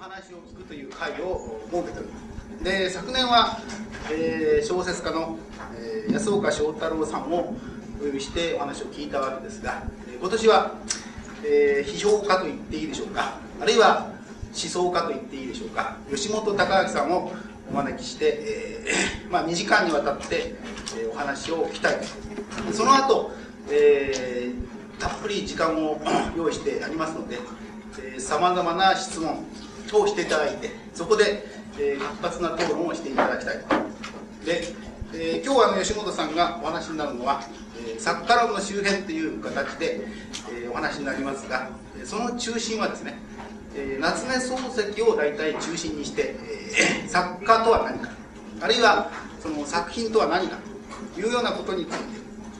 お話を聞くという会を設けております。で昨年は、えー、小説家の、えー、安岡翔太郎さんをお呼びしてお話を聞いたわけですが、え、今年は、えー、批評家と言っていいでしょうかあるいは思想家と言っていいでしょうか吉本隆明さんをお招きして、えー まあ、2時間にわたって、えー、お話を聞きたいと。その後、えー、たっぷり時間を 用意してありますのでさまざまな質問をしていただいてそこで、えー、活発な討論をしていただきたいと。で、えー、今日はあの吉本さんがお話になるのは、えー、作家論の周辺という形で、えー、お話になりますがその中心はですね、えー、夏目漱石を大体中心にして、えー、作家とは何かあるいはその作品とは何かというようなことについ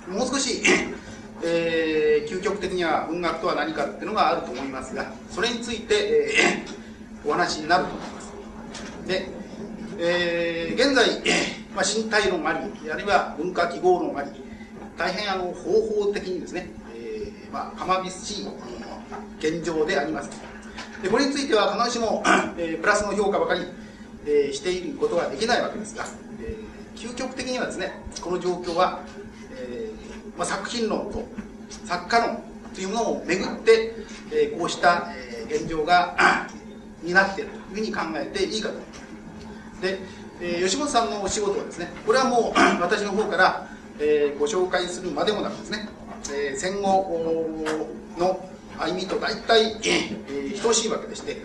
てもう少し えー、究極的には文学とは何かっていうのがあると思いますがそれについて、えー、お話になると思います。で、えー、現在、まあ、身体論ありあるいは文化記号論あり大変あの方法的にですね、えまあ、浜びしい現状であります。でこれについては必ずしも、えー、プラスの評価ばかり、えー、していることはできないわけですが、えー、究極的にはですねこの状況はえまあ、作品論と作家論というものをめぐって、えー、こうした、えー、現状が になっているというふうに考えていいかと。思いますで、えー、吉本さんのお仕事はですねこれはもう私の方から、えー、ご紹介するまでもなくですね、えー、戦後の歩みと大体、えー、等しいわけでして、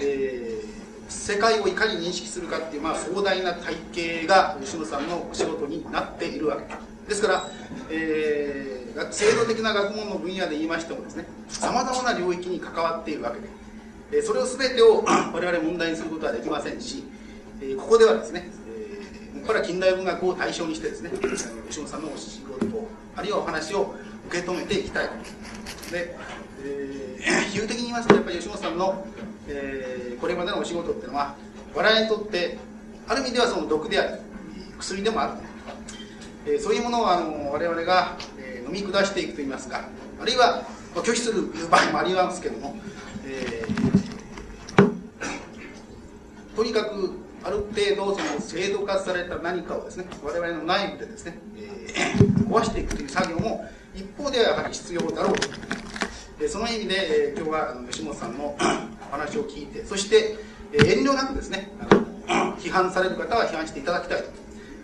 えー、世界をいかに認識するかっていう、まあ、壮大な体系が吉本さんのお仕事になっているわけ。ですですから、えー、制度的な学問の分野で言いましてもですねさまざまな領域に関わっているわけで、え、それを全てを 我々問題にすることはできませんし、え、ここではですね、え、これは近代文学を対象にしてですね吉本さんのお仕事あるいはお話を受け止めていきたいで、えー、比喩的に言いますとやっぱり吉本さんの、えー、これまでのお仕事っていうのは我々にとってある意味ではその毒であり薬でもあるえそういうものをあの我々が、え飲み下していくといいますかあるいは拒否する場合もありますけども、えー、とにかくある程度その制度化された何かをですね我々の内部でですね、えー、壊していくという作業も一方ではやはり必要だろうと、えその意味で、え今日は吉本さんのお 話を聞いてそして、え遠慮なくですねあの 批判される方は批判していただきたいと。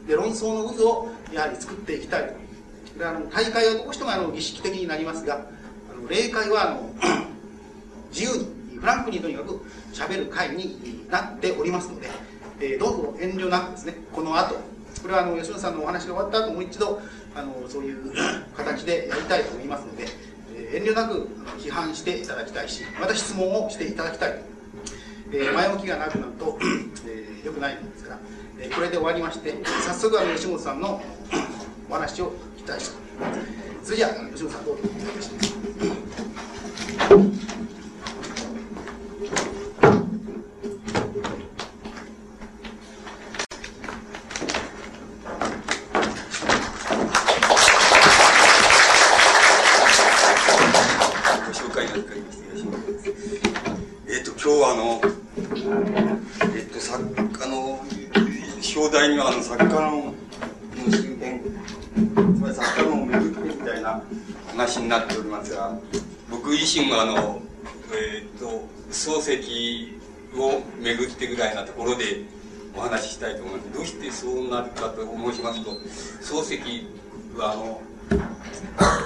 で論争の渦をやはり作っていきたいと。であの大会はどうしてもあの儀式的になりますがあの霊界はあの自由にフランクにとにかくしゃべる会になっておりますので、えー、どうぞ遠慮なくですねこの後これはあの吉野さんのお話が終わった後もう一度あのそういう 形でやりたいと思いますので、えー、遠慮なく批判していただきたいしまた質問をしていただきたい、えー、前置きがなくなると、えー、よくないんですからえこれで終わりまして早速あの吉本さんの お話を期待してそれじゃあ吉本さんどうぞ。お願いいたします身はあの、えー、っと漱石を巡ってぐらいなところでお話ししたいと思いますどうしてそうなるかと申しますと漱石はあの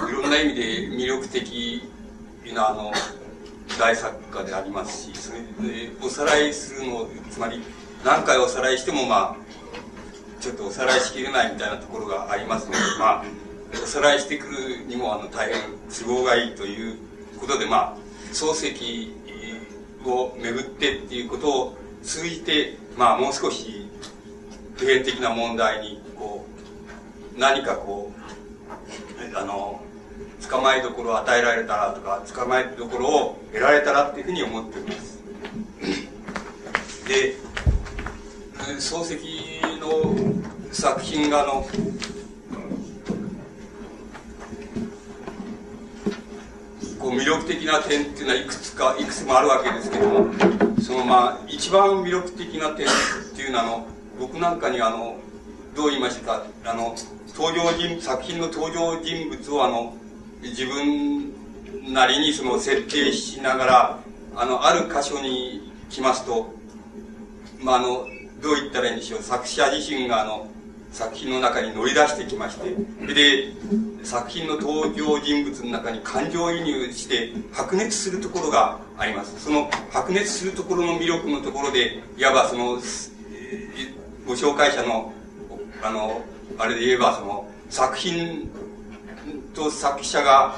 いろんな意味で魅力的なあの大作家でありますしそれでおさらいするのつまり何回おさらいしてもまあちょっとおさらいしきれないみたいなところがありますのでまあおさらいしてくるにもあの大変都合がいいということでまあ漱石をめぐってっていうことを通じてまあもう少し普遍的な問題にこう何かこうあの捕まえどころを与えられたらとか捕まえどころを得られたらっていうふうに思っております。で漱石の作品があのこう魅力的な点っていうのはいくつかいくつもあるわけですけどもそのまあ、一番魅力的な点っていうのは、あの、僕なんかにあの、どう言いましたか、あの、登場人、作品の登場人物をあの、自分なりにその設定しながら、あの、ある箇所に来ますと、まあ、あの、どう言ったらいいんでしょう、作者自身があの、作品の中に乗り出してきまして、で、作品の登場人物の中に感情移入して白熱するところがあります。その白熱するところの魅力のところで、いわばその、ご紹介者の、あの、あれで言えばその、作品と作者が、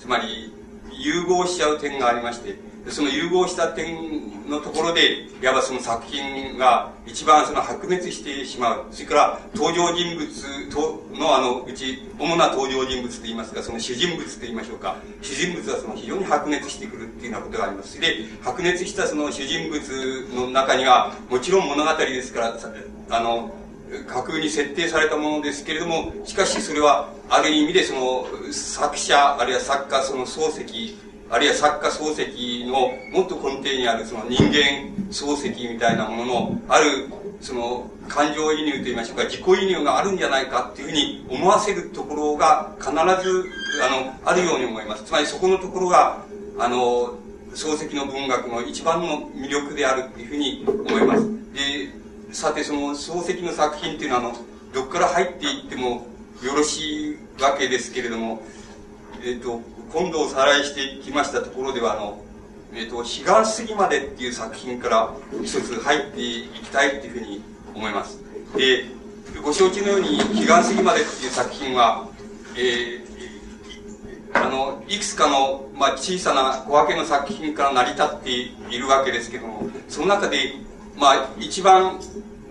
つまり融合しちゃう点がありまして、その融合した点のところで、いわばその作品が一番その白熱してしまう。それから登場人物とのあのうち、主な登場人物と言いますか、その主人物と言いましょうか。主人物はその非常に白熱してくるっていうようなことがあります。で、白熱したその主人物の中には、もちろん物語ですから、あの、架空に設定されたものですけれども、しかしそれは、ある意味でその、作者、あるいは作家、その漱石、あるいは作家漱石のもっと根底にあるその人間漱石みたいなものの、ある、その、感情移入といいましょうか、自己移入があるんじゃないかっていうふうに思わせるところが必ず、あの、あるように思います。つまりそこのところが、あの、漱石の文学の一番の魅力であるっていうふうに思います。で、さてその漱石の作品っていうのはあのどこから入っていってもよろしいわけですけれども、え、ー、と今度おさらいしてきましたところではあの、え、ー、と「彼岸過ぎまで」っていう作品から一つ入っていきたいっていうふうに思います。でご承知のように「彼岸過ぎまで」っていう作品は、えー、あのいくつかの、まあ、小さな小分けの作品から成り立っているわけですけどもその中でまあ、一番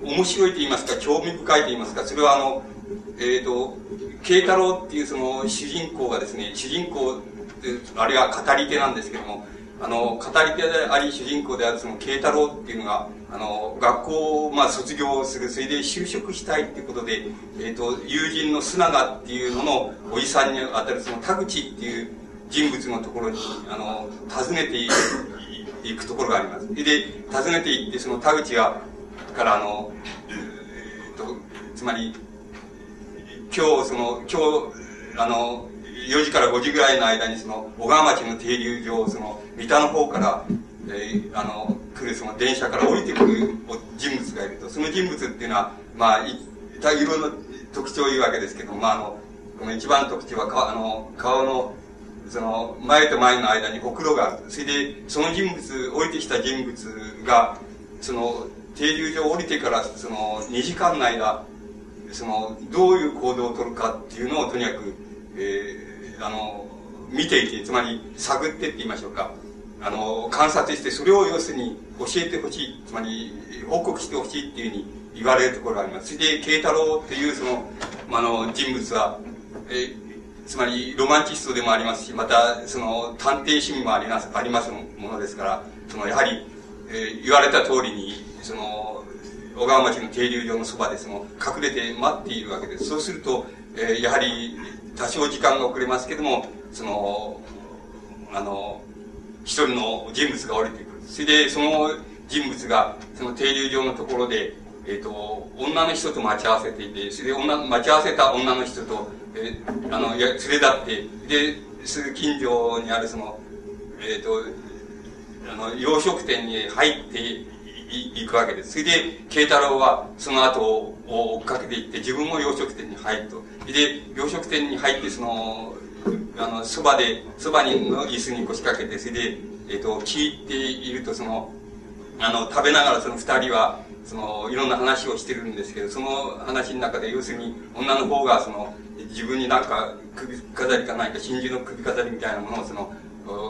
面白いと言いますか、興味深いと言いますか、それはあの、えっ、ー、と、慶太郎っていうその主人公がですね、主人公、あるいは語り手なんですけども、あの、語り手であり主人公であるその慶太郎っていうのが、あの、学校をまあ卒業する、それで就職したいっていうことで、え、ー、と、友人の須永っていうののおじさんにあたるその田口っていう人物のところに、あの、訪ねて行くところがあります。で、訪ねて行って、その田口が、からあの、えー、と、つまり、今日、その、今日、あの、4時から5時ぐらいの間に、その、小川町の停留所、その、三田の方から、えー、あの、来るその電車から降りてくる人物がいると、その人物っていうのは、まあ、い、いろんな特徴を言うわけですけど、まあ、あの、この一番特徴は、かあの、顔のその、前と前の間にほくろがある。それで、その人物、降りてきた人物が、その、停留所を降りてから、その、2時間の間、その、どういう行動をとるかっていうのをとにかく、えー、あの、見ていて、つまり、探ってって言いましょうか。あの、観察して、それを要するに教えてほしい、つまり、報告してほしいっていうふうに言われるところがあります。それで、慶太郎っていうその、あの、人物は、えーつまりロマンチストでもありますし、またその探偵趣味もありますありますものですから、そのやはり、えー、言われた通りに、その、小川町の停留所のそばでその隠れて待っているわけです。そうすると、えー、やはり多少時間が遅れますけども、その、あの、一人の人物が降りてくる。それで、その人物が、その停留所のところで、えっ、ー、と、女の人と待ち合わせていて、それで女、待ち合わせた女の人と、えー、あの、や、連れ立って、で、すぐ近所にあるその、えっ、ー、と、あの、洋食店に入っていくわけです。それで、慶太郎はその後を追っかけていって、自分も洋食店に入ると。で、洋食店に入って、その、あの、そばで、そばにの椅子に腰掛けて、それで、えっ、ー、と、聞いていると、その、あの、食べながらその二人は、その、いろんな話をしてるんですけど、その話の中で、要するに、女の方が、その、自分になんか首飾りか何か真珠の首飾りみたいなものをその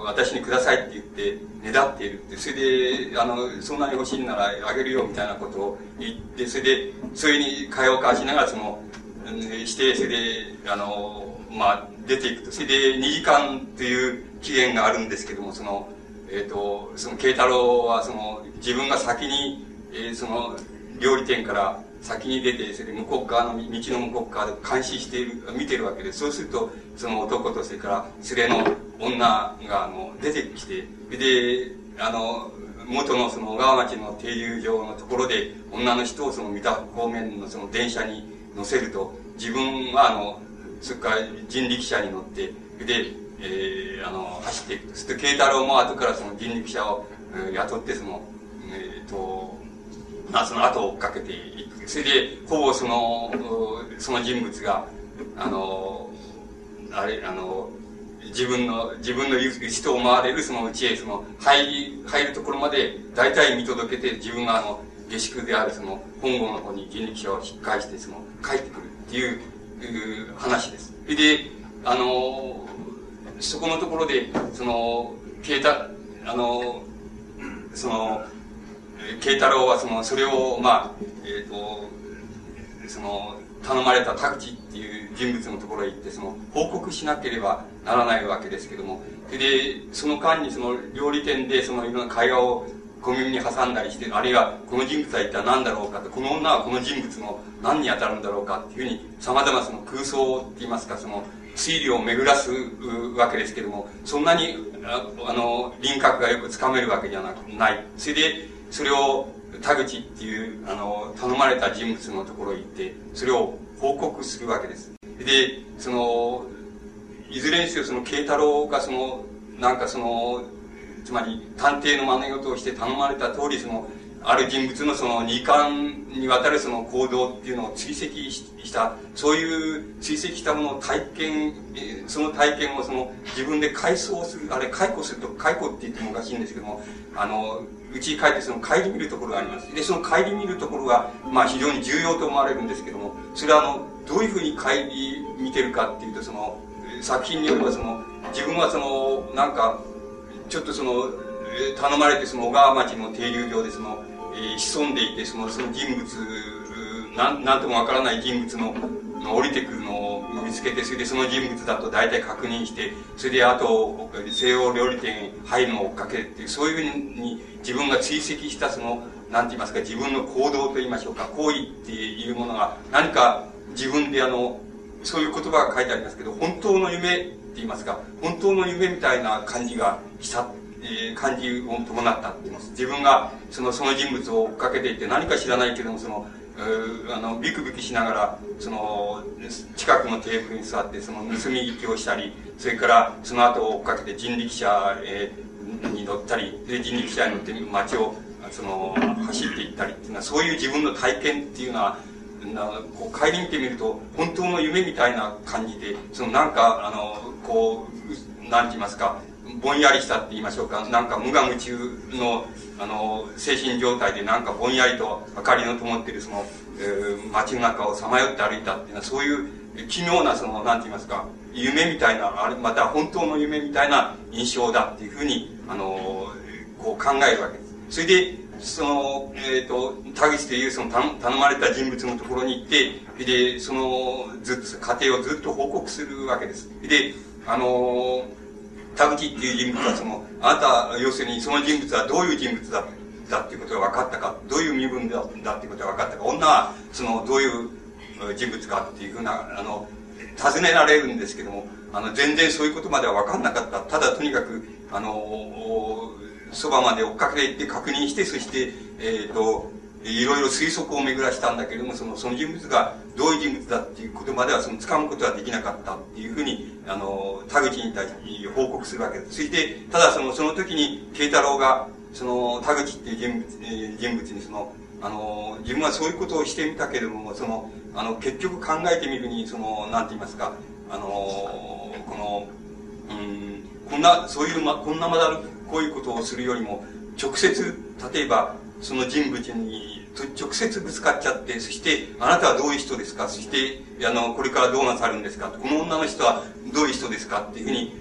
私にくださいって言ってねだっているってそれであのそんなに欲しいならあげるよみたいなことを言ってそれでそれに会話を交わしながらそのしてそれであのまあ出ていくとそれで2時間という期限があるんですけどもそのえっ、ー、とその慶太郎はその自分が先に、えー、その料理店から先に出て、それ向こう側の、道の向こう側で監視している、見てるわけで。そうすると、その男と、それから連れの女が、あの、出てきて、で、あの、元のその小川町の停留場のところで、女の人をその見た方面のその電車に乗せると、自分はあの、それから人力車に乗って、で、えー、あの、走っていくと。すると、慶太郎も後からその人力車を、えー、雇って、その、え、ー、と、あ、その後を追っかけていく。それで、ほぼその、その人物が、あの、あれ、あの、自分の、自分の人を回れるそのうちへ、その、入り、入るところまで、大体見届けて、自分があの、下宿であるその、本郷の方に人力車を引っ返して、その、帰ってくるっていう、う話です。で、あの、そこのところで、その、慶太、あの、その、慶太郎はその、それを、まあ、えっ、ー、と、その、頼まれた田口っていう人物のところへ行って、その、報告しなければならないわけですけども、で、その間にその、料理店でその、いろんな会話を小耳に挟んだりして、あるいは、この人物は一体何だろうかと、この女はこの人物の何に当たるんだろうかっていうふうに、様々その空想って言いますか、その、推理を巡らすわけですけども、そんなに、あの、輪郭がよくつかめるわけじゃなく、ない。それで、それを、田口っていう、あの、頼まれた人物のところへ行って、それを報告するわけです。で、その、いずれにせよその慶太郎がその、なんかその、つまり探偵の真似事をして頼まれた通りその、ある人物のその二巻にわたるその行動っていうのを追跡した、そういう追跡したものを体験、その体験をその自分で回想する、あれ解雇すると、解雇って言ってもおかしいんですけども、あの、うちに帰ってその帰り見るところがあります。で、その帰り見るところが、まあ非常に重要と思われるんですけども、それはあの、どういうふうに帰り見てるかっていうと、その、作品によればその、自分はその、なんか、ちょっとその、頼まれてその小川町の停留場でその、え、潜んでいて、その、その人物、なん、なんともわからない人物の、降りてくるのを見つけて、それでその人物だと大体確認して、それであと、西洋料理店に入るのを追っかけるっていう、そういうふうに自分が追跡したその、なんて言いますか、自分の行動と言いましょうか、行為っていうものが、何か自分であの、そういう言葉が書いてありますけど、本当の夢って言いますか、本当の夢みたいな感じがした。えー、感じを伴ったって言います。自分が、その、その人物を追っかけていて、何か知らないけども、その、あの、ビクビクしながら、その、近くのテーブルに座って、その、盗み聞きをしたり、それから、その後追っかけて人力車、えー、に乗ったり、で、人力車に乗って街を、その、走っていったりっていうのは、そういう自分の体験っていうのは、なこう帰り見てみると本当の夢みたいな感じでそのなんかあのこうなんて言いますかぼんやりしたって言いましょうか、なんか無我夢中の、あの、精神状態でなんかぼんやりと明かりの灯ってるその、えー、街の中をさまよって歩いたっていうのは、そういう奇妙なその、なんて言いますか、夢みたいな、あれ、また本当の夢みたいな印象だっていうふうに、あの、こう考えるわけです。それで、その、え、ー、と、田口というその頼まれた人物のところに行って、で、その、ずっと、家庭をずっと報告するわけです。で、あの田口っていう人物はその、あなた、要するにその人物はどういう人物だだっていうことが分かったか、どういう身分だだっていうことが分かったか、女はその、どういう人物かっていうふうな、あの、尋ねられるんですけども、あの、全然そういうことまでは分かんなかった。ただとにかく、あの、そばまで追っかけていって確認して、そして、えっ、ー、と、いろいろ推測を巡らしたんだけれども、その、その人物がどういう人物だっていうことまでは、その、掴むことはできなかったっていうふうに、あの、田口に対して報告するわけです。そして、ただその、その時に、慶太郎が、その、田口っていう人物、え人物にその、あの、自分はそういうことをしてみたけれども、その、あの、結局考えてみるに、その、なんて言いますか、あの、この、うん、こんな、そういう、ま、こんなまだこういうことをするよりも、直接、例えば、その人物に直接ぶつかっちゃって、そして、あなたはどういう人ですか？そして、あの、これからどうなさるんですか？この女の人はどういう人ですか？っていうふうに、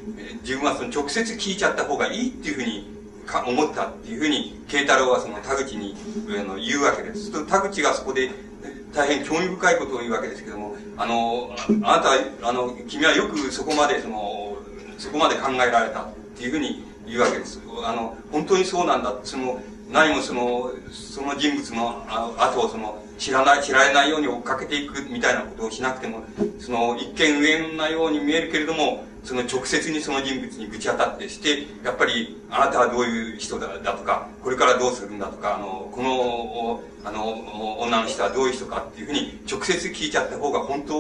自分はその直接聞いちゃった方がいいっていうふうにか思ったっていうふうに、慶太郎はその田口にあの言うわけです。と田口がそこで大変興味深いことを言うわけですけども、あの、あなた、あの、君はよくそこまで、その、そこまで考えられたっていうふうに言うわけです。あの、本当にそうなんだ。その、何もその、その人物の後をその、知らない、知られないように追っかけていくみたいなことをしなくても、その、一見上なように見えるけれども、その直接にその人物にぶち当たってして、やっぱり、あなたはどういう人だだとか、これからどうするんだとか、あの、この、あの、女の人はどういう人かっていうふうに直接聞いちゃった方が本当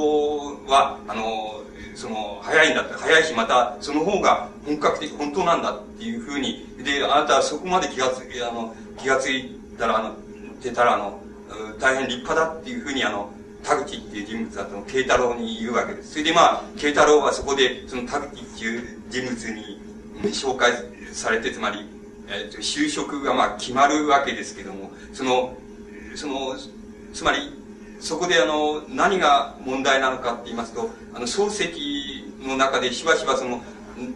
は、あの、その、早いんだって、早いし、また、その方が本格的、本当なんだっていうふうに、で、あなたはそこまで気がつ、あの、気がついたら、あの、てたら、あの、大変立派だっていうふうに、あの、田口っていう人物だと慶太郎に言うわけです。それでまあ、慶太郎はそこで、その田口っていう人物に、紹介されて、つまり、えーと、就職がまあ決まるわけですけども、その、その、つまり、そこであの、何が問題なのかって言いますと、あの、漱石の中でしばしばその、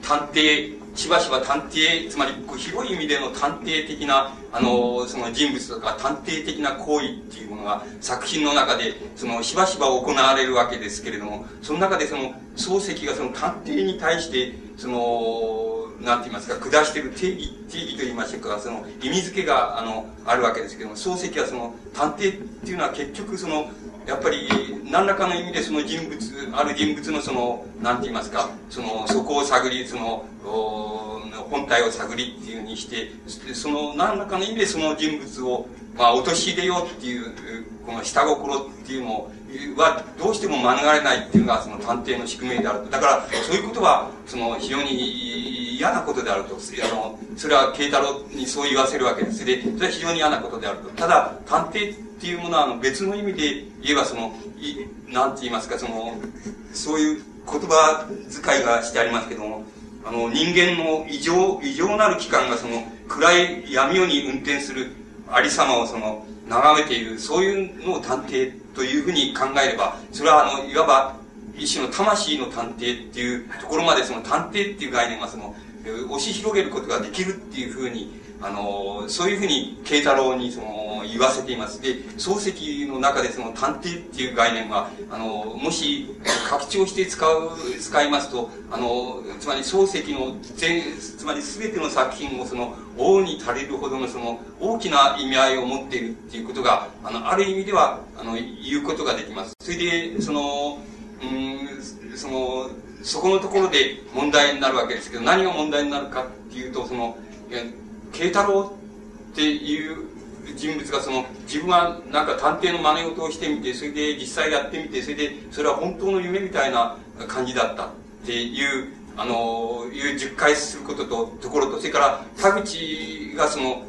探偵、しばしば探偵、つまり広い意味での探偵的な、あの、その人物とか探偵的な行為っていうものが作品の中で、そのしばしば行われるわけですけれども、その中でその漱石がその探偵に対して、その、なんて言いますか、下している定義、定義と言いましょうか、その意味付けが、あの、あるわけですけども、漱石はその探偵っていうのは結局その、やっぱり何らかの意味でその人物ある人物のその何て言いますかそのそこを探りその本体を探りっていうふうにしてその何らかの意味でその人物をまあ陥れようっていうこの下心っていうのはどうしても免れないっていうのがその探偵の宿命であると。だからそういうことはその非常に嫌なことであると。あのそれは慶太郎にそう言わせるわけです。でそれは非常に嫌なことであると。ただ探偵っていうものはあの別の意味で言えばその、い、なんて言いますか、その、そういう言葉遣いがしてありますけども、あの、人間の異常、異常なる機関がその、暗い闇夜に運転するありさまをその、眺めている、そういうのを探偵というふうに考えれば、それはあの、いわば、一種の魂の探偵っていうところまでその探偵っていう概念がその、押し広げることができるっていうふうにあの、そういうふうに慶太郎にその言わせています。で、漱石の中でその探偵っていう概念は、あの、もし拡張して使う、使いますと、あの、つまり漱石の全、つまり全ての作品をその、王に足りるほどのその、大きな意味合いを持っているっていうことが、あの、ある意味では、あの、言うことができます。それで、その、うん、その、そこのところで問題になるわけですけど、何が問題になるかっていうと、その、慶太郎っていう人物がその自分はなんか探偵の真似事をしてみてそれで実際やってみてそれでそれは本当の夢みたいな感じだったっていうあのいう10回することとところとそれから田口がその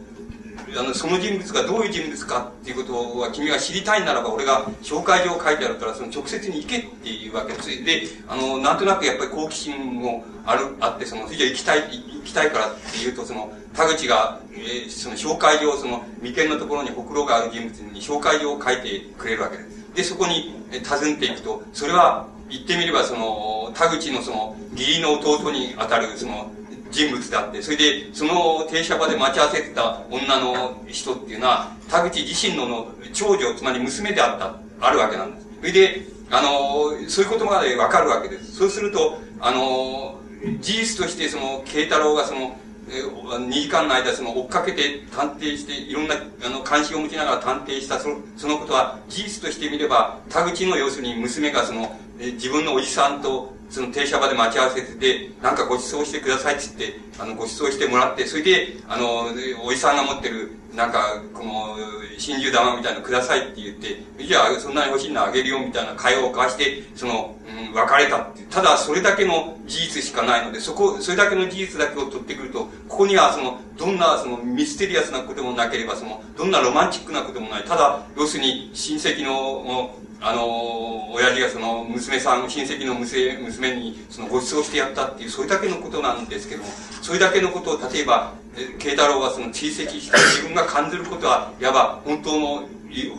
あの、その人物がどういう人物かっていうことは君が知りたいならば、俺が紹介状を書いてあるから、その直接に行けっていうわけです。で、あの、なんとなくやっぱり好奇心もある、あって、その、じゃ行きたい、行きたいからっていうと、その、田口が、えー、その紹介状、その、眉間のところにほくろがある人物に紹介状を書いてくれるわけです。で、そこに、え訪ねていくと、それは、言ってみれば、その、田口のその、義理の弟にあたる、その、人物であって、それで、その停車場で待ち合わせてた女の人っていうのは、田口自身のの長女、つまり娘であった、あるわけなんです。それで、あの、そういうことまでわかるわけです。そうすると、あの、事実としてその、慶太郎がその、え2時間の間その追っかけて探偵していろんなあの関心を持ちながら探偵したそのそのことは事実としてみれば田口の要するに娘がその自分のおじさんとその停車場で待ち合わせてて、なんかご馳走してくださいっつって、あの、ご馳走してもらって、それで、あの、おじさんが持ってる、なんか、この、真珠玉みたいなのくださいって言って、じゃあ、そんなに欲しいのあげるよみたいな会話を交わして、その、うん、別れたって。ただ、それだけの事実しかないので、そこ、それだけの事実だけを取ってくると、ここには、その、どんな、その、ミステリアスなこともなければ、その、どんなロマンチックなこともない。ただ、要するに、親戚の、あの、親父がその娘さん、親戚の娘娘にそのご馳走してやったっていう、それだけのことなんですけども、それだけのことを、例えば、慶太郎がその追跡して自分が感じることは、いわば本当の、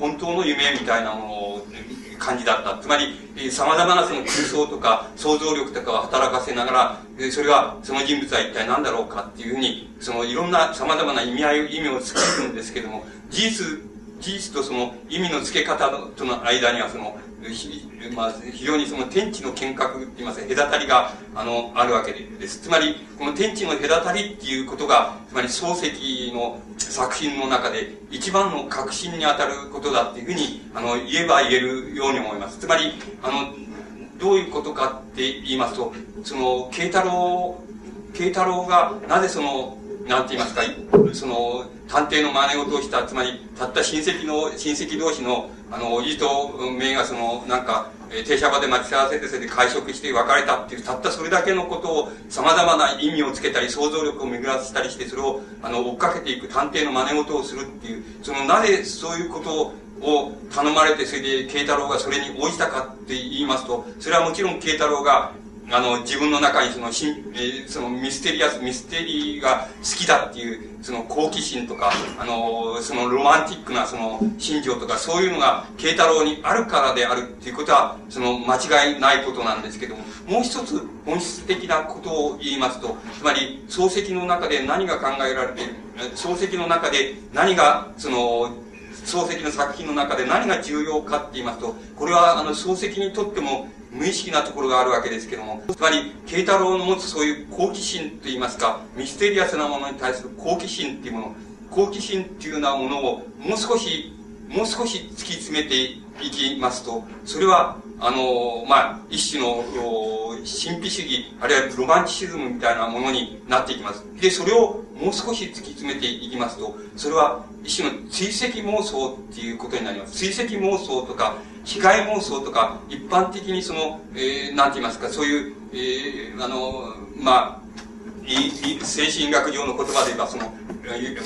本当の夢みたいなものを感じだった。つまり、様々なその空想とか想像力とかを働かせながら、それは、その人物は一体何だろうかっていうふうに、そのいろんな様々な意味合い、意味を作るんですけども、事実事実とその意味の付け方との間にはその、まあ、非常にその天地の見学って言いますか、隔たりが、あの、あるわけです。つまり、この天地の隔たりっていうことが、つまり漱石の作品の中で一番の革新に当たることだっていうふうに、あの、言えば言えるように思います。つまり、あの、どういうことかって言いますと、その、慶太郎、慶太郎が、なぜその、なんて言いますか、その、探偵の真似事をした、つまり、たった親戚の、親戚同士の、あの、おじとめがその、なんか、えー、停車場で待ち合わせて、それで会食して別れたっていう、たったそれだけのことを、様々な意味をつけたり、想像力を巡らせたりして、それを、あの、追っかけていく探偵の真似事をするっていう、その、なぜそういうことを、を頼まれて、それで慶太郎がそれに応じたかって言いますと、それはもちろん慶太郎が、あの、自分の中にその、し、そのミステリアス、ミステリーが好きだっていう、その好奇心とか、あの、そのロマンティックなその心情とか、そういうのが慶太郎にあるからであるっていうことは、その間違いないことなんですけども、もう一つ本質的なことを言いますと、つまり、漱石の中で何が考えられている、漱石の中で何が、その、漱石の作品の中で何が重要かって言いますと、これはあの漱石にとっても無意識なところがあるわけですけども、つまり、慶太郎の持つそういう好奇心といいますか、ミステリアスなものに対する好奇心っていうもの、好奇心っていうようなものをもう少し、もう少し突き詰めていきますと、それは、あの、まあ、一種の、神秘主義、あるいはロマンチシズムみたいなものになっていきます。で、それをもう少し突き詰めていきますと、それは一種の追跡妄想っていうことになります。追跡妄想とか、被害妄想とか、一般的にその、えー、なんて言いますか、そういう、えー、あの、まあ、精神学上の言葉で言えば、その、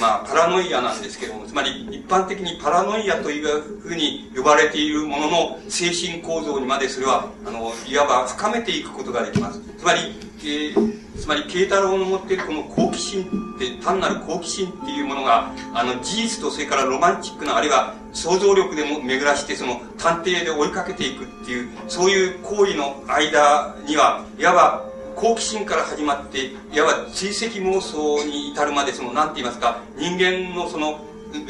まあ、パラノイアなんですけども、つまり一般的にパラノイアというふうに呼ばれているものの精神構造にまでそれは、あの、いわば深めていくことができます。つまり、えー、つまり、慶太郎の持っているこの好奇心って、単なる好奇心っていうものが、あの、事実とそれからロマンチックな、あるいは想像力でも巡らして、その、探偵で追いかけていくっていう、そういう行為の間には、いわば、好奇心から始まって、いわば追跡妄想に至るまで、その、なんて言いますか、人間のその、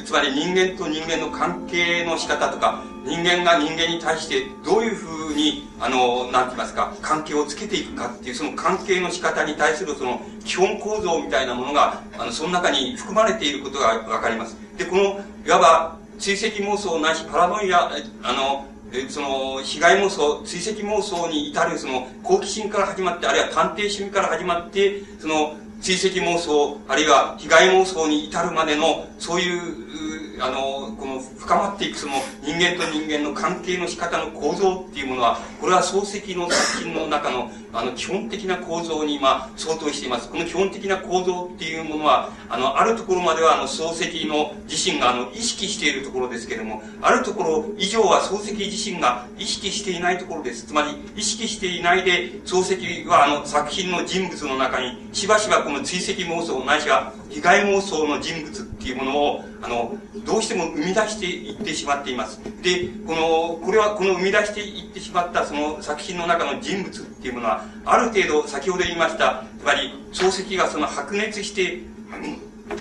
つまり人間と人間の関係の仕方とか、人間が人間に対してどういうふうに、あの、なんて言いますか、関係をつけていくかっていう、その関係の仕方に対するその基本構造みたいなものが、あの、その中に含まれていることがわかります。で、この、いわば追跡妄想ないしパラノイア、あの、えその、被害妄想、追跡妄想に至る、その、好奇心から始まって、あるいは探偵主義から始まって、その、追跡妄想、あるいは被害妄想に至るまでの、そういう、あの、この深まっていくその人間と人間の関係の仕方の構造っていうものは、これは漱石の作品の中の、あの、基本的な構造に、まあ、相当しています。この基本的な構造っていうものは、あの、あるところまでは、あの、漱石の自身が、あの、意識しているところですけれども、あるところ以上は漱石自身が意識していないところです。つまり、意識していないで、漱石は、あの、作品の人物の中に、しばしばこの追跡妄想ないしは、被害妄想の人物っていうものを、あの、どうしても生み出していってしまっています。で、この、これは、この生み出していってしまったその作品の中の人物っていうものは、ある程度、先ほど言いました、つまり、漱石がその白熱して、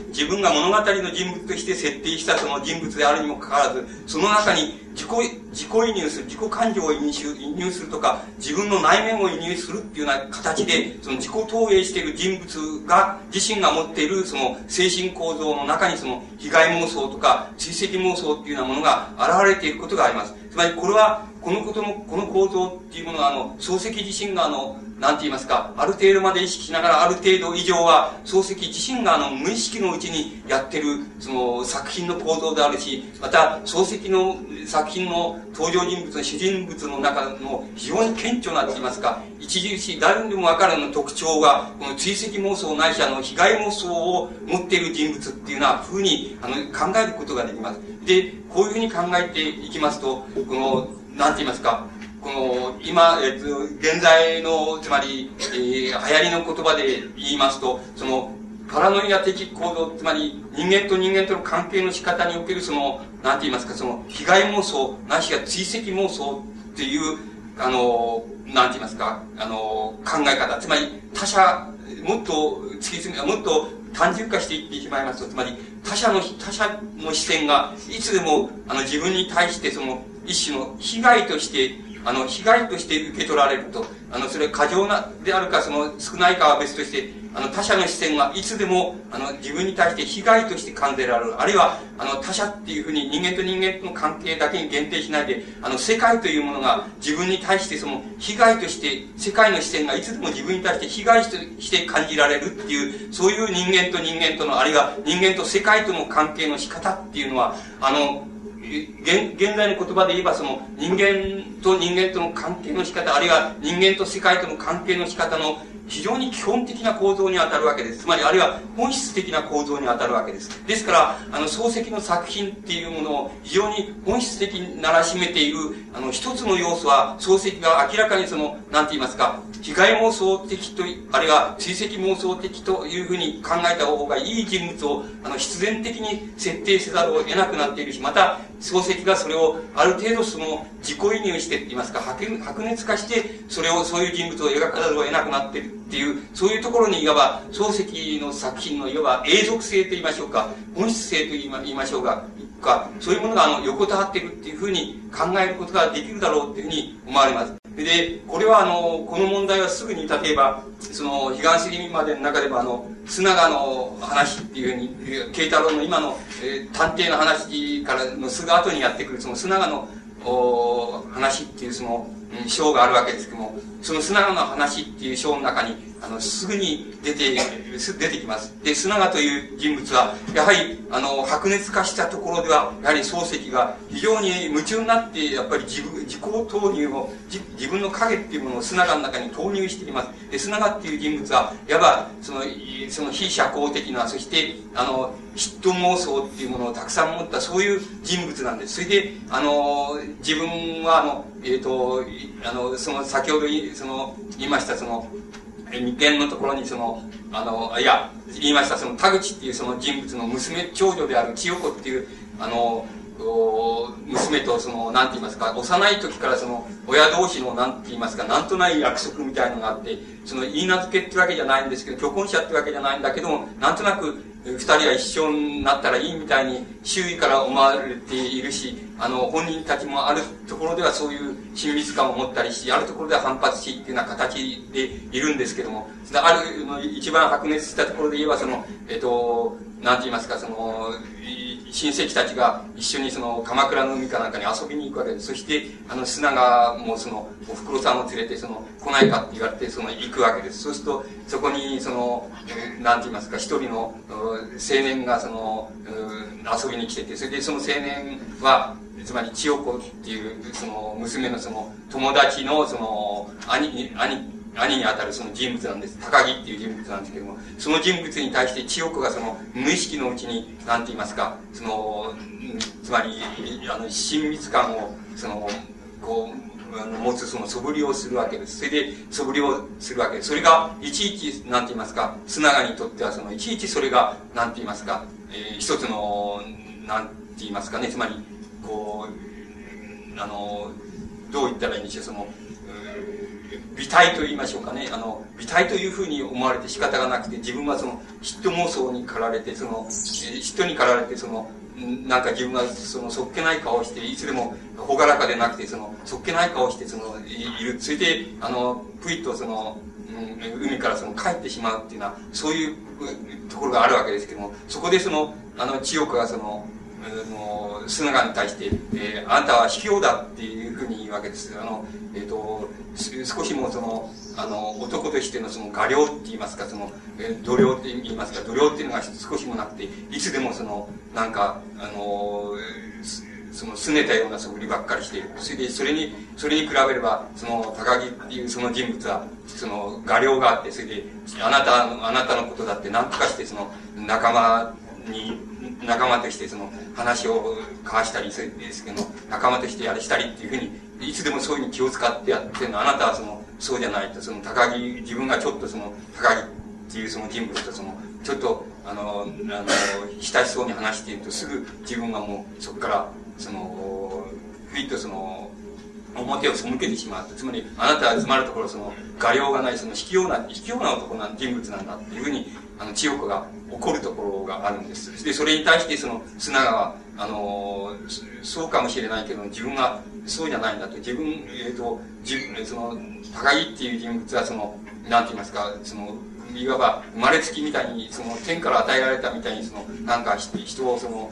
自分が物語の人物として設定したその人物であるにもかかわらず、その中に自己、自己移入する、自己感情を移入移入するとか、自分の内面を移入するっていうような形で、その自己投影している人物が、自身が持っているその精神構造の中にその被害妄想とか追跡妄想っていうようなものが現れていくことがあります。つまりこれは、このことの、この構造っていうものは、あの、漱石自身があの、なんて言いますか、ある程度まで意識しながら、ある程度以上は、漱石自身があの、無意識のうちにやってる、その、作品の構造であるし、また、漱石の作品の登場人物の主人物の中の非常に顕著なって言いますか、著しい、誰にでもわかるような特徴が、この追跡妄想ないし、あの、被害妄想を持っている人物っていうような風に、あの、考えることができます。で、こういうふうに考えていきますと、この、なんて言いますか、この、今、えっと、現在の、つまり、えー、流行りの言葉で言いますと、その、パラノイア的行動、つまり人間と人間との関係の仕方におけるその、なんて言いますか、その、被害妄想、なしは追跡妄想っていう、あの、なんて言いますか、あの、考え方、つまり他者、もっと突き詰め、もっと単純化していってしまいますと、つまり他者の、他者の視線がいつでも、あの、自分に対してその、一種の被害としてあの、被害として受け取られると、あの、それ過剰な、であるか、その、少ないかは別として、あの、他者の視線はいつでも、あの、自分に対して被害として感じられる。あるいは、あの、他者っていうふうに人間と人間との関係だけに限定しないで、あの、世界というものが自分に対してその、被害として、世界の視線がいつでも自分に対して被害として感じられるっていう、そういう人間と人間との、あるいは人間と世界との関係の仕方っていうのは、あの、現現在の言葉で言えばその人間と人間との関係の仕方あるいは人間と世界との関係の仕方の非常に基本的な構造に当たるわけです。つまり、あるいは本質的な構造に当たるわけです。ですから、あの、漱石の作品っていうものを非常に本質的にならしめている、あの、一つの要素は、漱石が明らかにその、なんて言いますか、被害妄想的と、あるいは追跡妄想的というふうに考えた方がいい人物を、あの、必然的に設定せざるを得なくなっているし、また、漱石がそれをある程度その、自己移入してって言いますか、白熱化して、それを、そういう人物を描かざるを得なくなっているっていう、そういうところにいわば、漱石の作品のいわば永続性と言いましょうか、本質性と言いましょうか、か、そういうものがあの横たわっているっていうふうに考えることができるだろうっていうふうに思われます。で、これはあの、この問題はすぐに例えば、その、彼岸主義までの中でもあの、須永の話っていうふうに、慶太郎の今の、えー、探偵の話からのすぐ後にやってくる、その須永のお話っていうその、章があるわけですけども、その砂の話っていう章の中に、あの、すぐに出て、出てきます。で、須永という人物は、やはり、あの、白熱化したところでは、やはり漱石が非常に夢中になって、やっぱり自分、自己投入を、自分の影っていうものを須永の中に投入しています。で、須永っていう人物は、いわば、その、その非社交的な、そして、あの、ヒット妄想っていうものをたくさん持った、そういう人物なんです。それで、あの、自分は、あの、えっ、ー、と、あの、その、先ほどその、言いました、その、二点のところにその、あの、いや、言いました、その田口っていうその人物の娘、長女である千代子っていう、あの、娘とその、なんて言いますか、幼い時からその、親同士のなんて言いますか、なんとない約束みたいのがあって、その、言い名付けってわけじゃないんですけど、虚婚者ってわけじゃないんだけども、なんとなく、二人は一緒になったらいいみたいに周囲から思われているし、あの、本人たちもあるところではそういう親密感を持ったりし、あるところでは反発しっていうような形でいるんですけども、ある一番白熱したところで言えばその、えっ、と、なんて言いますか、その、親戚たちが一緒にその鎌倉の海かなんかに遊びに行くわけです。そして、あの、砂川もうその、お袋さんを連れて、その、来ないかって言われて、その、行くわけです。そうすると、そこに、その、なんて言いますか、一人の青年がその、遊びに来てて、それでその青年は、つまり千代子っていう、その、娘のその、友達の、その、兄、兄、兄にあたるその人物なんです。高木っていう人物なんですけども、その人物に対して千代子がその無意識のうちに、なんて言いますか、その、つまり、あの、親密感を、その、こう、持つその素振りをするわけです。それで素振りをするわけです。それが、いちいち、なんて言いますか、須永にとってはその、いちいちそれが、なんて言いますか、えー、一つの、なんて言いますかね、つまり、こう、あの、どう言ったらいいんでしょう、その、美体と言いましょうかね。あの、美体というふうに思われて仕方がなくて、自分はその、ヒット妄想に駆られて、その、ヒットに駆られて、その、なんか自分がその、そっけない顔をして、いつでも、ほがらかでなくて、その、そっけない顔をして、その、いる。それで、あの、ぷいっとその、海からその帰ってしまうっていうのは、そういうところがあるわけですけども、そこでその、あの、千代子がその、の須永に対して、えー、あなたは卑怯だっていうふうに言うわけです。あの、え、ー、と、少しもその、あの、男としてのその画量って言いますか、その、えー、度量って言いますか、度量っていうのが少しもなくて、いつでもその、なんか、あの、その、拗ねたような素振りばっかりしている。それで、それに、それに比べれば、その、高木っていうその人物は、その、画量があって、それで、あなた、あなたのことだって何とかして、その、仲間に、仲間としてその話を交わしたりするんですけど仲間としてやれしたりっていうふうにいつでもそういうふうに気を使ってやってるの。あなたはそのそうじゃないとその高木自分がちょっとその高木っていうその人物とそのちょっとあのあの親しそうに話しているとすぐ自分がもうそこからそのふいっとその表を背けてしまうつまりあなたは詰まるところその画量がないその卑怯な卑怯な男な人物なんだっていうふうにあの千代子が怒るところがあるんです。で、それに対してその砂川、あの、そうかもしれないけど、自分がそうじゃないんだと。自分、えっ、ー、と、自分、その、高木っていう人物はその、なんて言いますか、その、いわば生まれつきみたいに、その天から与えられたみたいに、その、なんか人をその、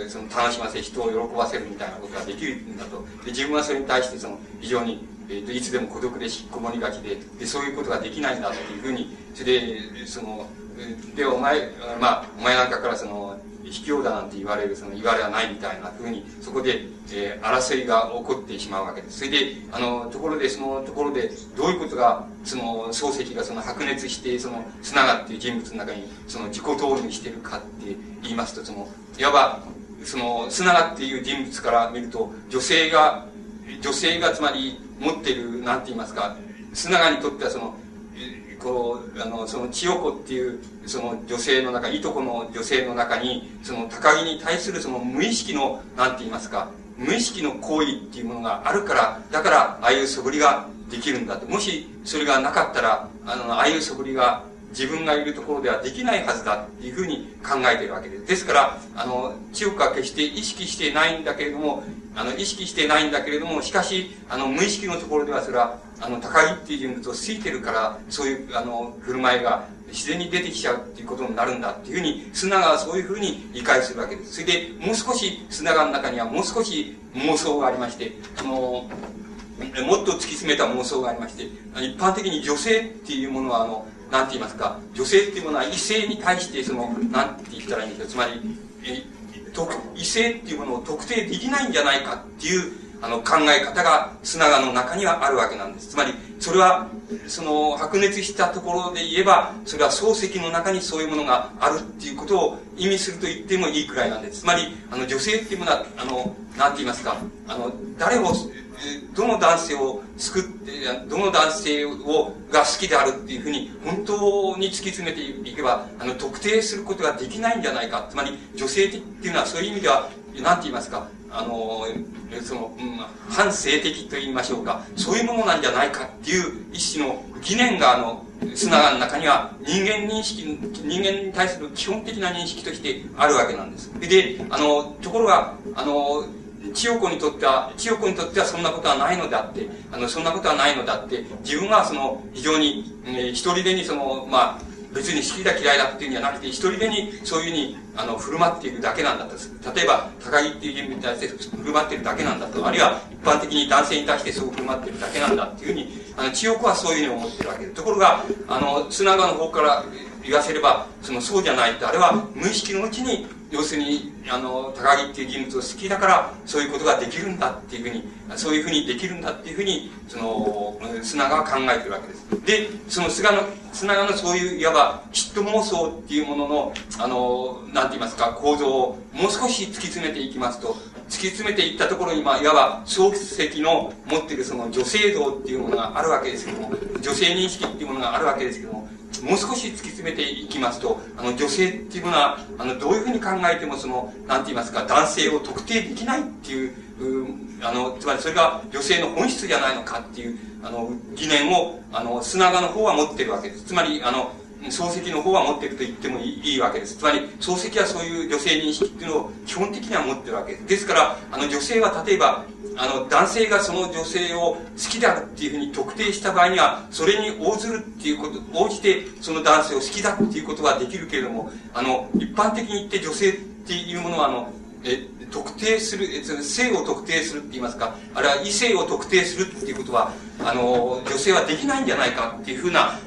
えー、その楽しませ、人を喜ばせるみたいなことができるんだと。で、自分はそれに対してその、非常に、えーと、いつでも孤独で引きこもりがちででそういうことができないんだっていうふうにそれでそのでお前まあお前なんかからその卑怯だなんて言われるその言われはないみたいなふうにそこで、えー、争いが起こってしまうわけです。それであのところでそのところでどういうことがその漱石がその白熱してその砂川っていう人物の中にその自己投入してるかって言いますとそのいわばその砂川っていう人物から見ると女性が女性がつまり持ってるなんて言いますか砂川にとってはそのこうあのその千代子っていうその女性の中いとこの女性の中にその高木に対するその無意識のなんて言いますか無意識の行為っていうものがあるからだからああいう素振りができるんだともしそれがなかったらあのああいう素振りが自分がいるところではできないはずだっていうふうに考えているわけです。ですから、あの、千代子は決して意識してないんだけれども、あの、意識してないんだけれども、しかし、あの、無意識のところではそれはあの、高木っていう人物を好いてるから、そういう、あの、振る舞いが自然に出てきちゃうっていうことになるんだっていうふうに、砂川はそういうふうに理解するわけです。それで、もう少し、砂川の中にはもう少し妄想がありまして、その、もっと突き詰めた妄想がありまして、一般的に女性っていうものは、あの、なんて言いますか、女性っていうものは異性に対して、その、なんて言ったらいいんですか、つまり、え異性っていうものを特定できないんじゃないかっていうあの考え方が砂川の中にはあるわけなんです。つまり、それは、その白熱したところで言えば、それは漱石の中にそういうものがあるっていうことを意味すると言ってもいいくらいなんです。つまり、あの女性っていうものは、あの、なんて言いますか、あの、誰を、どの男性を救って、どの男性を、が好きであるっていうふうに、本当に突き詰めていけば、あの、特定することができないんじゃないか。つまり、女性っていうのはそういう意味では、なんて言いますか、あの、その、うん、反性的と言いましょうか、そういうものなんじゃないかっていう一種の疑念が、あの、砂川の中には人間認識、人間に対する基本的な認識としてあるわけなんです。で、あの、ところが、あの、千代子にとっては、千代子にとってはそんなことはないのであって、あの、そんなことはないのであって、自分はその、非常に、えー、一人でにその、まあ、別に好きだ嫌いだっていうんじゃなくて、一人でにそういうふうに、あの、振る舞っているだけなんだと。例えば、高木っていう人物に対して振る舞っているだけなんだと。あるいは、一般的に男性に対してそう振る舞っているだけなんだっていうふうに、あの、千代子はそういうふうに思ってるわけで。ところが、あの、砂川の方から言わせれば、その、そうじゃないって、あれは無意識のうちに、要するに、あの、高木っていう人物を好きだから、そういうことができるんだっていうふうに、そういうふうにできるんだっていうふうに、その、砂川は考えてるわけです。で、その菅の、砂川のそういう、いわば、嫉妬妄想っていうものの、あの、なんて言いますか、構造をもう少し突き詰めていきますと、突き詰めていったところに、まあ、いわば、漱石の持っているその女性像っていうものがあるわけですけども、女性認識っていうものがあるわけですけども、もう少し突き詰めていきますと、あの、女性っていうものは、あの、どういうふうに考えても、その、なんて言いますか、男性を特定できないっていう、あの、つまりそれが女性の本質じゃないのかっていう、あの、疑念を、あの、砂川の方は持ってるわけです。つまり、あの、漱石の方は持ってると言ってもいいいいわけです。つまり、漱石はそういう女性認識っていうのを基本的には持ってるわけです。ですから、あの女性は例えば、あの、男性がその女性を好きであるっていうふうに特定した場合には、それに応ずるっていうこと、応じてその男性を好きだっていうことはできるけれども、あの、一般的に言って女性っていうものは、あの、え、特定する、え性を特定するって言いますか、あるいは異性を特定するっていうことは、あの、女性はできないんじゃないかっていうふうな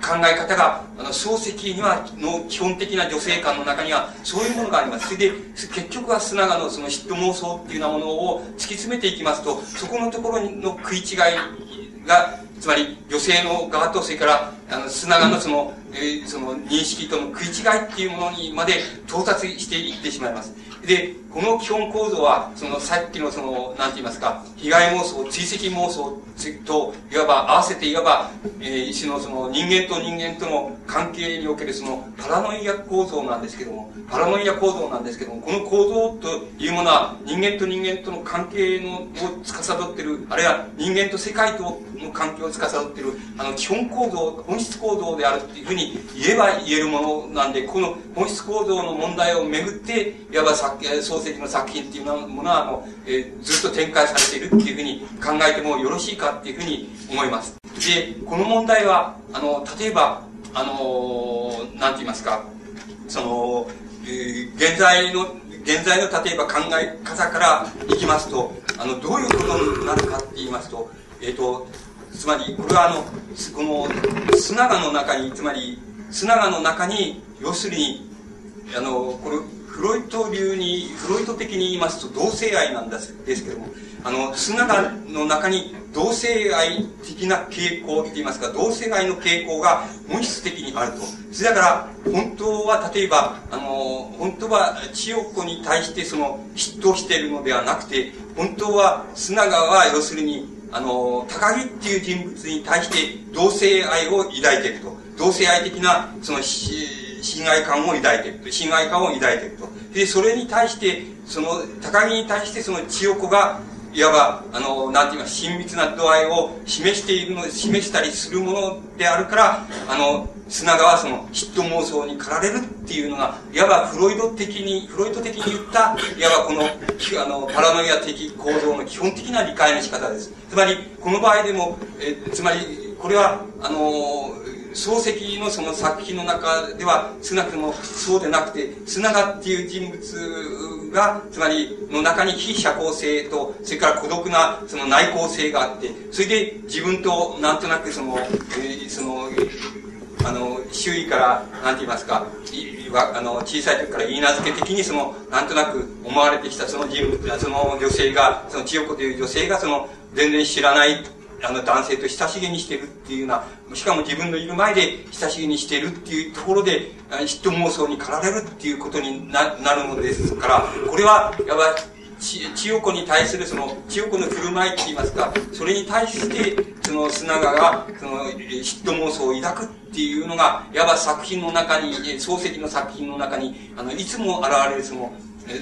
考え方が、あの、漱石には、の基本的な女性観の中には、そういうものがあります。それで、結局は砂川のその嫉妬妄想っていうようなものを突き詰めていきますと、そこのところの食い違いが、つまり女性の側と、それから、あの、砂川のその、えー、その認識との食い違いっていうものにまで到達していってしまいます。で、この基本構造は、そのさっきのその、なんて言いますか、被害妄想、追跡妄想と、いわば合わせていわば、えー、一種のその人間と人間との関係におけるそのパラノイア構造なんですけども、パラノイア構造なんですけども、この構造というものは人間と人間との関係のを司っている、あるいは人間と世界との関係を司っている、あの基本構造、本質構造であるっていうふうに言えば言えるものなんで、この本質構造の問題をめぐって、いわば作創世記の作品っていうものは、あの、えー、ずっと展開されているっていうふうに考えてもよろしいかっていうふうに思います。で、この問題は、あの、例えば、あのなんて言いますか、その、えー、現在の、現在の例えば考え方からいきますと、あの、どういうことになるかって言いますと、えっ、ー、と、つまり、これはあの、この、砂川の中に、つまり、砂川の中に、要するに、あの、これ、フロイト流に、フロイト的に言いますと同性愛なんですですけども、あの、砂川の中に同性愛的な傾向って言いますか、同性愛の傾向が本質的にあると。それだから、本当は、例えば、あの、本当は千代子に対してその、嫉妬しているのではなくて、本当は砂川は要するに、あの、高木っていう人物に対して同性愛を抱いていると。同性愛的な、その、侵害感を抱いていると。侵害感を抱いていると。で、それに対して、その、高木に対してその千代子が、いわば、あの、なんて言います、親密な度合いを示しているの、示したりするものであるから、あの、砂川はその嫉妬妄想に駆られるっていうのが、いわばフロイド的に、フロイド的に言った、いわばこの、あの、パラノイア的構造の基本的な理解の仕方です。つまり、この場合でも、え、つまり、これは、あの、漱石のその作品の中では少なくともそうでなくて、砂川っていう人物が、つまりの中に非社交性と、それから孤独なその内向性があって、それで自分となんとなくその、えー、その、あの、周囲から、なんて言いますか、あの、小さい時から言い名付け的にその、なんとなく思われてきたその人物、その女性が、その千代子という女性がその、全然知らないあの男性と親しげにしてるっていうような、しかも自分のいる前で親しげにしてるっていうところで、嫉妬妄想に駆られるっていうことにななるのですから、これは、やば千代子に対するその、千代子の振る舞いって言いますか、それに対して、その砂川が、その、嫉妬妄想を抱くっていうのが、いわば作品の中に、漱石の作品の中に、あの、いつも現れるその、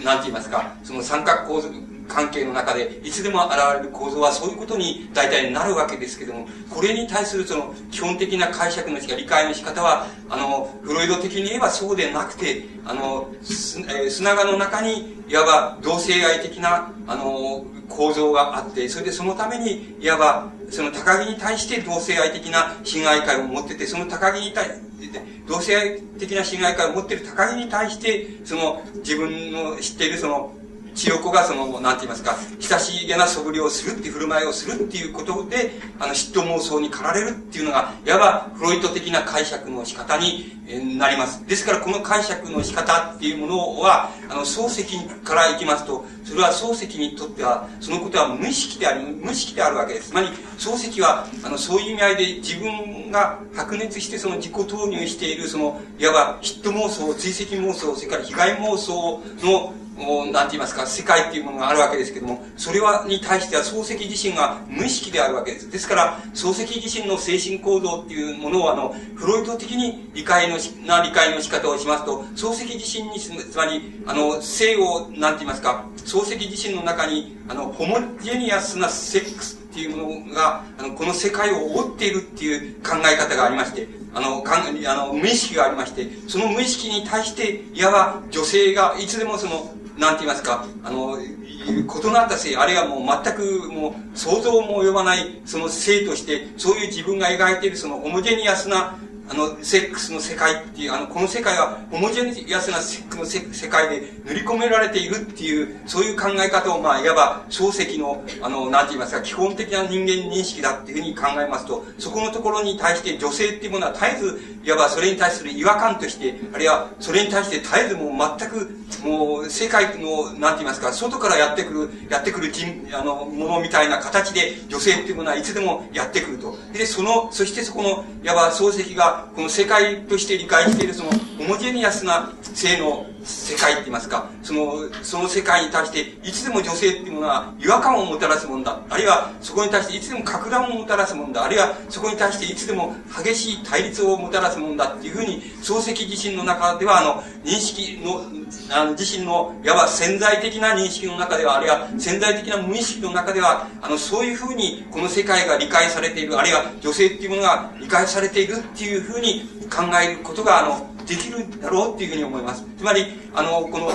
なんて言いますか、その三角構造、関係の中で、いつでも現れる構造はそういうことに大体なるわけですけども、これに対するその基本的な解釈のしか、理解の仕方は、あの、フロイド的に言えばそうでなくて、あの、すえー、砂川の中に、いわば同性愛的な、あの、構造があって、それでそのために、いわば、その高木に対して同性愛的な侵害感を持ってて、その高木に対して、同性愛的な侵害感を持ってる高木に対して、その自分の知っているその千代子がその、なんて言いますか、親しげな素振りをするっていう振る舞いをするっていうことで、あの、嫉妬妄想に駆られるっていうのが、いわばフロイト的な解釈の仕方になります。ですから、この解釈の仕方っていうものは、あの、漱石からいきますと、それは漱石にとっては、そのことは無意識であり、無意識であるわけです。つまり、漱石は、あの、そういう意味合いで自分が白熱してその自己投入している、その、いわば嫉妬妄想、追跡妄想、それから被害妄想のもう、なんて言いますか、世界っていうものがあるわけですけども、それは、に対しては漱石自身が無意識であるわけです。ですから、漱石自身の精神行動っていうものを、あの、フロイト的に理解の、な理解の仕方をしますと、漱石自身に、つまり、あの、性を、なんて言いますか、漱石自身の中に、あの、ホモジェニアスなセックスっていうものが、あの、この世界を覆っているっていう考え方がありまして、あの、かんあの無意識がありまして、その無意識に対して、いわば女性がいつでもその、なんて言いますか、あの、異なった性、あるいはもう全くもう想像も及ばないその性として、そういう自分が描いているそのホモジェニアスなあの、セックスの世界っていう、あの、この世界はホモジェニアスなセックスの世界で塗り込められているっていう、そういう考え方を、まあ、いわば、漱石の、あの、なんて言いますか、基本的な人間認識だっていうふうに考えますと、そこのところに対して女性っていうものは絶えず、いわばそれに対する違和感として、あるいはそれに対して絶えずもう全く、もう世界の、なんて言いますか、外からやってくる、やってくる人、あの、ものみたいな形で女性っていうものはいつでもやってくると。で、その、そしてそこの、いわば漱石が、この世界として理解しているその、ホモジェニアスな性の世界って言いますか、その、その世界に対して、いつでも女性っていうものは違和感をもたらすもんだ。あるいは、そこに対していつでも格段をもたらすもんだ。あるいは、そこに対していつでも激しい対立をもたらすもんだっていうふうに、漱石自身の中では、あの、認識の、あの、自身の、いわば潜在的な認識の中では、あるいは潜在的な無意識の中では、あの、そういうふうに、この世界が理解されている、あるいは女性っていうものが理解されているっていうふうに考えることが、あの、できるだろうっていうふうに思います。つまり、あの、この、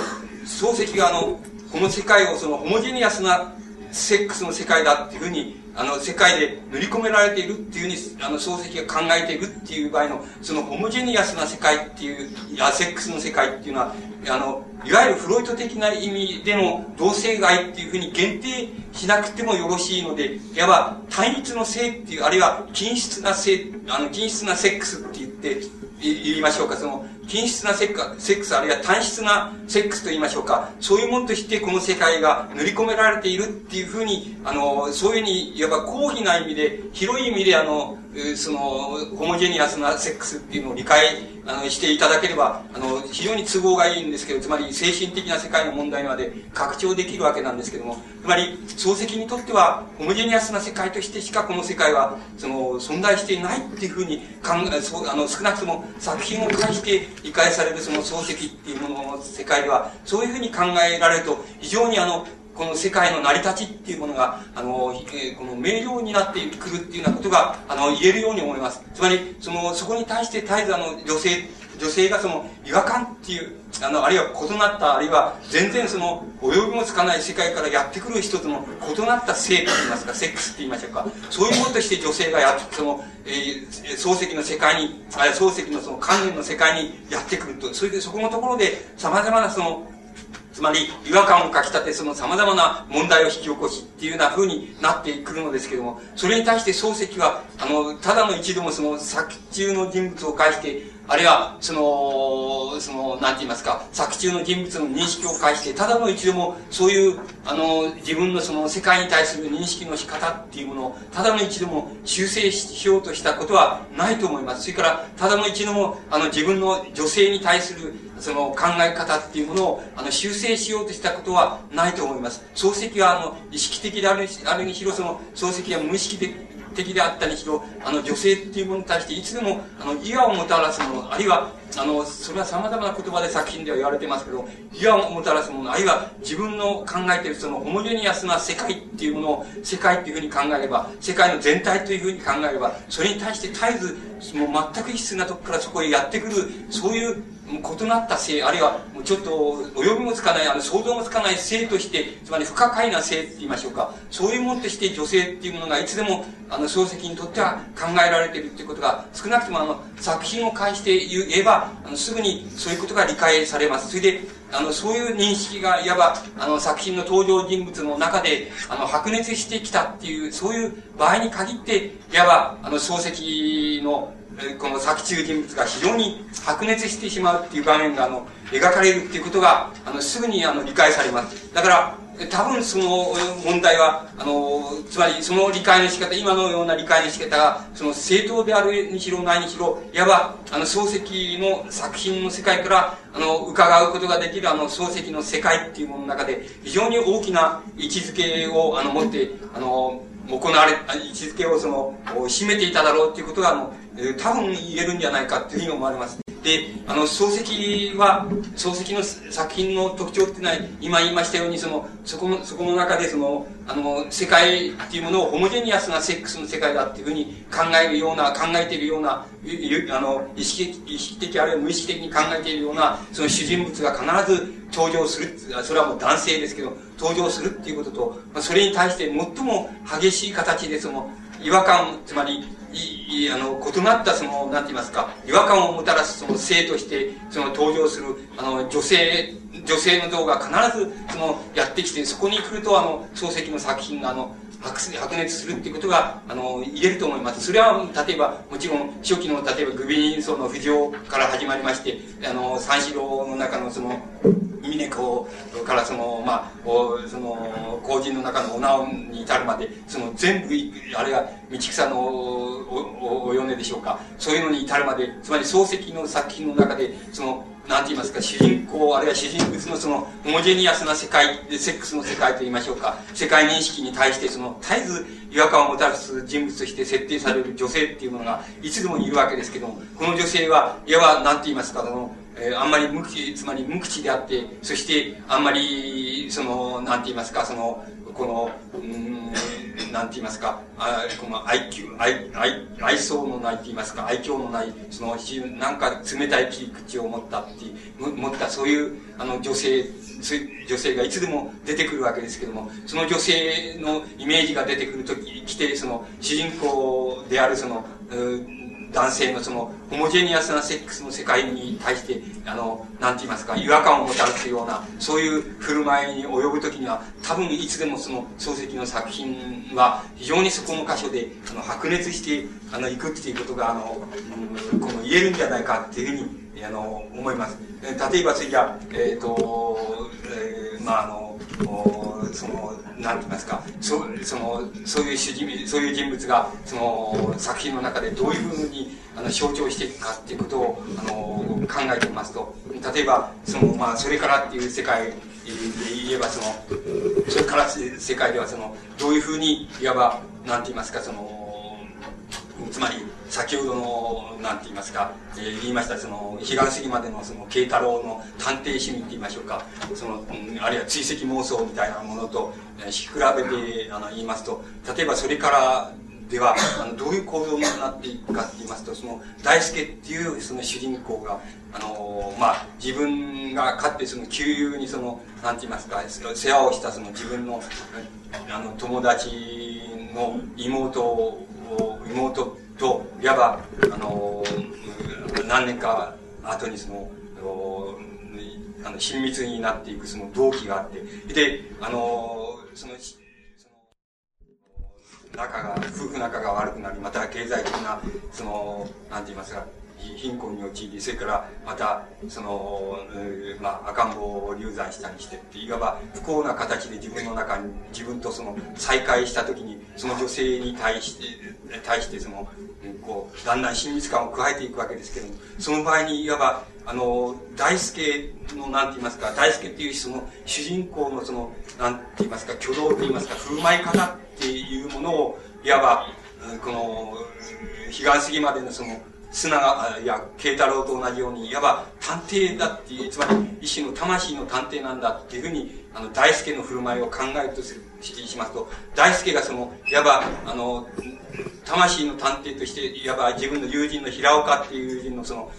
漱石があの、この世界をそのホモジェニアスなセックスの世界だっていうふうに、あの、世界で塗り込められているっていうふうに、あの、漱石が考えているっていう場合の、そのホモジェニアスな世界っていうい、や、セックスの世界っていうのは、あの、いわゆるフロイト的な意味での同性愛っていうふうに限定しなくてもよろしいので、いわば対立の性っていう、あるいは均質な性、あの、均質なセックスって言って、言いましょうか、その、均質なセックセックス、あるいは単質なセックスと言いましょうか、そういうものとしてこの世界が塗り込められているっていうふうに、あの、そういうふうに、いわば公費な意味で、広い意味で、あの、その、ホモジェニアスなセックスっていうのを理解あのしていただければ、あの、非常に都合がいいんですけど、つまり精神的な世界の問題まで拡張できるわけなんですけども、つまり、漱石にとっては、ホモジェニアスな世界としてしかこの世界は、その、存在していないっていうふうに考え、そう、あの、少なくとも作品を介して理解されるその漱石っていうものの世界では、そういうふうに考えられると、非常にあの、この世界の成り立ちっていうものが、あの、えー、この明瞭になってくるっていうようなことが、あの、言えるように思います。つまり、その、そこに対して絶えずあの、女性、女性がその、違和感っていう、あの、あるいは異なった、あるいは全然その、及びもつかない世界からやってくる一つの異なった性と言いますか、セックスって言いましょうか。そういうものとして女性がやって、その、えー、漱石の世界に、あるいは漱石のその観念の世界にやってくると、それでそこのところで様々なその、つまり違和感をかきたてその様々な問題を引き起こしっていうような風になってくるのですけども、それに対して漱石は、あの、ただの一度もその作中の人物を介して、あるいは、その、その、なんて言いますか、作中の人物の認識を介して、ただの一度も、そういう、あの、自分のその世界に対する認識の仕方っていうものを、ただの一度も修正しようとしたことはないと思います。それから、ただの一度も、あの、自分の女性に対する、その考え方っていうものを、あの、修正しようとしたことはないと思います。漱石は、あの、意識的であるあるにしろ、その、漱石は無意識的的であったにしろ、あの、女性っていうものに対していつでも、あの、威和をもたらすもの、あるいは、あの、それは様々な言葉で作品では言われてますけど、威和をもたらすもの、あるいは自分の考えているそのホモジェニアスな世界っていうものを、世界っていうふうに考えれば、世界の全体というふうに考えれば、それに対して絶えず、もう全く異質なとこからそこへやってくる、そういう異なった性、あるいはちょっと及びもつかない、あの想像もつかない性として、つまり不可解な性って言いましょうか、そういうものとして女性っていうものがいつでも、あの、漱石にとっては考えられているっていうことが、少なくともあの、作品を介して言えば、あの、すぐにそういうことが理解されます。それで、あの、そういう認識が、いわば、あの、作品の登場人物の中で、あの、白熱してきたっていう、そういう場合に限って、いわば、あの、漱石のこの作中人物が非常に白熱してしまうっていう場面が、あの、描かれるっていうことが、あの、すぐに、あの、理解されます。だから、多分その問題は、あの、つまりその理解の仕方、今のような理解の仕方が、その正当であるにしろないにしろ、いわば、あの、漱石の作品の世界から、あの、伺うことができるあの、漱石の世界っていうものの中で、非常に大きな位置づけを、あの、持って、あの、行われ、位置づけをその、占めていただろうっていうことが、あの、多分言えるんじゃないかというふうに思われます。で、あの、漱石は、漱石の作品の特徴っていうのは、今言いましたように、その、そこの、そこの中で、その、あの、世界っていうものをホモジェニアスなセックスの世界だっていうふうに考えるような、考えているような、あの、意識的、意識的あるいは無意識的に考えているような、その主人物が必ず登場する。それはもう男性ですけど、登場するっていうことと、それに対して最も激しい形で、その、違和感、つまり、い、あの、異なったその、何て言いますか、違和感をもたらすその性として、その登場する、あの、女性、女性の像が必ず、その、やってきて、そこに来ると、あの、漱石の作品が、あの、白熱するっていうことが、あの、言えると思います。それは、例えば、もちろん、初期の、例えば、グビンソの浮上から始まりまして、あの、三四郎の中の、その、峰子からその、まあ、その、後人の中のお直に至るまで、その全部、あれは道草のお、お、米でしょうか。そういうのに至るまで、つまり漱石の作品の中で、その、なんて言いますか、主人公、あるいは主人物のその、ホモジェニアスな世界、セックスの世界と言いましょうか、世界認識に対して、その、絶えず違和感をもたらす人物として設定される女性っていうものが、いつでもいるわけですけども、この女性は、いわば、なんて言いますか、その、えー、あんまり無口、つまり無口であって、そして、あんまり、その、なんて言いますか、その、この、うん、なんて言いますか、あこの愛嬌、愛、愛、愛想のないって言いますか、愛嬌のない、その、なんか冷たい切り口を持ったって、持ったそういう、あの、女性女性がいつでも出てくるわけですけども、その女性のイメージが出てくるとき、来て、その、主人公であるその、男性のその、ホモジェニアスなセックスの世界に対して、あの、なんて言いますか、違和感をもたらすような、そういう振る舞いに及ぶときには、多分いつでもその、漱石の作品は、非常にそこの箇所で、あの、白熱して、あの、行くっていうことが、あの、うん、この言えるんじゃないかっていうふうに、あの、思います。例えば、それじゃえっ、ー、と、えー、まあ、あの、その、なんて言いますか、そその、そういう主人、そういう人物が、その、作品の中でどういうふうに、あの、象徴していくかっていうことを、あの、考えてみますと、例えば、その、まあ、それからっていう世界で言えば、その、それから世界では、その、どういうふうに、いわば、なんて言いますか、その、つまり、先ほどの、なんて言いますか、えー、言いました、その、彼岸過ぎまでのその、慶太郎の探偵趣味って言いましょうか、その、うん、あるいは追跡妄想みたいなものと、えー、比べて、あの、言いますと、例えばそれからでは、あの、どういう構造になっていくかって言いますと、その、大輔っていうその主人公が、あの、まあ、自分がかってその、旧友にその、なんて言いますか、世話をしたその自分の、あの、友達の妹を、妹と、いわば、あの、何年か後にその、あの、親密になっていくその動機があって、で、あの、その、仲が、夫婦仲が悪くなり、また経済的な、その、なんて言いますか、貧困に陥り、それからまた、その、まあ、赤ん坊を流産したりしてって、いわば不幸な形で自分の中に、自分とその再会した時に、その女性に対して、対してその、こう、だんだん親密感を加えていくわけですけども、その場合にいわば、あの、大輔の、なんて言いますか、大輔っていうその、主人公のその、なんて言いますか、挙動と言いますか、振る舞い方っていうものを、いわば、この、彼岸過ぎまでのその、砂が、いや、慶太郎と同じように、いわば探偵だっていう、つまり一種の魂の探偵なんだっていうふうに、あの、大輔の振る舞いを考えるとする、しますと、大輔がその、いわば、あの、魂の探偵として、いわば自分の友人の平岡っていう友人のその、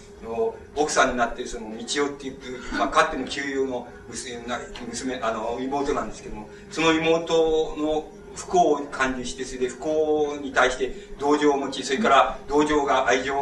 奥さんになってその道夫っていう、まあ、かっての旧友の、娘、あの、妹なんですけども、その妹の不幸を感じして、それで不幸に対して同情を持ち、それから同情が愛情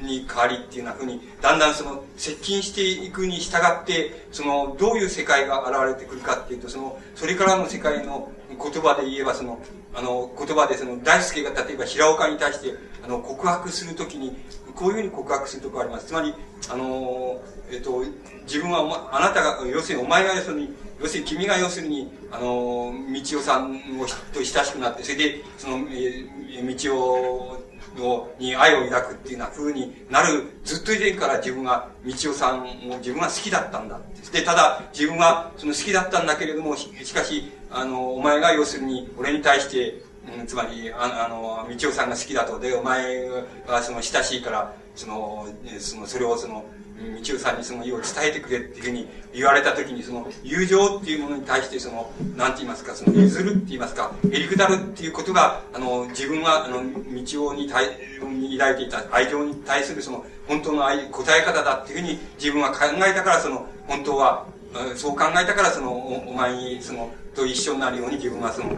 に変わりっていうようなふうに、だんだんその接近していくに従って、そのどういう世界が現れてくるかっていうと、その、それからの世界の言葉で言えば、その、あの、言葉でその大輔が例えば平岡に対して、あの、告白するときに、こういうふうに告白するところあります。つまり、あの、えっと、自分は、あなたが、要するにお前が要するに、要するに君が要するに、あの、道夫さんをと親しくなって、それで、その、えー、道夫のに愛を抱くっていうような風になる、ずっと以前から自分が道夫さんを自分は好きだったんだって。で、ただ自分はその好きだったんだけれども、しかし、あの、お前が要するに俺に対して、うん、つまり、ああの、道夫さんが好きだと。で、お前はその親しいから、その、その、それをその、道夫さんにその意を伝えてくれっていうふうに言われたときに、その、友情っていうものに対して、その、なんて言いますか、その、譲るって言いますか、へりくだるっていうことが、あの、自分は、あの、道夫に対、に抱いていた愛情に対する、その、本当の愛、答え方だっていうふうに自分は考えたから、その、本当は、そう考えたから、その、お前に、その、と一緒になるように自分は、その、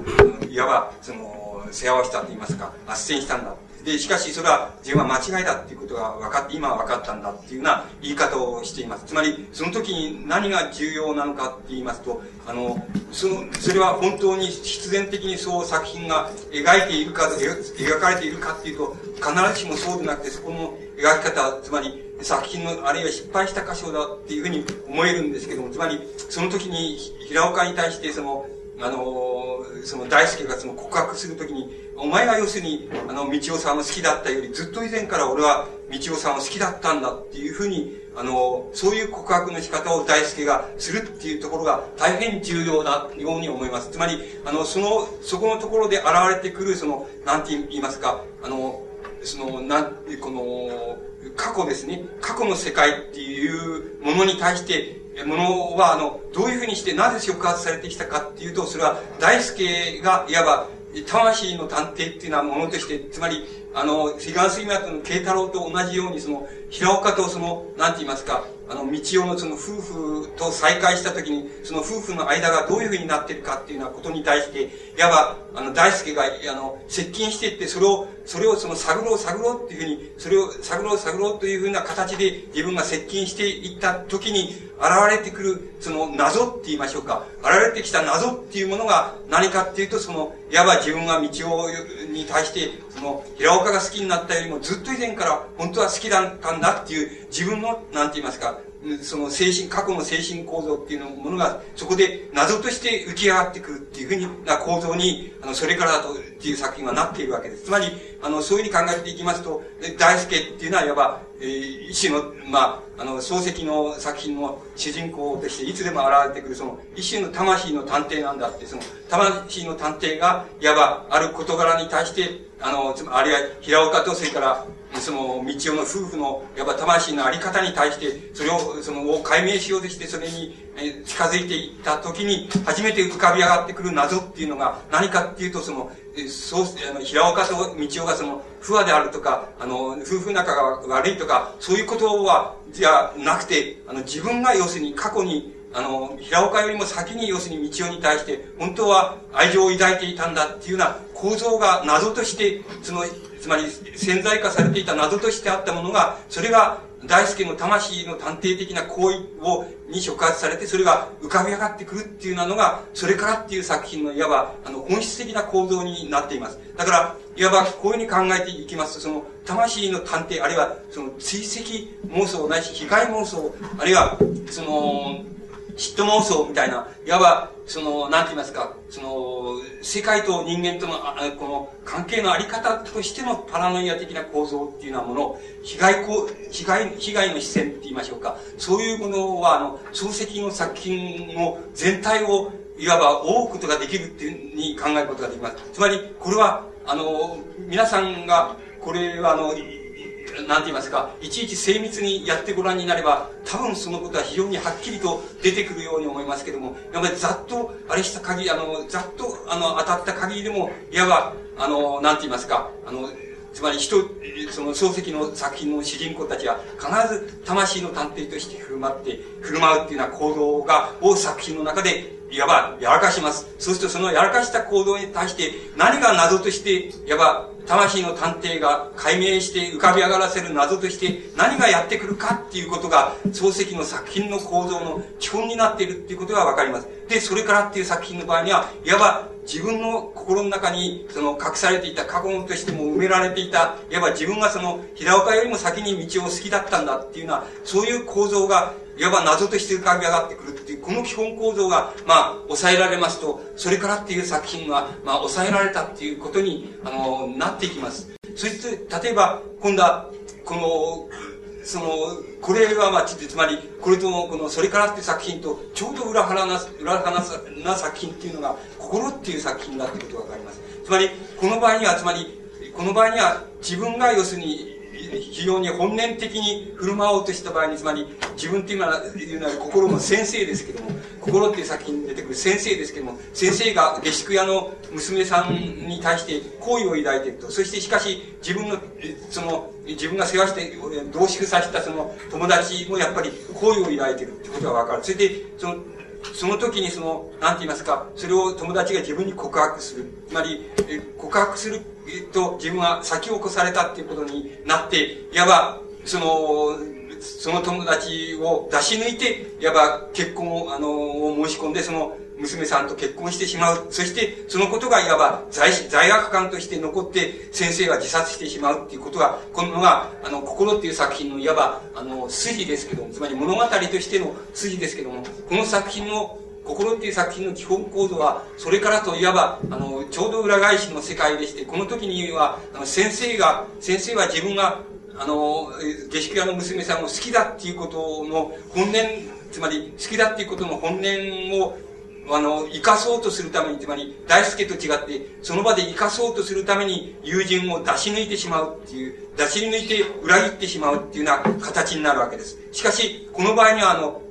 いわば、その、世話をしたと言いますか、斡旋したんだ。で、しかしそれは自分は間違いだっていうことが分かって、今は分かったんだっていうような言い方をしています。つまり、その時に何が重要なのかって言いますと、あの、その、それは本当に必然的にそう作品が描いているか、描かれているかっていうと、必ずしもそうでなくて、そこの描き方、つまり作品の、あるいは失敗した箇所だっていうふうに思えるんですけども、つまり、その時に平岡に対してその、あの、その大輔がその告白するときに、お前が要するに、あの、道夫さんを好きだったより、ずっと以前から俺は道夫さんを好きだったんだっていうふうに、あの、そういう告白の仕方を大輔がするっていうところが大変重要なように思います。つまり、あの、その、そこのところで現れてくる、その、なんて言いますか、あの、その、なん、この、過去ですね。過去の世界っていうものに対して、ものは、あの、どういうふうにしてなぜ触発されてきたかっていうと、それは大輔がいわば魂の探偵っていうようなものとして、つまり、あの、彼岸杉村の慶太郎と同じように、その、平岡とその、なんて言いますか、あの、道夫のその夫婦と再会した時に、その夫婦の間がどういうふうになってるかっていうようなことに対して、いわば、あの、大輔が、あの、接近していって、それを、それをその探ろう探ろうっていうふうに、それを探ろう探ろうというふうな形で自分が接近していった時に、現れてくる、その謎って言いましょうか。現れてきた謎っていうものが何かっていうと、その、いわば自分が道をに対して、その、平岡が好きになったよりもずっと以前から本当は好きだったんだっていう自分の、なんて言いますか、その精神、過去の精神構造っていうものが、そこで謎として浮き上がってくるっていうふうな構造に、あの、それからだと、っていう作品はなっているわけです。つまり、あの、そういうふうに考えていきますと、大輔っていうのは、いわば、えー、一種の、まあ、あの、漱石の作品の主人公として、いつでも現れてくる、その、一種の魂の探偵なんだって、その、魂の探偵が、いわば、ある事柄に対して、あの、つまりあるいは、平岡と、それから、その、道夫の夫婦の、やっぱ魂のあり方に対して、それを、その、を解明しようとして、それに、近づいていった時に、初めて浮かび上がってくる謎っていうのが、何かっていうと、その、そう、あの、平岡と道夫がその、不和であるとか、あの、夫婦仲が悪いとか、そういうことは、じゃなくて、あの、自分が要するに過去に、あの、平岡よりも先に要するに道夫に対して、本当は愛情を抱いていたんだっていうような構造が謎として、その、つまり潜在化されていた謎としてあったものが、それが大輔の魂の探偵的な行為を、に触発されて、それが浮かび上がってくるっていうなのが、それからっていう作品のいわば、あの、本質的な構造になっています。だから、いわば、こういうふうに考えていきますと、その、魂の探偵、あるいは、その、追跡妄想ないし、被害妄想、あるいは、その、嫉妬妄想みたいな、いわば、その、なんて言いますか、その、世界と人間との、あこの、関係のあり方としてのパラノイア的な構造っていうようなもの、被害こ、被害、被害の視線って言いましょうか、そういうものは、あの、漱石の作品の全体を、いわば、追うことができるっていうふうに考えることができます。つまり、これは、あの、皆さんが、これは、あの、なんて言いますか、いちいち精密にやってご覧になれば、多分そのことは非常にはっきりと出てくるように思いますけども、やっぱりざっと、あれした限り、あの、ざっと、あの、当たった限りでも、いわば、あの、なんて言いますか、あの、つまり人、その漱石の作品の主人公たちは必ず魂の探偵として振る舞って、振る舞うっていうような行動が、を作品の中でいわばやらかします。そうするとそのやらかした行動に対して何が謎として、いわば魂の探偵が解明して浮かび上がらせる謎として何がやってくるかっていうことが漱石の作品の構造の基本になっているっていうことがわかります。で、それからっていう作品の場合には、いわば自分の心の中にその隠されていた過去としても埋められていた、いわば自分がその平岡よりも先に道を好きだったんだっていうのは、そういう構造がいわば謎として浮かび上がってくるっていう、この基本構造が、まあ、抑えられますと、それからっていう作品が、まあ、抑えられたっていうことに、あの、なっていきます。そして、例えば、今度は、この、その、これは、まあ、つまり、これとこの、それからって作品と、ちょうど裏腹な、裏腹な作品っていうのが、心っていう作品だってことがわかります。つまり、この場合には、つまり、この場合には、自分が要するに、非常に本念的に振る舞おうとした場合に、つまり自分っていうのは心の先生ですけども、心っていう作品に出てくる先生ですけども、先生が下宿屋の娘さんに対して好意を抱いていると。そしてしかし自分の、その、自分が世話して同宿させたその友達もやっぱり好意を抱いているってことがわかる。それで、その、その時にその、なんて言いますか、それを友達が自分に告白する。つまり、告白すると自分は先を越されたっていうことになって、いわば、その、その友達を出し抜いて、いわば結婚を、あの、申し込んで、その娘さんと結婚してしまう。そして、そのことがいわば罪罪悪感として残って、先生は自殺してしまうっていうことが、このが、あの、心っていう作品のいわば、あの、筋ですけども、つまり物語としての筋ですけども、この作品の心っていう作品の基本構造は、それからといわば、あの、ちょうど裏返しの世界でして、この時には、あの、先生が、先生は自分が、あの、下宿屋の娘さんを好きだっていうことの本音、つまり好きだっていうことの本音をあの、生かそうとするために、つまり、大輔と違って、その場で生かそうとするために、友人を出し抜いてしまうっていう、出し抜いて裏切ってしまうっていうような形になるわけです。しかし、この場合には、あの、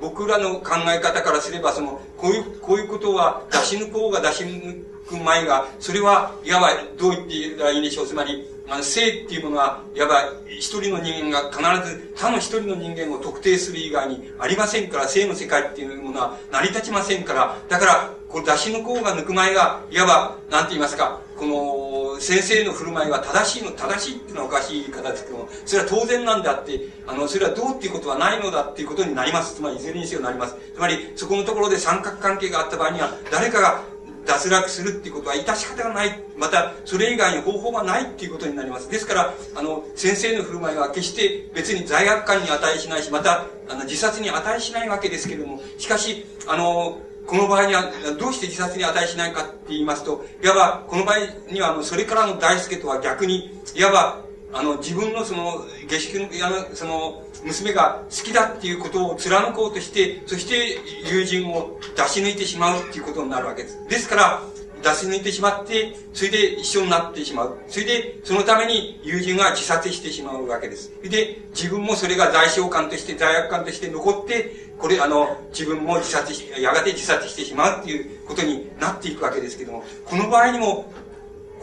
僕らの考え方からすれば、その、こういう、こういうことは出し抜こうが出し抜く前が、それは、いわば、どう言っていいらいいんでしょう。つまり、あの、性っていうものは、いわば一人の人間が必ず他の一人の人間を特定する以外にありませんから、性の世界っていうものは成り立ちませんから、だから、これ出し抜こうが抜く前が、いわば、なんて言いますか、この、先生の振る舞いは正しいの、正しいっていうのはおかしい言い方ですけども、それは当然なんであって、あの、それはどうっていうことはないのだっていうことになります。つまり、いずれにせよなります。つまり、そこのところで三角関係があった場合には、誰かが脱落するっていうことは致し方がない。また、それ以外に方法がないっていうことになります。ですから、あの、先生の振る舞いは決して別に罪悪感に値しないし、また、あの、自殺に値しないわけですけれども、しかし、あの、この場合には、どうして自殺に値しないかって言いますと、いわば、この場合には、あの、それからの大輔とは逆に、いわば、あの、自分のその、下宿の、あの、その、娘が好きだっていうことを貫こうとして、そして友人を出し抜いてしまうっていうことになるわけです。ですから、出し抜いてしまって、それで一緒になってしまう。それで、そのために友人が自殺してしまうわけです。で、自分もそれが罪償感として、罪悪感として残って、これ、あの、自分も自殺し、やがて自殺してしまうっていうことになっていくわけですけども、この場合にも、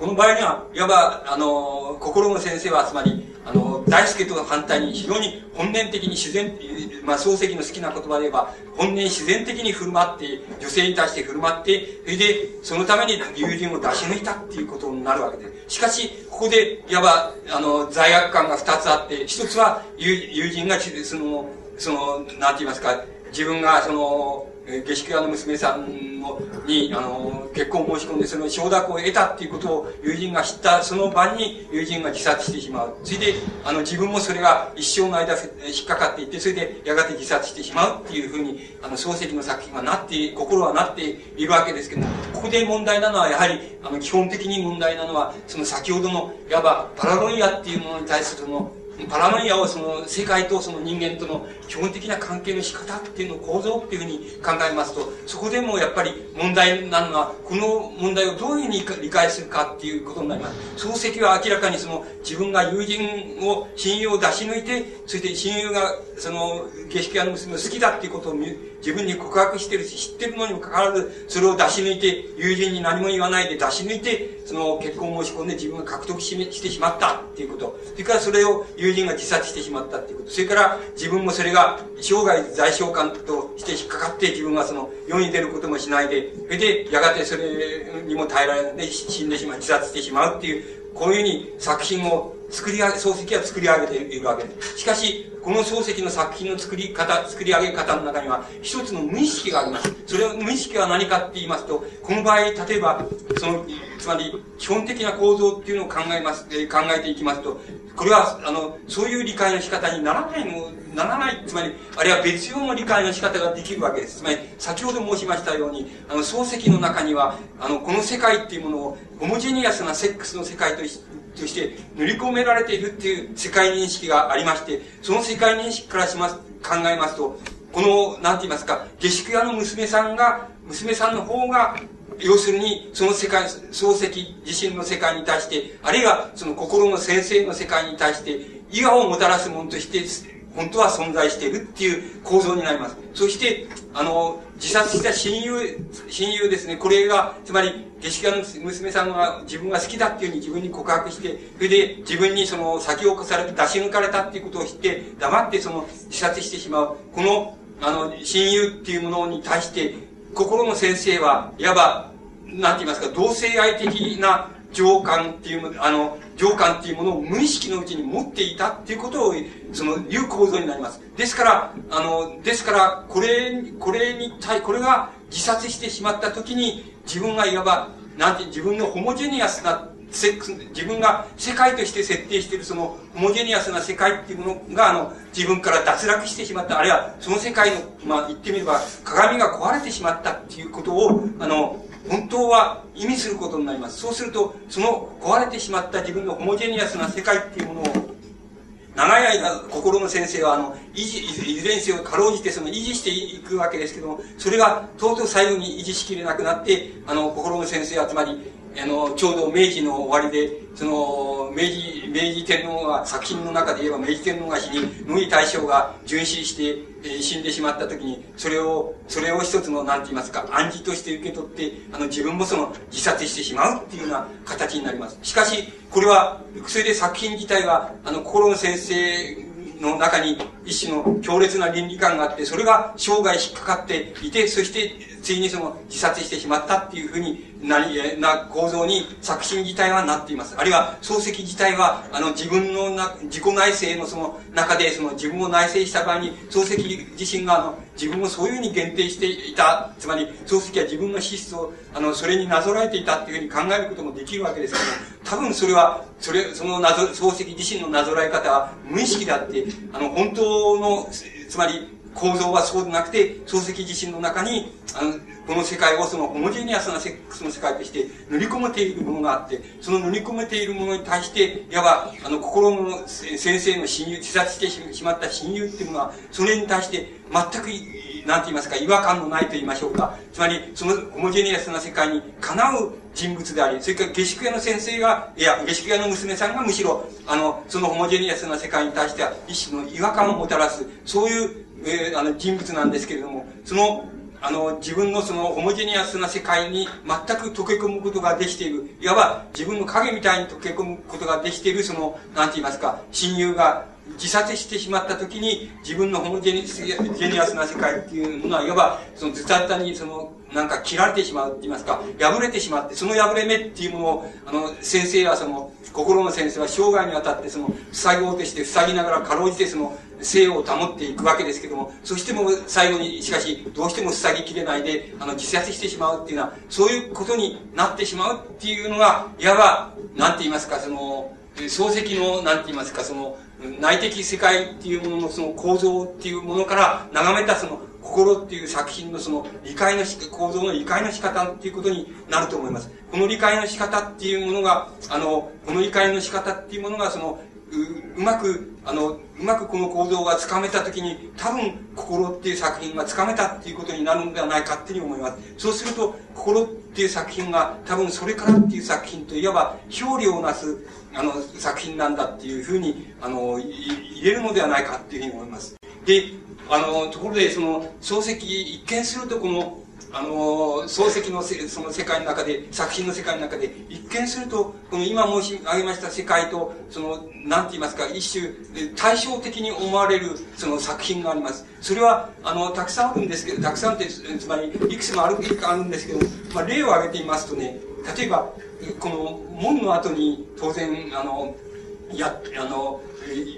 この場合には、いわば、あの、心の先生は、つまり、あの、大輔と反対に非常に本念的に自然、まあ、漱石の好きな言葉で言えば、本念自然的に振る舞って、女性に対して振る舞って、それで、そのために友人を出し抜いたっていうことになるわけです。しかし、ここで、いわば、あの、罪悪感が二つあって、一つは友、友人が、その、その、なんて言いますか、自分が、その、下宿屋の娘さんのに、あの、結婚申し込んで、その承諾を得たっていうことを友人が知ったその晩に友人が自殺してしまう。それで、あの、自分もそれが一生の間引っかかっていって、それでやがて自殺してしまうっていうふうに、あの、漱石の作品はなって、心はなっているわけですけども、ここで問題なのは、やはり、あの、基本的に問題なのは、その先ほどの、いわば、パラロイアっていうものに対するその、パラマニアをその世界とその人間との基本的な関係の仕方っていうの構造っていうふうに考えますと、そこでもやっぱり問題なのは、この問題をどういうふうに理解するかっていうことになります。漱石は明らかにその自分が友人を、親友を出し抜いて、そして親友がその下宿屋の娘を好きだっていうことを見自分に告白してるし、知ってるのにもかかわらず、それを出し抜いて、友人に何も言わないで出し抜いて、その結婚を申し込んで自分が獲得してしまったっていうこと。それからそれを友人が自殺してしまったっていうこと。それから自分もそれが生涯在償感として引っかかって自分はその世に出ることもしないで、それでやがてそれにも耐えられないで死んでしまう、自殺してしまうっていう、こういうふうに作品を作り上げ、漱石は作り上げているわけです。しかし、この漱石の作品の作り方、作り上げ方の中には、一つの無意識があります。それは無意識は何かって言いますと、この場合、例えば、その、つまり、基本的な構造っていうのを考えます、えー、考えていきますと、これは、あの、そういう理解の仕方にならないの、ならない、つまり、あるいは別用の理解の仕方ができるわけです。つまり、先ほど申しましたように、あの、漱石の中には、あの、この世界っていうものを、ホモジェニアスなセックスの世界として、として塗り込められているっていう世界認識がありまして、その世界認識からします、考えますと、この、なんて言いますか、下宿屋の娘さんが、娘さんの方が、要するに、その世界、漱石自身の世界に対して、あるいはその心の先生の世界に対して、違和をもたらすものとして、本当は存在しているっていう構造になります。そして、あの、自殺した親友、親友ですね。これが、つまり、下宿屋の娘さんが自分が好きだっていうふうに自分に告白して、それで自分にその先を越されて出し抜かれたっていうことを知って、黙ってその自殺してしまう。この、あの、親友っていうものに対して、心の先生は、いわば、なんて言いますか、同性愛的な情感っていう、あの、情感っていうものを無意識のうちに持っていたっていうことを、その、いう構造になります。ですから、あの、ですから、これ、これに対、これが自殺してしまった時に、自分がいわば、なんて、自分のホモジェニアスなセックス、自分が世界として設定しているそのホモジェニアスな世界っていうものが、あの、自分から脱落してしまった、あるいはその世界の、まあ言ってみれば、鏡が壊れてしまったっていうことを、あの、本当は意味することになります。そうすると、その壊れてしまった自分のホモジェニアスな世界っていうものを、長い間、心の先生は、あの、維持、いずれにせよ、かろうじてその維持していくわけですけども、それが、とうとう最後に維持しきれなくなって、あの、心の先生は、つまり、あの、ちょうど明治の終わりで、その、明治、明治天皇が、作品の中で言えば明治天皇が死に、野木大将が殉死して、えー、死んでしまった時に、それを、それを一つの、なんて言いますか、暗示として受け取って、あの、自分もその、自殺してしまうっていうような形になります。しかし、これは、それで作品自体は、あの、心の先生の中に一種の強烈な倫理観があって、それが生涯引っかかっていて、そしてついにその自殺してしまったっていうふうになり、な構造に作品自体はなっています。あるいは漱石自体は、あの自分のな、自己内省のその中で、その自分を内省した場合に、漱石自身があの自分をそういうふうに限定していた、つまり漱石は自分の資質を、あの、それになぞらえていたっていうふうに考えることもできるわけですけども、多分それは、それ、そのなぞ、漱石自身のなぞらえ方は無意識であって、あの、本当の、つまり、構造はそうでなくて、漱石自身の中に、あの、この世界をそのホモジェニアスなセックスの世界として塗り込めているものがあって、その塗り込めているものに対して、いわば、あの、心の先生の親友、自殺してしまった親友っていうのは、それに対して全く、なんて言いますか、違和感のないと言いましょうか。つまり、そのホモジェニアスな世界にかなう人物であり、それから下宿屋の先生が、いや、下宿屋の娘さんがむしろ、あの、そのホモジェニアスな世界に対しては一種の違和感をもたらす、そういうえー、あの人物なんですけれども、その、あの、自分のそのホモジェニアスな世界に全く溶け込むことができている。いわば自分の影みたいに溶け込むことができている、その、なんて言いますか、親友が自殺してしまった時に自分のホモジェニジェニアスな世界っていうものは、いわばそのズタズタにその、なんか切られてしまうって言いますか、破れてしまって、その破れ目っていうものを、あの、先生はその、心の先生は生涯にわたってその、塞ごうとして塞ぎながらかろうじてその、性を保っていくわけですけども、そしても最後に、しかし、どうしても塞ぎきれないで、あの、自殺してしまうっていうのは、そういうことになってしまうっていうのが、いわば、なんて言いますか、その、漱石の、なんて言いますか、その、内的世界っていうもののその構造っていうものから眺めたその心っていう作品のその理解のし、構造の理解の仕方っていうことになると思います。この理解の仕方っていうものが、あの、この理解の仕方っていうものがその、ううまく、あの、うまくこの構造がつかめたときに、多分、心っていう作品がつかめたっていうことになるんではないかっていうふうに思います。そうすると、心っていう作品が、多分それからっていう作品といわば、表裏をなす、あの、作品なんだっていうふうに、あの、入れるのではないかっていうふうに思います。で、あの、ところで、その、漱石、一見するとこの、あの漱石のせその世界の中で作品の世界の中で一見するとこの今申し上げました世界とその何て言いますか一種対照的に思われるその作品があります。それはあのたくさんあるんですけどたくさんってつまりいくつもあるあるんですけど、まあ、例を挙げてみますとね例えばこの門の後に当然あのやあの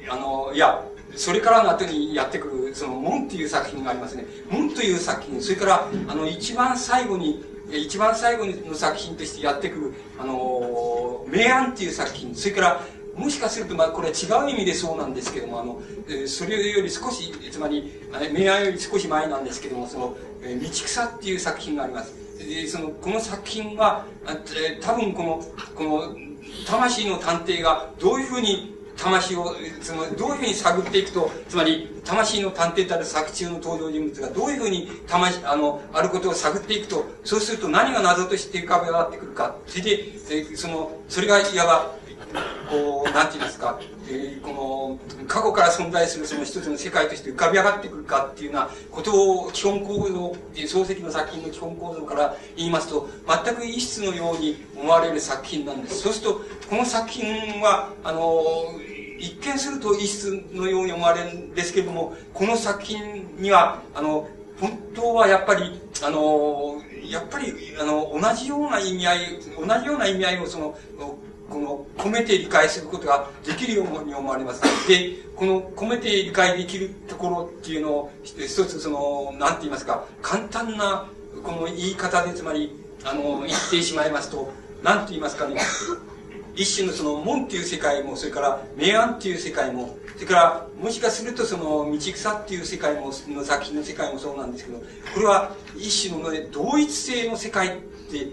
あのいやそれからの後にやってくる、その、門っていう作品がありますね。門という作品、それから、あの、一番最後に、一番最後の作品としてやってくる、あの、明暗っていう作品、それから、もしかすると、まあ、これは違う意味でそうなんですけども、あの、えそれより少し、つまり、明暗より少し前なんですけども、その、え道草っていう作品があります。で、その、この作品は、え多分この、この、魂の探偵がどういうふうに魂を、その、どういうふうに探っていくと、つまり、魂の探偵たる作中の登場人物がどういうふうに魂、あの、あることを探っていくと、そうすると何が謎として浮かび上がってくるか。それで、その、それがいわば、こう、なんて言いますか、えー、この、過去から存在するその一つの世界として浮かび上がってくるかっていうようなことを、基本構造、漱石の作品の基本構造から言いますと、全く異質のように思われる作品なんです。そうすると、この作品は、あの、一見すると異質のように思われるんですけれども、この作品には、あの、本当はやっぱり、あの、やっぱり、あの、同じような意味合い、同じような意味合いをその、この、込めて理解することができるように思われます。で、この込めて理解できるところっていうのを、一つその、なんて言いますか、簡単な、この言い方で、つまり、あの、言ってしまいますと、なんて言いますかね、一種のその門っていう世界も、それから明暗っていう世界も、それからもしかするとその道草っていう世界も、の作品の世界もそうなんですけど、これは一種の、同一性の世界って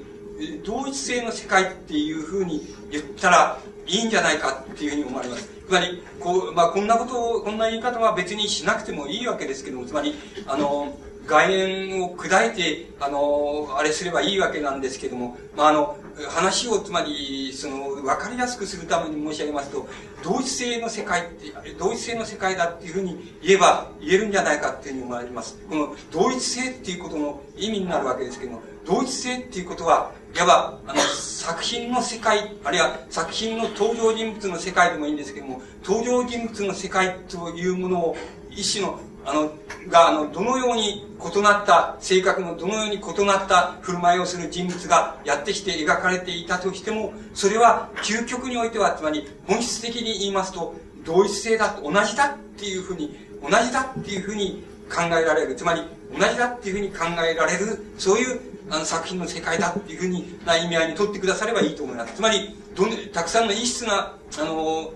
同一性の世界っていうふうに言ったらいいんじゃないかっていうふうに思われます。つまり、こう、まあ、こんなことを、こんな言い方は別にしなくてもいいわけですけども、つまり、あの、概念を砕いて、あの、あれすればいいわけなんですけども、まあ、あの、話をつまり、その、わかりやすくするために申し上げますと、同一性の世界って、同一性の世界だっていうふうに言えば、言えるんじゃないかっていうふうに思われます。この同一性っていうことの意味になるわけですけども、同一性っていうことは、いわば、あの、作品の世界、あるいは作品の登場人物の世界でもいいんですけども、登場人物の世界というものを、一種のあの、が、あの、どのように異なった、性格のどのように異なった振る舞いをする人物がやってきて描かれていたとしても、それは究極においては、つまり本質的に言いますと、同一性だ、同じだっていうふうに、同じだっていうふうに考えられる。つまり、同じだっていうふうに考えられる、そういうあの作品の世界だっていうふうにな意味合いにとってくださればいいと思います。つまり、どんたくさんの異質な、あの、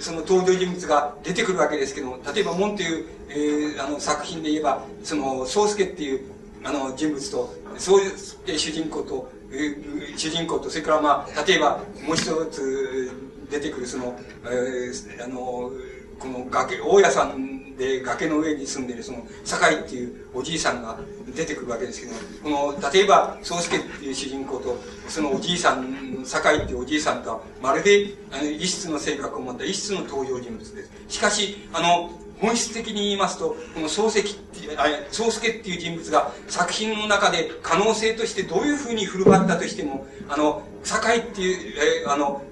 その登場人物が出てくるわけですけども、例えば、門という、えー、あの作品で言えば、その、宗介っていうあの人物と、そういう主人公と、えー、主人公と、それからまあ、例えば、もう一つ出てくるその、えー、あの、この崖、大家さんで崖の上に住んでるその、酒井っていうおじいさんが出てくるわけですけどこの、例えば、宗介っていう主人公と、そのおじいさん、酒井っていうおじいさんとは、まるで、あの、異質の性格を持った異質の登場人物です。しかし、あの、本質的に言いますと、この漱石っていう、あ宗介っていう人物が作品の中で可能性としてどういうふうに振る舞ったとしても、あの、酒井っていう、え、あの、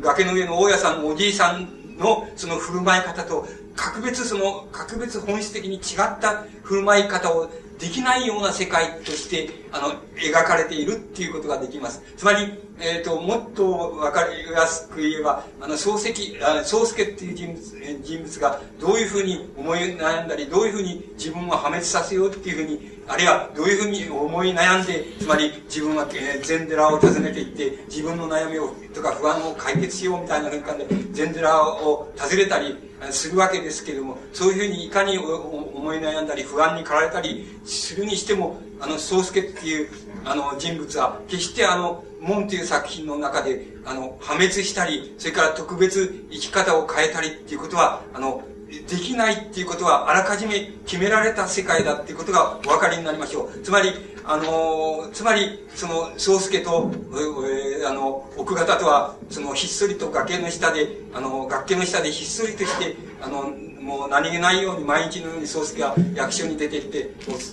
崖の上の大家さんのおじいさんのその振る舞い方と、格別その、格別本質的に違った振る舞い方をできないような世界として、あの、描かれているっていうことができます。つまり、えっ、ー、と、もっとわかりやすく言えば、あの、漱石、あ宗介っていう人物、人物がどういうふうに思い悩んだり、どういうふうに自分を破滅させようっていうふうに、あるいはどういうふうに思い悩んで、つまり自分は、禅寺を訪ねていって、自分の悩みを、とか不安を解決しようみたいな瞬間で、禅寺を訪ねたり、するわけですけれども、そういうふうにいかに思い悩んだり、不安に駆られたりするにしても、あの、宗介っていう、あの、人物は、決してあの、門という作品の中で、あの、破滅したり、それから特別生き方を変えたりっていうことは、あの、できないっていうことは、あらかじめ決められた世界だっていうことがお分かりになりましょう。つまり、あの、つまり、その、宗介と、えー、あの、奥方とは、その、ひっそりと崖の下で、あの、崖の下でひっそりとして、あの、もう何気ないように毎日のように宗介は役所に出てきて、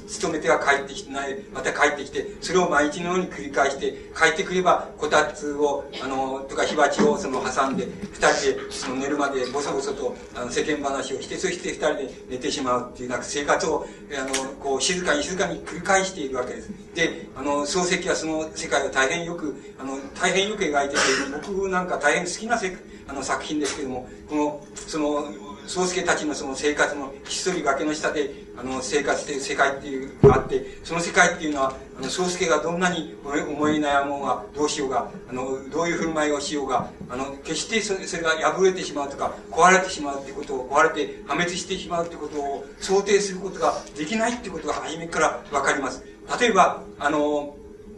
勤めては帰ってきてない、また帰ってきて、それを毎日のように繰り返して、帰ってくれば、こたつを、あの、とか火鉢をその挟んで、二人でその寝るまでボソボソとあの世間話をして、そして二人で寝てしまうっていう、なんか生活を、あの、こう、静かに静かに繰り返しているわけです。で、あの、漱石はその世界を大変よく、あの、大変よく描いてて、僕なんか大変好きなせあの作品ですけども、この、その、宗介たちのその生活のひっそり崖の下であの生活している世界っていうのがあってその世界っていうのはあの宗介がどんなに思い悩もうがどうしようがあのどういう振る舞いをしようがあの決してそれが破れてしまうとか壊れてしまうってことを壊れて破滅してしまうってことを想定することができないってことが初めから分かります。例えばあの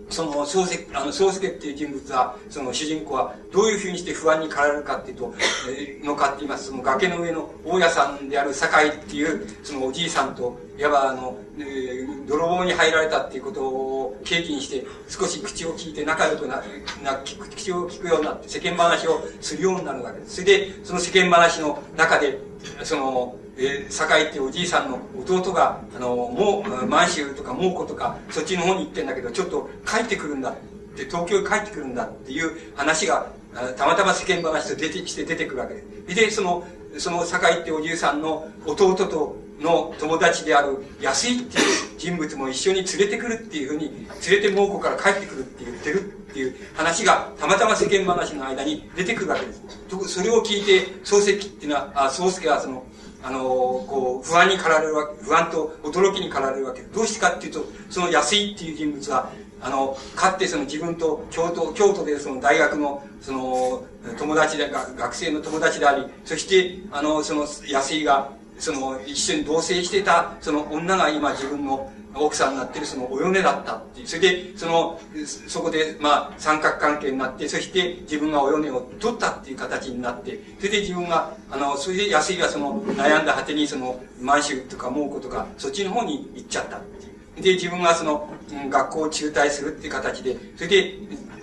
その、宗介、あの、宗介っていう人物は、その主人公は、どういうふうにして不安に駆られるかっていうと、えー、のかって言います。その崖の上の大家さんである酒井っていう、そのおじいさんと、いわばあの、えー、泥棒に入られたっていうことを契機にして、少し口を聞いて仲良くな、な、口を聞くようになって、世間話をするようになるわけです。それで、その世間話の中で、その、えー、堺っていうおじいさんの弟が、あの、もう、満州とか猛虎とか、そっちの方に行ってんだけど、ちょっと帰ってくるんだって、東京に帰ってくるんだっていう話が、たまたま世間話と出てきて出てくるわけです。で、その、その堺っておじいさんの弟との友達である安井っていう人物も一緒に連れてくるっていうふうに、連れて猛虎から帰ってくるって言ってるっていう話が、たまたま世間話の間に出てくるわけです。それを聞いて、漱石っていうのは、あ、宗介はその、あの、こう、不安に駆られるわけ、不安と驚きに駆られるわけ。どうしてかっていうと、その安井っていう人物は、あの、かってその自分と京都、京都でその大学の、その、友達で、学生の友達であり、そして、あの、その安井が、その、一緒に同棲してた、その女が今自分の奥さんになってるそのお嫁だったっていう。それで、その、そこで、まあ、三角関係になって、そして自分がお嫁を取ったっていう形になって、それで自分が、あの、それで安井がその、悩んだ果てにその、満州とか蒙古とか、そっちの方に行っちゃった。で、自分はその、学校を中退するっていう形で、それで、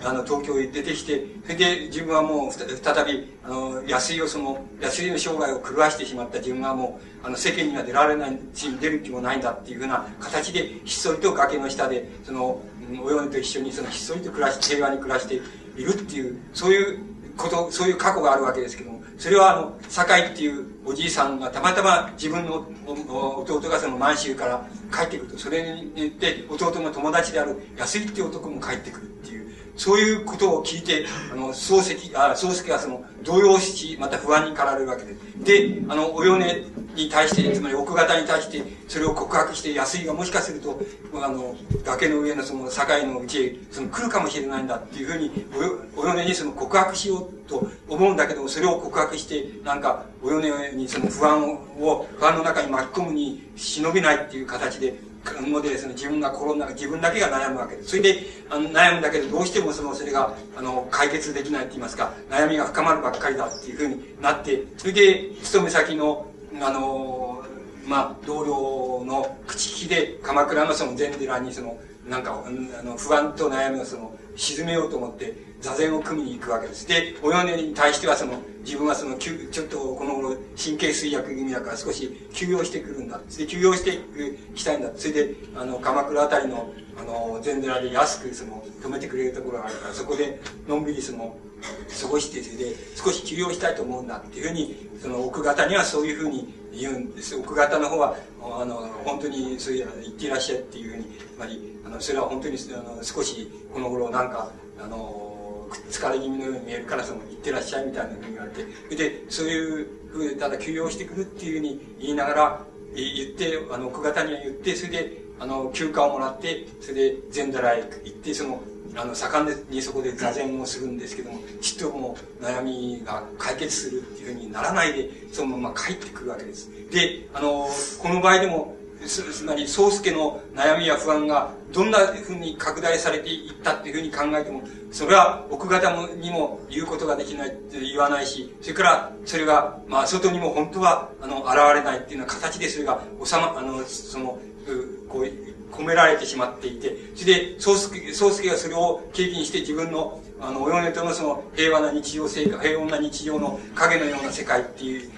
あの、東京へ出てきて、それで自分はもう、再び、あの、安いをその、安いの生涯を狂わしてしまった。自分はもう、あの、世間には出られないし、出る気もないんだっていうふうな形で、ひっそりと崖の下で、その、お嫁と一緒にその、ひっそりと暮らし、平和に暮らしているっていう、そういうこと、そういう過去があるわけですけども、それはあの、酒井っていうおじいさんがたまたま自分の弟がその満州から帰ってくると、それによって弟の友達である安井っていう男も帰ってくるって、そういうことを聞いて、あの、漱石、あ、漱石はその、動揺し、また不安に駆られるわけです。で、あの、お米に対して、つまり奥方に対して、それを告白して、安井がもしかすると、あの、崖の上のその境のうちへ、その来るかもしれないんだっていうふうに、お米にその告白しようと思うんだけど、それを告白して、なんか、お米にその不安を、不安の中に巻き込むに忍びないっていう形で、ので、その自分が心の中、自分だけが悩むわけです。それで、あの悩むんだけど、どうしてもその、それが、あの、解決できないって言いますか、悩みが深まるばっかりだっていうふうになって、それで、勤め先の、あの、まあ、同僚の口利きで、鎌倉のその禅寺に、その、なんか、あの、不安と悩みをその、沈めようと思って、座禅を組みに行くわけです。で、お米に対してはその、自分はその、ちょっとこの頃、神経衰弱気味だから少し休養してくるんだ。で、休養していきたいんだ。それで、あの、鎌倉あたりの、あの、禅寺で安くその、止めてくれるところがあるから、そこで、のんびりその、過ごして、それで、少し休養したいと思うんだっていうふうに、その奥方にはそういうふうに言うんです。奥方の方は、あの、本当にそういう言っていらっしゃるっていうふうに、つまり、あの、それは本当に、あの、少し、この頃なんか、あの、疲れ気味のように見えるからその行ってらっしゃいみたいなふうに言われてそれでそういうふうでただ休養してくるっていうふうに言いながら言ってあの奥方には言ってそれであの休暇をもらってそれで禅寺へ行ってそのあの盛んにそこで座禅をするんですけどもちっとも悩みが解決するっていうふうにならないでそのまま帰ってくるわけです。であのこの場合でもつまり、宗介の悩みや不安がどんなふうに拡大されていったっていうふうに考えても、それは奥方にも言うことができないって言わないし、それから、それが、まあ、外にも本当は、あの、現れないっていうような形でそれが収ま、あの、その、こう、込められてしまっていて、それで、宗介、宗介がそれを経験して自分の、あの、お嫁とのその平和な日常生活、平穏な日常の影のような世界っていう、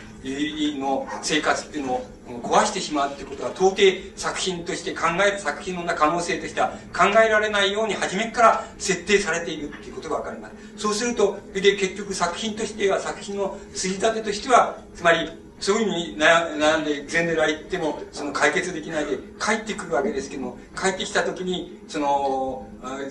の生活っていうのを壊してしまうってことは到底作品として考える作品の可能性としては考えられないように初めから設定されているっていうことがわかります。そうすると、それで結局作品としては、作品の筋立てとしては、つまり、そういうふうに悩んで禅寺行っても、その解決できないで帰ってくるわけですけども、帰ってきた時に、その、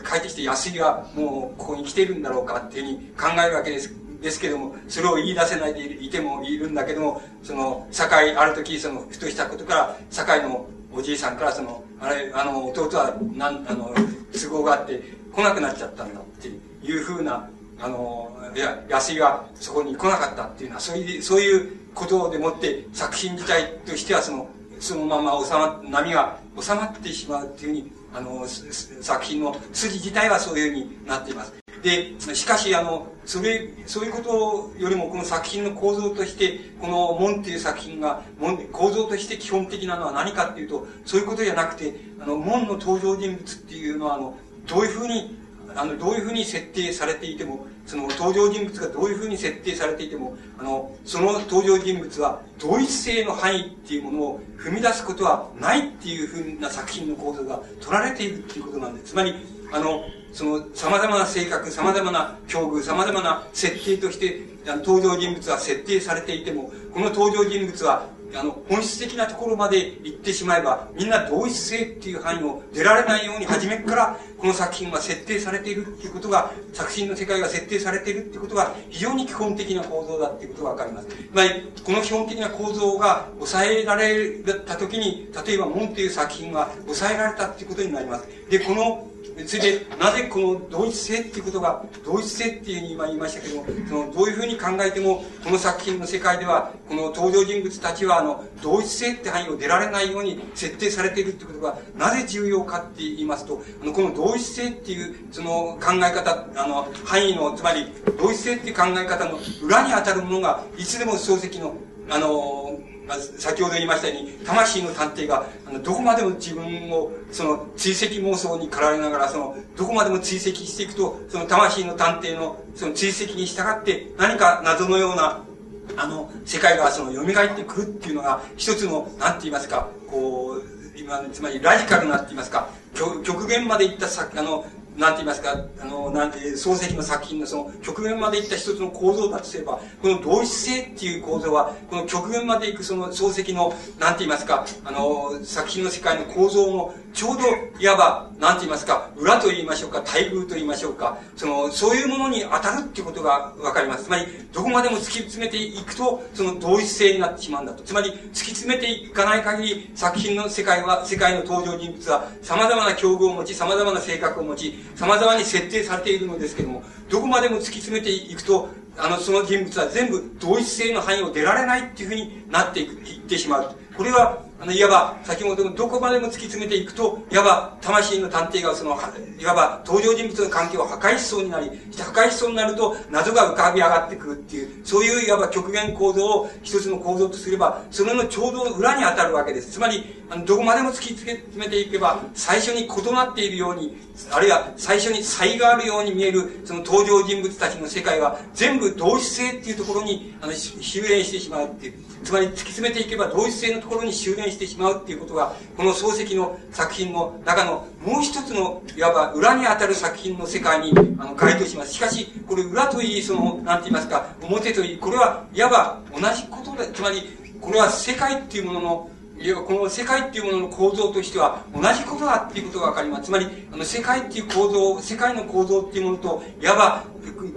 帰ってきて安いがもうここに来てるんだろうかっていうふうに考えるわけです。ですけども、それを言い出せないでいてもいるんだけども、その、堺、ある時、その、ふとしたことから、堺のおじいさんから、その、あれ、あの、弟は、なん、あの、都合があって、来なくなっちゃったんだっていうふうな、あの、いや、安井がそこに来なかったっていうのは、そういう、そういうことでもって、作品自体としては、その、そのまま収ま、波が収まってしまうっていうふうに、あの、作品の筋自体はそういうふうになっています。で、しかし、あの、それ、そういうことよりも、この作品の構造として、この門っていう作品が、門、構造として基本的なのは何かっていうと、そういうことじゃなくて、あの、門の登場人物っていうのは、あの、どういうふうに、あの、どういうふうに設定されていても、その登場人物がどういうふうに設定されていても、あの、その登場人物は同一性の範囲っていうものを踏み出すことはないっていうふうな作品の構造が取られているっていうことなんです。つまり、あの、その様々な性格、様々な境遇、様々な設定として、登場人物は設定されていても、この登場人物は、あの、本質的なところまで行ってしまえば、みんな同一性っていう範囲を出られないように、初めから、この作品は設定されているっていうことが、作品の世界が設定されているっていうことが、非常に基本的な構造だっていうことがわかります。つまり、この基本的な構造が抑えられた時に、例えば、門っていう作品が抑えられたっていうことになります。で、このそれで、なぜこの同一性っていうことが、同一性っていうふうに今言いましたけども、その、どういうふうに考えても、この作品の世界では、この登場人物たちは、あの、同一性って範囲を出られないように設定されているってことが、なぜ重要かって言いますと、あの、この同一性っていう、その考え方、あの、範囲の、つまり、同一性っていう考え方の裏に当たるものが、いつでも漱石の、あの、先ほど言いましたように、魂の探偵が、あの、どこまでも自分を、その、追跡妄想に駆られながら、その、どこまでも追跡していくと、その魂の探偵の、その追跡に従って、何か謎のような、あの、世界がその、蘇ってくるっていうのが、一つの、なんて言いますか、こう、今、つまりラジカルなって言いますか、極限までいったさ、あの、なんて言いますか、あの、なんて、漱石の作品のその極限までいった一つの構造だとすれば、この同一性っていう構造は、この極限までいくその漱石の、なんて言いますか、あの、作品の世界の構造のちょうど、いわば、なんて言いますか、裏と言いましょうか、待遇と言いましょうか、その、そういうものに当たるってことがわかります。つまり、どこまでも突き詰めていくと、その同一性になってしまうんだと。つまり、突き詰めていかない限り、作品の世界は、世界の登場人物は、様々な境遇を持ち、様々な性格を持ち、様々に設定されているのですけども、どこまでも突き詰めていくと、あの、その人物は全部同一性の範囲を出られないっていうふうになっていく、いってしまう。これは、あの、いわば、先ほどのどこまでも突き詰めていくと、いわば、魂の探偵がその、いわば、登場人物の関係を破壊しそうになり、破壊しそうになると、謎が浮かび上がってくるっていう、そういういわば極限構造を一つの構造とすれば、それのちょうど裏に当たるわけです。つまり、あの、どこまでも突き詰めていけば、最初に異なっているように、あるいは最初に差異があるように見える、その登場人物たちの世界は、全部同一性っていうところに、あの、修練してしまうっていう。つまり突き詰めていけば同一性のところに修練してしまうっていうことが、この漱石の作品の中のもう一つの、いわば裏に当たる作品の世界に、あの、該当します。しかし、これ裏といい、その、なんて言いますか、表といい、これはいわば同じことで、つまり、これは世界っていうものの、いや、この世界っていうものの構造としては同じことだっていうことがわかります。つまり、あの、世界っていう構造、世界の構造っていうものと、いわば、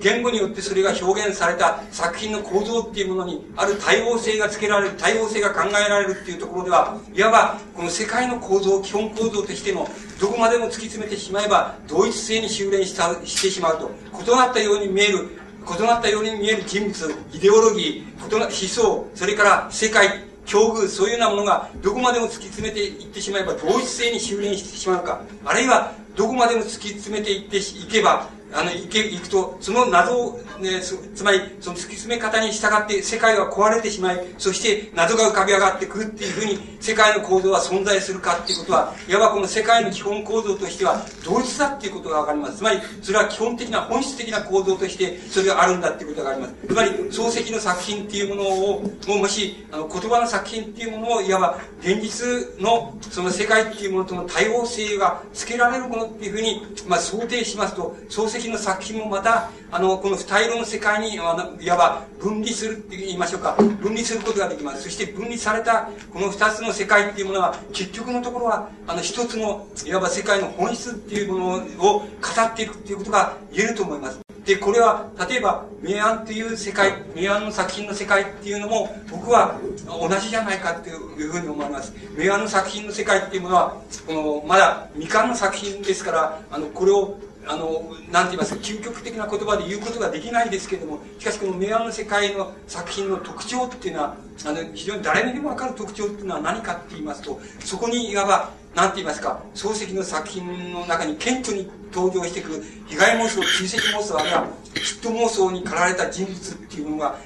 言語によってそれが表現された作品の構造っていうものに、ある多様性がつけられる、多様性が考えられるっていうところでは、いわば、この世界の構造、基本構造としての、どこまでも突き詰めてしまえば、同一性に修練したしてしまうと、異なったように見える、異なったように見える人物、イデオロギー、異な思想、それから世界、境遇、そういうようなものがどこまでも突き詰めていってしまえば同一性に修練してしまうか、あるいはどこまでも突き詰めていっていけば、あの、いけ、いくと、その謎を、ね、つまり、その突き詰め方に従って世界は壊れてしまい、そして謎が浮かび上がってくるっていうふうに、世界の構造は存在するかっていうことは、いわばこの世界の基本構造としては、同一だっていうことがわかります。つまり、それは基本的な、本質的な構造として、それがあるんだっていうことがあります。つまり、漱石の作品っていうものを、ももし、あの、言葉の作品っていうものを、いわば、現実の、その世界っていうものとの多様性がつけられるものっていうふうに、まあ、想定しますと、漱石の作品もまた、あの、この二色の世界に、いわば分離するって言いましょうか。分離することができます。そして分離された、この二つの世界っていうものは、結局のところは、あの、一つの、いわば世界の本質っていうものを語っていくっていうことが言えると思います。で、これは、例えば、明暗という世界、明暗の作品の世界っていうのも、僕は同じじゃないかっていうふうに思います。明暗の作品の世界っていうものは、この、まだ未完の作品ですから、あの、これをあの、なんて言いますか、究極的な言葉で言うことができないですけれども、しかしこの明暗の世界の作品の特徴っていうのは、あの、非常に誰にでもわかる特徴っていうのは何かって言いますと、そこにいわば、なんて言いますか、漱石の作品の中に顕著に登場してくる被害妄想、追跡妄想、あるいはヒット妄想に駆られた人物っていうものが、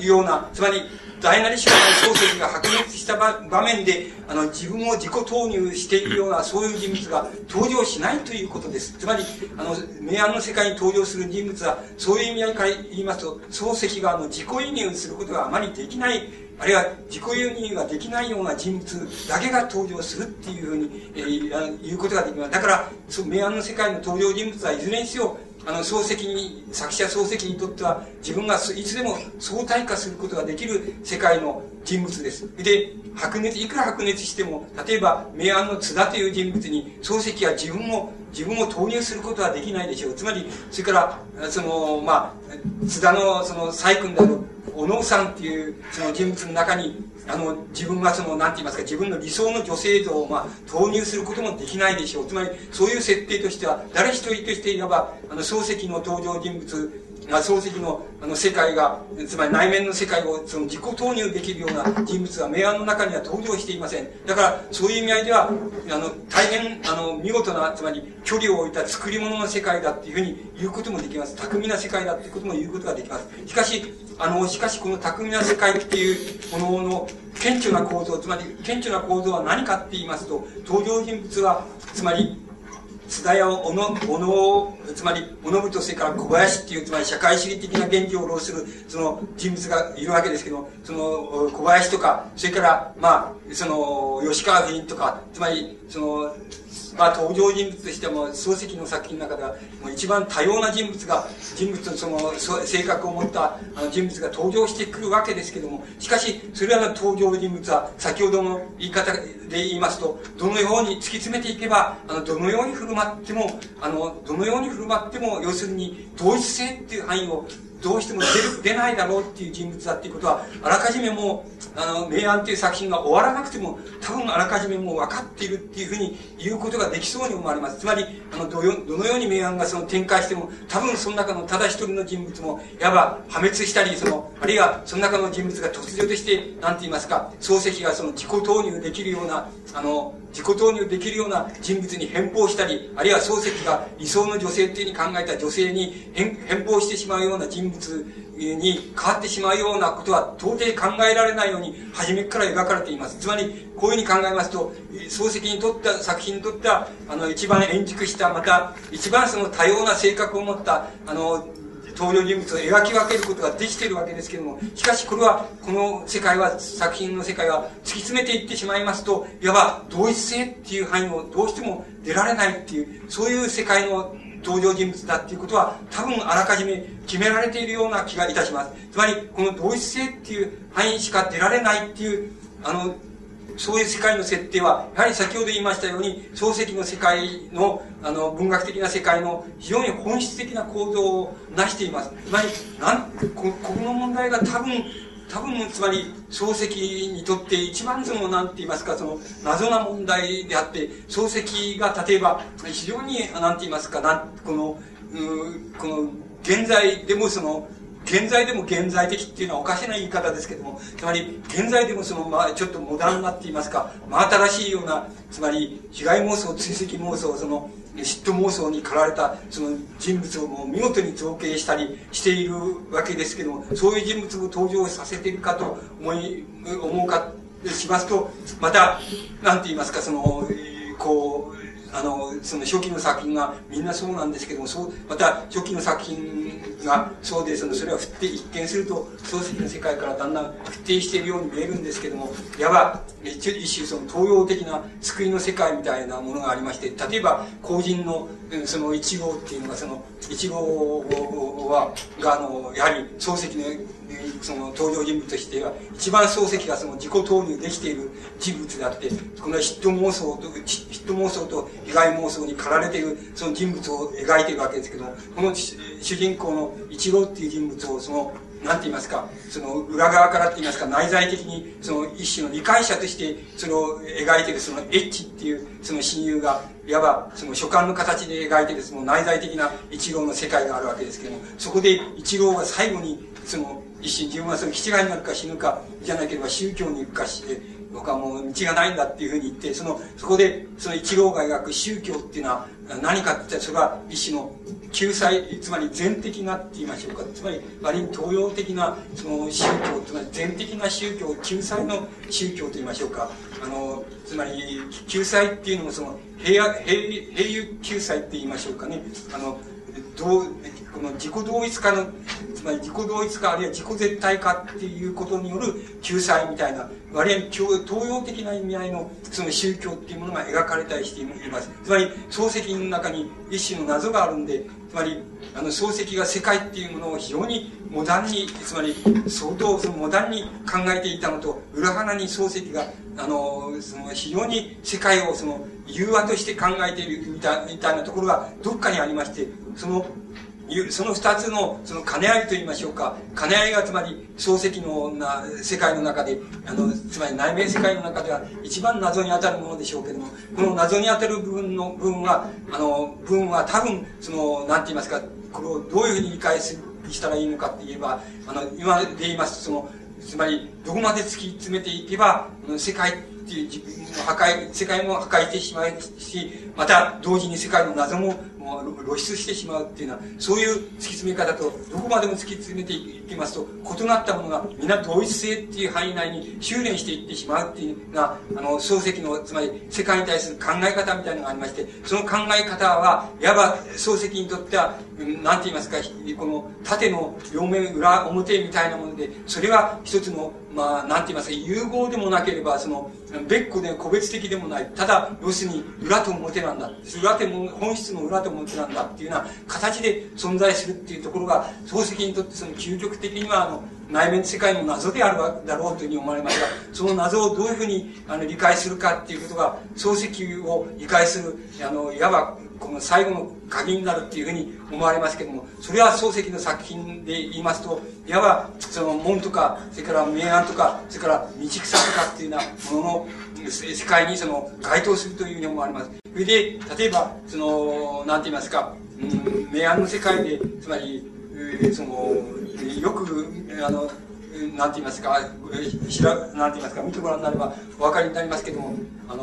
ような、つまり、大なり小なり漱石が白熱した場面で、あの、自分を自己投入しているような、そういう人物が登場しないということです。つまり、あの、明暗の世界に登場する人物は、そういう意味合いから言いますと、漱石があの、自己輸入することがあまりできない、あるいは自己輸入ができないような人物だけが登場するっていうふうに、えー、言うことができます。だから、そ明暗の世界の登場人物はいずれにせよ、あの、漱石に、作者漱石にとっては、自分がいつでも相対化することができる世界の人物です。で、白熱、いくら白熱しても、例えば、明暗の津田という人物に、漱石は自分を、自分を投入することはできないでしょう。つまり、それから、その、まあ、津田の、その、細君である、小野さんっていう、その人物の中に、あの、自分がその、何て言いますか、自分の理想の女性像を、まあ、投入することもできないでしょう。つまり、そういう設定としては、誰一人としていわば、あの、漱石の登場人物まあ、漱石のあの世界が、つまり内面の世界をその自己投入できるような人物が明暗の中には登場していません。だから、そういう意味合いでは、あの、大変、あの、見事な、つまり距離を置いた作り物の世界だっていうふうに言うこともできます。巧みな世界だっていうことも言うことができます。しかし、あの、しかしこの巧みな世界っていうものの顕著な構造、つまり顕著な構造は何かって言いますと、登場人物は、つまり津田屋をおの、おの、つまり、小野とそれから小林っていう、つまり社会主義的な現状を浪する、その人物がいるわけですけど、その、小林とか、それから、まあ、その、吉川議員とか、つまり、その、まあ、登場人物としても、漱石の作品の中では、もう一番多様な人物が、人物のその、性格を持ったあの人物が登場してくるわけですけども、しかし、それらの登場人物は、先ほどの言い方で言いますと、どのように突き詰めていけば、あの、どのように振る舞っても、あの、どのように振る舞っても、要するに、同一性っていう範囲をどうしても出る、出ないだろうっていう人物だっていうことは、あらかじめもう、あの、明暗っていう作品が終わらなくても、多分あらかじめもう分かっているっていうふうに言うことができそうに思われます。つまり、あの、どよどのように明暗がその展開しても、多分その中のただ一人の人物も、いわば破滅したり、その、あるいはその中の人物が突如として、なんて言いますか、漱石がその自己投入できるような、あの、自己投入できるような人物に変貌したり、あるいは漱石が理想の女性っていうふうに考えた女性に変変貌してしまうような人物に変わってしまうようなことは到底考えられないように初めから描かれています。つまり、こういうふうに考えますと、漱石にとった、作品にとった、あの、一番円熟した、また、一番その多様な性格を持った、あの、登場人物を描き分けることができているわけですけども、しかしこれは、この世界は、作品の世界は突き詰めていってしまいますと、いわば同一性っていう範囲をどうしても出られないっていう、そういう世界の登場人物だっていうことは、多分あらかじめ決められているような気がいたします。つまり、この同一性っていう範囲しか出られないっていう、あの、そういう世界の設定は、やはり先ほど言いましたように、漱石の世界の、あの、文学的な世界の非常に本質的な構造を成しています。つまり、なんこ、この問題が多分、多分、つまり、漱石にとって一番その、なんて言いますか、その、謎な問題であって、漱石が例えば、非常に、なんて言いますか、なん、この、うこの、現在でもその、現在でも現在的っていうのはおかしな言い方ですけども、つまり、現在でもその、まあ、ちょっとモダンなって言いますか、真新しいような、つまり、被害妄想、追跡妄想、その、嫉妬妄想に駆られた、その人物をもう見事に造形したりしているわけですけども、そういう人物を登場させているかと思い、思うか、しますと、また、なんて言いますか、その、こう、あの、その初期の作品がみんなそうなんですけども、そう、また初期の作品がそうで、その、それは振って、一見すると、漱石の世界からだんだん不定しているように見えるんですけども、いわば、一種その東洋的な救いの世界みたいなものがありまして、例えば、後人の、その一号っていうのが、その、一号は、が、あの、やはり漱石のその登場人物としては、一番漱石がその自己投入できている人物であって、この嫉妬妄想と、嫉妬妄想と被害妄想に駆られているその人物を描いているわけですけど、この主人公の一郎っていう人物をその、なんて言いますか、その裏側からって言いますか、内在的にその一種の理解者としてその描いているそのエッチっていうその親友が、いわばその書簡の形で描いているその内在的な一郎の世界があるわけですけども、そこで一郎は最後にその一心自分はその気違いになるか死ぬかじゃなければ宗教に行くかして、僕はもう道がないんだっていうふうに言って、その、そこで、その一郎が描く宗教っていうのは何かって言ったら、それは一種の救済、つまり全的なって言いましょうか。つまり、割に東洋的な、その宗教、つまり全的な宗教、救済の宗教と言いましょうか。あの、つまり、救済っていうのもその、平平、平優救済って言いましょうかね。あの、どう、この自己同一化の、つまり自己同一化あるいは自己絶対化っていうことによる救済みたいな、割合東洋的な意味合いのその宗教っていうものが描かれたりしています。つまり、漱石の中に一種の謎があるんで、つまり、あの、漱石が世界っていうものを非常にモダンに、つまり、相当そのモダンに考えていたのと、裏腹に漱石が、あの、その非常に世界をその、融和として考えているみたいなところがどっかにありまして、その、その二つの、その兼ね合いと言いましょうか。兼ね合いがつまり、漱石のな世界の中で、あの、つまり内面世界の中では一番謎に当たるものでしょうけども、この謎に当たる部分の、部分は、あの、部分は多分、その、なんて言いますか、これをどういうふうに理解すしたらいいのかって言えば、あの、今で言いますと、その、つまり、どこまで突き詰めていけば、世界っていう自分の破壊、世界も破壊してしまうし、また同時に世界の謎ももう露出してしまうっていうのは、そういう突き詰め方と、どこまでも突き詰めていきますと、異なったものが皆同一性っていう範囲内に修練していってしまうっていうのが、あの、漱石の、つまり世界に対する考え方みたいなのがありまして、その考え方は、いわば漱石にとっては、なんて言いますか、この縦の両面、裏、表みたいなもので、それは一つのまあ、なんて言いますか、融合でもなければ、その、別個で個別的でもない。ただ、要するに、裏と表なんだ。裏と、本質の裏と表なんだっていうような形で存在するっていうところが、漱石にとってその究極的には、あの、内面世界の謎であるだろうというふうに思われますが、その謎をどういうふうにあの理解するかっていうことが、漱石を理解する、あの、いわばこの最後の鍵になるっていうふうに思われますけども、それは漱石の作品で言いますと、いわばその門とか、それから明暗とか、それから道草とかっていうようなものの世界にその該当するというふうに思われます。それで、例えば、その、なんて言いますか、うん、明暗の世界で、つまり、その、よく、あの、なんて言いますか、しら、なんて言いますか、見てごらんになればお分かりになりますけども、あの、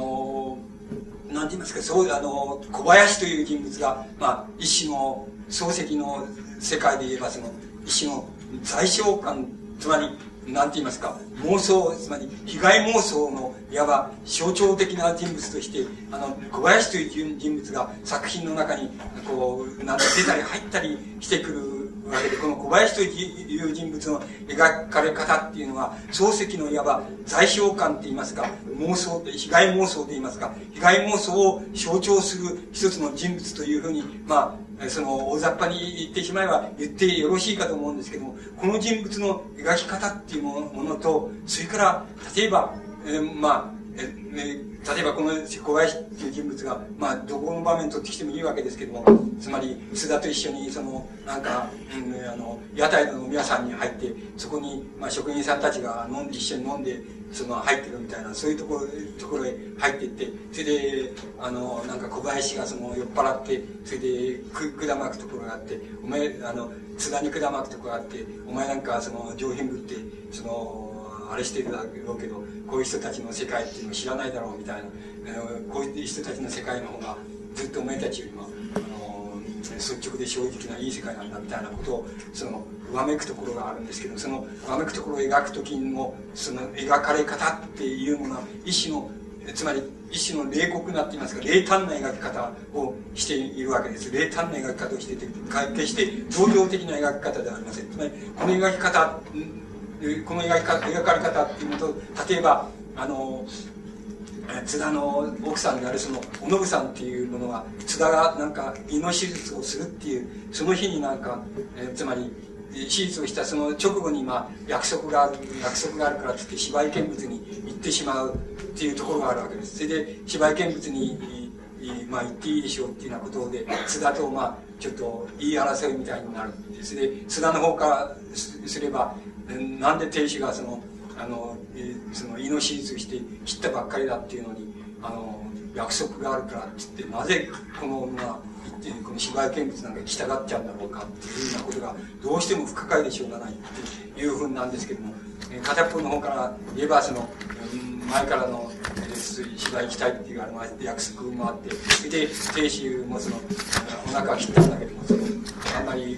なんて言いますか、そう、あの、小林という人物が、まあ、一種の漱石の世界で言えば、その、一種の在償感、つまり、なんて言いますか、妄想、つまり、被害妄想の、いわば象徴的な人物として、あの、小林という人物が作品の中に、こう、なんか出たり入ったりしてくるわけで、この小林という人物の描かれ方っていうのは、漱石のいわば在償感って言いますか、妄想、被害妄想と言いますか、被害妄想を象徴する一つの人物というふうに、まあ、その大雑把に言ってしまえば言ってよろしいかと思うんですけども、この人物の描き方っていうものと、それから、例えば、えー、まあ、え例えばこの小林っていう人物が、まあ、どこの場面取ってきてもいいわけですけども、つまり、須田と一緒に、その、なんか、うん、あの、屋台の飲み屋さんに入って、そこに、まあ、職員さんたちが飲んで、一緒に飲んで、その、入ってるみたいな、そういうところ、ところへ入っていって、それで、あの、なんか小林がその、酔っ払って、それで、く、管巻くところがあって、お前、あの、津田に管巻くところがあって、お前なんか、その、上品ぶって、その、あれしてるだろうけど、こういう人たちの世界っていうのを知らないだろうみたいな、えー、こういう人たちの世界の方がずっとお前たちよりも、あのー、率直で正直ないい世界なんだみたいなことを、その、上めくところがあるんですけど、その上めくところを描く時の、その描かれ方っていうものは、一種の、つまり、一種の冷酷なって言いますか、冷淡な描き方をしているわけです。冷淡な描き方をしていて、決して同情的な描き方ではありません。つまり、この描き方この描か描かれ方っていうのと例えばあの津田の奥さんであるそのおのぶさんっていうものが津田がなんか胃の手術をするっていうその日になんか、えつまり手術をしたその直後に、まあ、約束がある約束があるからっつって芝居見物に行ってしまうっていうところがあるわけです。それで芝居見物に、まあ、行っていいでしょうっていうようなことで津田と、まあ、ちょっと言い争いみたいになるそれで津田の方からすればなんで亭主がそのあのその胃の手術して切ったばっかりだっていうのにあの約束があるからっつってなぜこの女がこの芝居見物なんか来たがっちゃうんだろうかっていうようなことがどうしても不可解でしょうがないっていうふうなんですけども片っぽの方から言えばその前からの芝居行きたいっていうあの約束もあってそれで亭主もそのお腹切ったんだけどもそのあんまり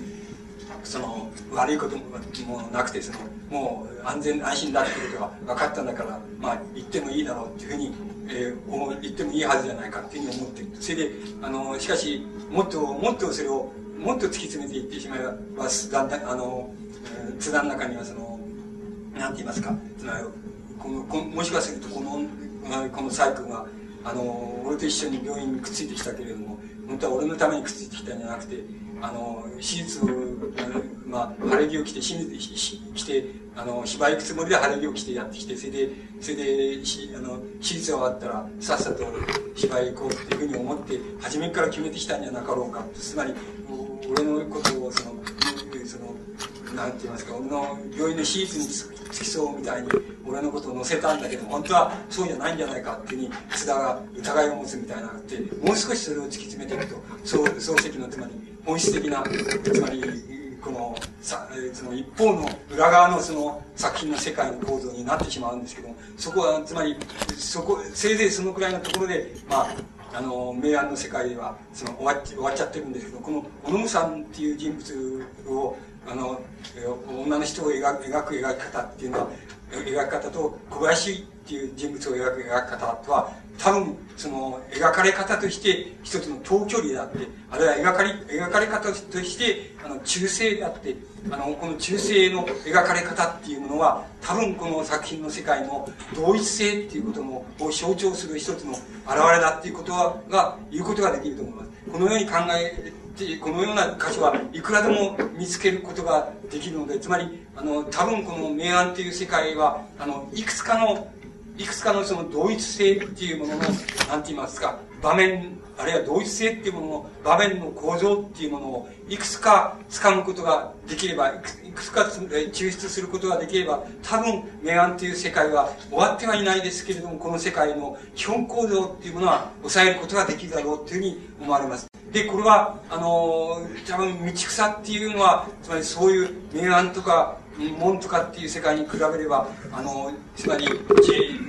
その悪いこともなくてそのもう安全安心だってことが分かったんだからまあ言ってもいいだろうっていうふうに、えー、言ってもいいはずじゃないかっていうふうに思ってそれであのしかしもっともっとそれをもっと突き詰めていってしまえばだんだんあの津田の中にはそのなんて言いますかつまりこのこもしかするとこのこのサイクがあの俺と一緒に病院にくっついてきたけれども本当は俺のためにくっついてきたんじゃなくてあの手術を、まあ、晴れ着を着て手術着てあの芝居行くつもりで晴れ着を着てやってきてそれでそれであの手術が終わったらさっさと芝居行こうっていうふうに思って初めから決めてきたんじゃなかろうか。つまり俺のことをそのそのなんて言いますか俺の病院の手術に付きそうみたいに俺のことを載せたんだけど本当はそうじゃないんじゃないかっていうに津田が疑いを持つみたいなのってもう少しそれを突き詰めていくと漱石のつまり本質的なつまりこのさその一方の裏側のその作品の世界の構造になってしまうんですけど、そこは、つまり、そこ、せいぜいそのくらいのところで、まあ、あの、明暗の世界は、その、終わっ終わっちゃってるんですけど、この、小野さんっていう人物を、あの、女の人を描く描く描き方っていうのは、描き方と、小林っていう人物を描く描き方とは、多分、その、描かれ方として、一つの遠距離であって、あるいは描かれ、描かれ方として、あの、中性であって、あの、この中性の描かれ方っていうものは、多分この作品の世界の同一性っていうことの、を象徴する一つの現れだっていうことは、が、言うことができると思います。このように考えて、このような箇所はいくらでも見つけることができるので、つまり、あの、多分この明暗っていう世界は、あの、いくつかのいくつかのその同一性っていうものの、なんて言いますか、場面、あるいは同一性っていうものの場面の構造っていうものをいくつか掴むことができれば、いくつか抽出することができれば、多分、明暗っていう世界は終わってはいないですけれども、この世界の基本構造っていうものは抑えることができるだろうというふうに思われます。で、これは、あの、多分、道草っていうのは、つまりそういう明暗とか、門とかっていう世界に比べれば、あの、つまり、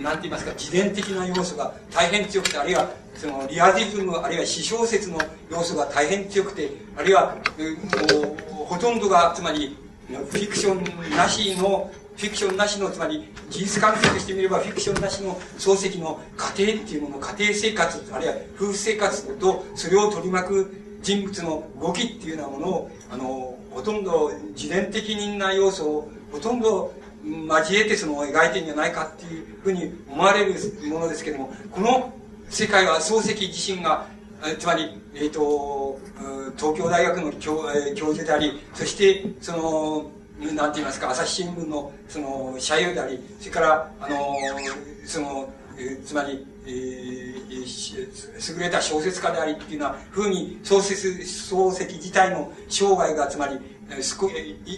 なんて言いますか、自伝的な要素が大変強くて、あるいは、その、リアリズム、あるいは詩小説の要素が大変強くて、あるいは、もう、ほとんどが、つまり、フィクションなしの、フィクションなしの、つまり、事実関係としてみれば、フィクションなしの漱石の家庭っていうもの、家庭生活、あるいは夫婦生活と、それを取り巻く人物の動きっていうようなものを、あの、ほとんど自伝的な要素をほとんど交えてその描いてんじゃないかっていうふうに思われるものですけども、この世界は漱石自身が、つまり、え、ー、と、東京大学の教,、え、教授であり、そして、その、なんて言いますか、朝日新聞の、その、社友であり、それから、あの、その、え、つまり、えー、優れた小説家でありっていうなふうに、創設、漱石自体の生涯が、つまり、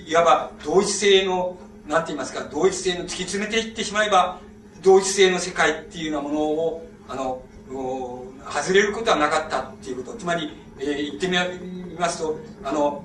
いわば同一性の、なんて言いますか、同一性の突き詰めていってしまえば、同一性の世界っていうようなものを、あの、外れることはなかったっていうこと。つまり、えー、言ってみますと、あの、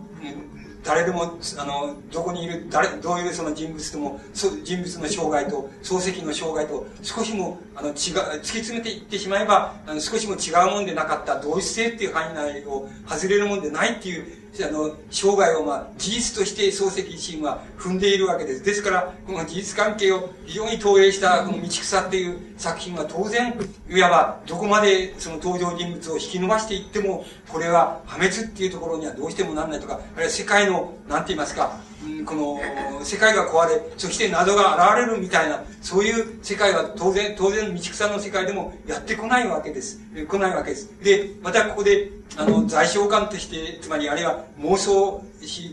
誰でも、あの、どこにいる、誰、どういうその人物とも、人物の生涯と、漱石の生涯と、少しも、あの、違う、突き詰めていってしまえば、あの、少しも違うもんでなかった同一性っていう範囲内を外れるもんでないっていう、あの、生涯を、まあ、事実として漱石自身は踏んでいるわけです。ですから、この事実関係を非常に投影した、この道草っていう作品は当然、いわば、どこまでその登場人物を引き伸ばしていっても、これは破滅っていうところにはどうしてもなんないとか、あるいは世界の、なんて言いますか、この世界が壊れ、そして謎が現れるみたいな、そういう世界は当然、当然道草の世界でもやってこないわけです。来ないわけです。で、またここで、あの、在償感として、つまりあるいは妄想、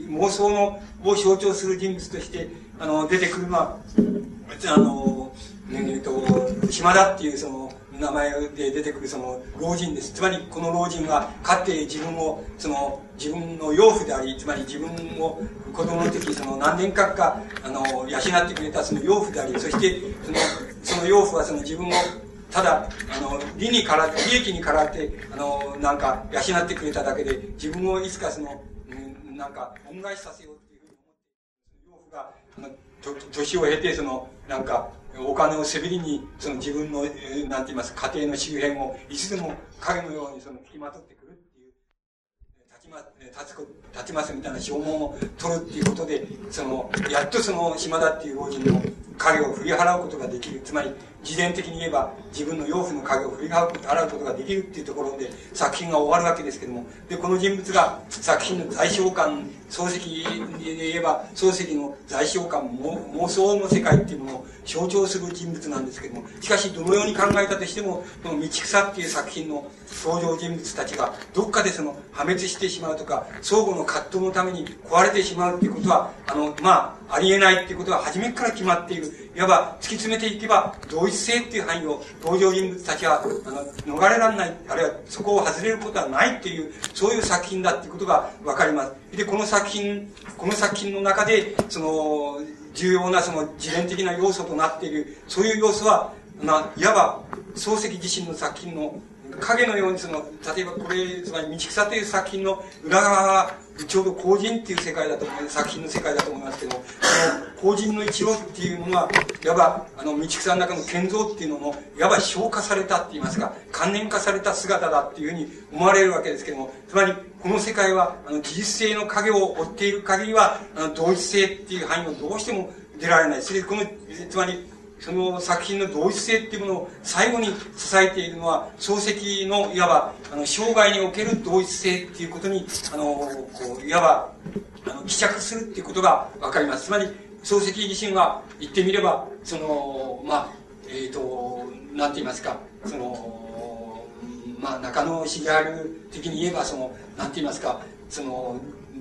妄想の、を象徴する人物として、あの、出てくるのは、あの、えっと、島田っていうその、名前で出てくるその老人です。つまりこの老人はかって自分を、その自分の養父であり、つまり自分を子供の時その何年間か、あの、養ってくれたその養父であり、そしてその、その養父はその自分をただ、あの、利にからって、利益にからって、あの、なんか、養ってくれただけで、自分をいつかその、うん、なんか、恩返しさせようっていうふうに思って、養父が、あの、年を経て、その、なんか、お金をせびりに、その自分の、なんて言いますか、家庭の周辺を、いつでも影のようにその付きまとってくるっていう、立ちま、立つ、立ちますみたいな証文を取るっていうことで、その、やっとその島田っていう老人の影を振り払うことができる。つまり、自伝的に言えば、自分の養父の影を振り払うことができるっていうところで、作品が終わるわけですけども、で、この人物が作品の在償感、漱石で言えば、漱石の在償感、妄想の世界っていうものを象徴する人物なんですけども、しかし、どのように考えたとしても、この道草っていう作品の登場人物たちが、どっかでその破滅してしまうとか、相互の葛藤のために壊れてしまうっていうことは、あの、まあ、ありえないっていうことは初めから決まっている。いわば、突き詰めていけば、同一性っていう範囲を登場人物たちは、あの、逃れられない、あるいはそこを外れることはないっていう、そういう作品だっていうことがわかります。で、この作品、この作品の中で、その、重要なその自伝的な要素となっている、そういう要素は、まあ、いわば、漱石自身の作品の影のようにその、例えばこれ、つまり道草という作品の裏側ちょうど後人っていう世界だと思います、作品の世界だと思いますけども、その後人の一郎っていうのは、いわば、あの、道草の中の建造っていうのも、いわば消化されたって言いますか、関連化された姿だっていうふうに思われるわけですけども、つまり、この世界は、あの、事実性の影を追っている限りは、あの、同一性っていう範囲をどうしても出られない。それ、この、つまり、その作品の同一性っていうものを最後に支えているのは、漱石のいわば、あの、生涯における同一性っていうことに、あの、こう、いわば、あの、帰着するっていうことがわかります。つまり、漱石自身は言ってみれば、その、まあ、えっ、ー、と、なんて言いますか、その、まあ、中野茂春的に言えば、その、なんて言いますか、その、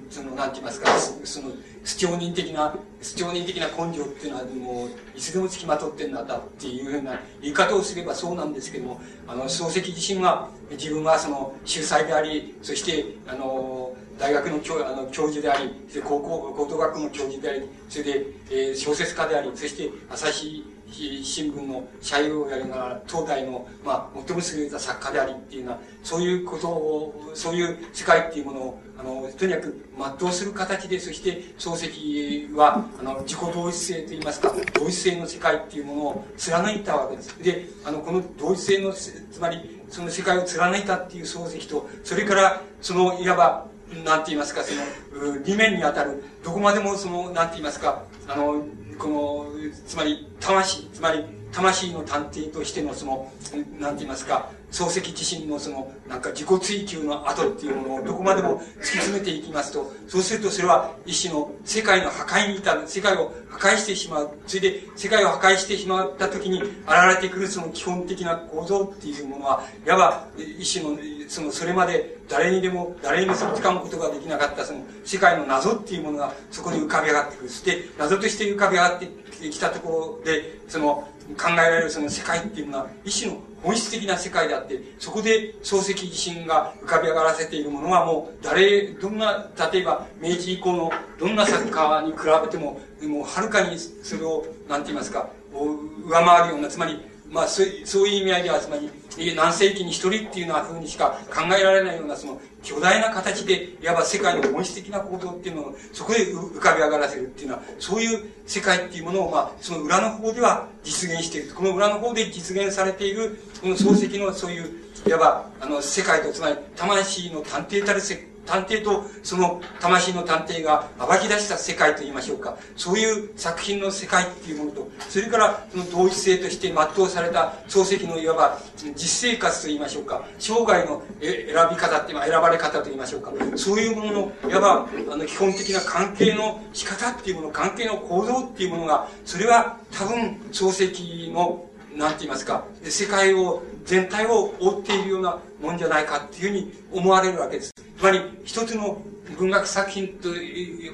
その、なんて言いますか、その、主張人的な、主張人的な根性っていうのはもう、いつでも付きまとってんだっていうふうな言い方をすればそうなんですけども、あの、漱石自身は、自分はその、秀才であり、そして、あの、大学の教あの教授であり、高校、高等学校の教授であり、それで、えー、小説家であり、そして朝日新聞の社員をやりながら、東大の、まあ、最も優れた作家でありっていうのは、そういうことを、そういう世界っていうものを、あの、とにかく全うする形で、そして、漱石は、あの、自己同一性といいますか、同一性の世界っていうものを貫いたわけです。で、あの、この同一性の、つまり、その世界を貫いたっていう漱石と、それから、その、いわば、なんて言いますか、その、理面にあたる、どこまでもその、なんて言いますか、あの、この、つまり、魂、つまり、魂の探偵としてのその、なんて言いますか、漱石自身のその、なんか自己追求の後っていうものをどこまでも突き詰めていきますと、そうするとそれは一種の世界の破壊に至る、世界を破壊してしまう。それで世界を破壊してしまった時に現れてくるその基本的な構造っていうものは、いわば一種の、その、それまで誰にでも、誰にも掴むことができなかったその世界の謎っていうものがそこに浮かび上がってくる。そして謎として浮かび上がってきたところで、その、考えられるその世界っていうのは一種の本質的な世界であって、そこで漱石自身が浮かび上がらせているものはもう誰、どんな、例えば明治以降のどんな作家に比べても、もうはるかにそれを、何て言いますか、上回るような、つまりまあ、そうそういう意味合いでは、つまり、何世紀に一人っていうのはふうにしか考えられないような、その、巨大な形で、いわば世界の本質的な行動っていうのを、そこで浮かび上がらせるっていうのは、そういう世界っていうものを、まあ、その裏の方では実現している。この裏の方で実現されている、この漱石のそういう、いわば、あの、世界と、つまり、魂の探偵たる世界、探偵とその魂の探偵が暴き出した世界と言いましょうか。そういう作品の世界っていうものと、それからその同一性として全うされた漱石のいわば実生活と言いましょうか。生涯の選び方っていう選ばれ方と言いましょうか。そういうものの、いわばあの基本的な関係の仕方っていうもの、関係の構造っていうものが、それは多分漱石のなんて言いますか、世界を、全体を覆っているようなもんじゃないかっていうふうに思われるわけです。つまり、一つの文学作品と、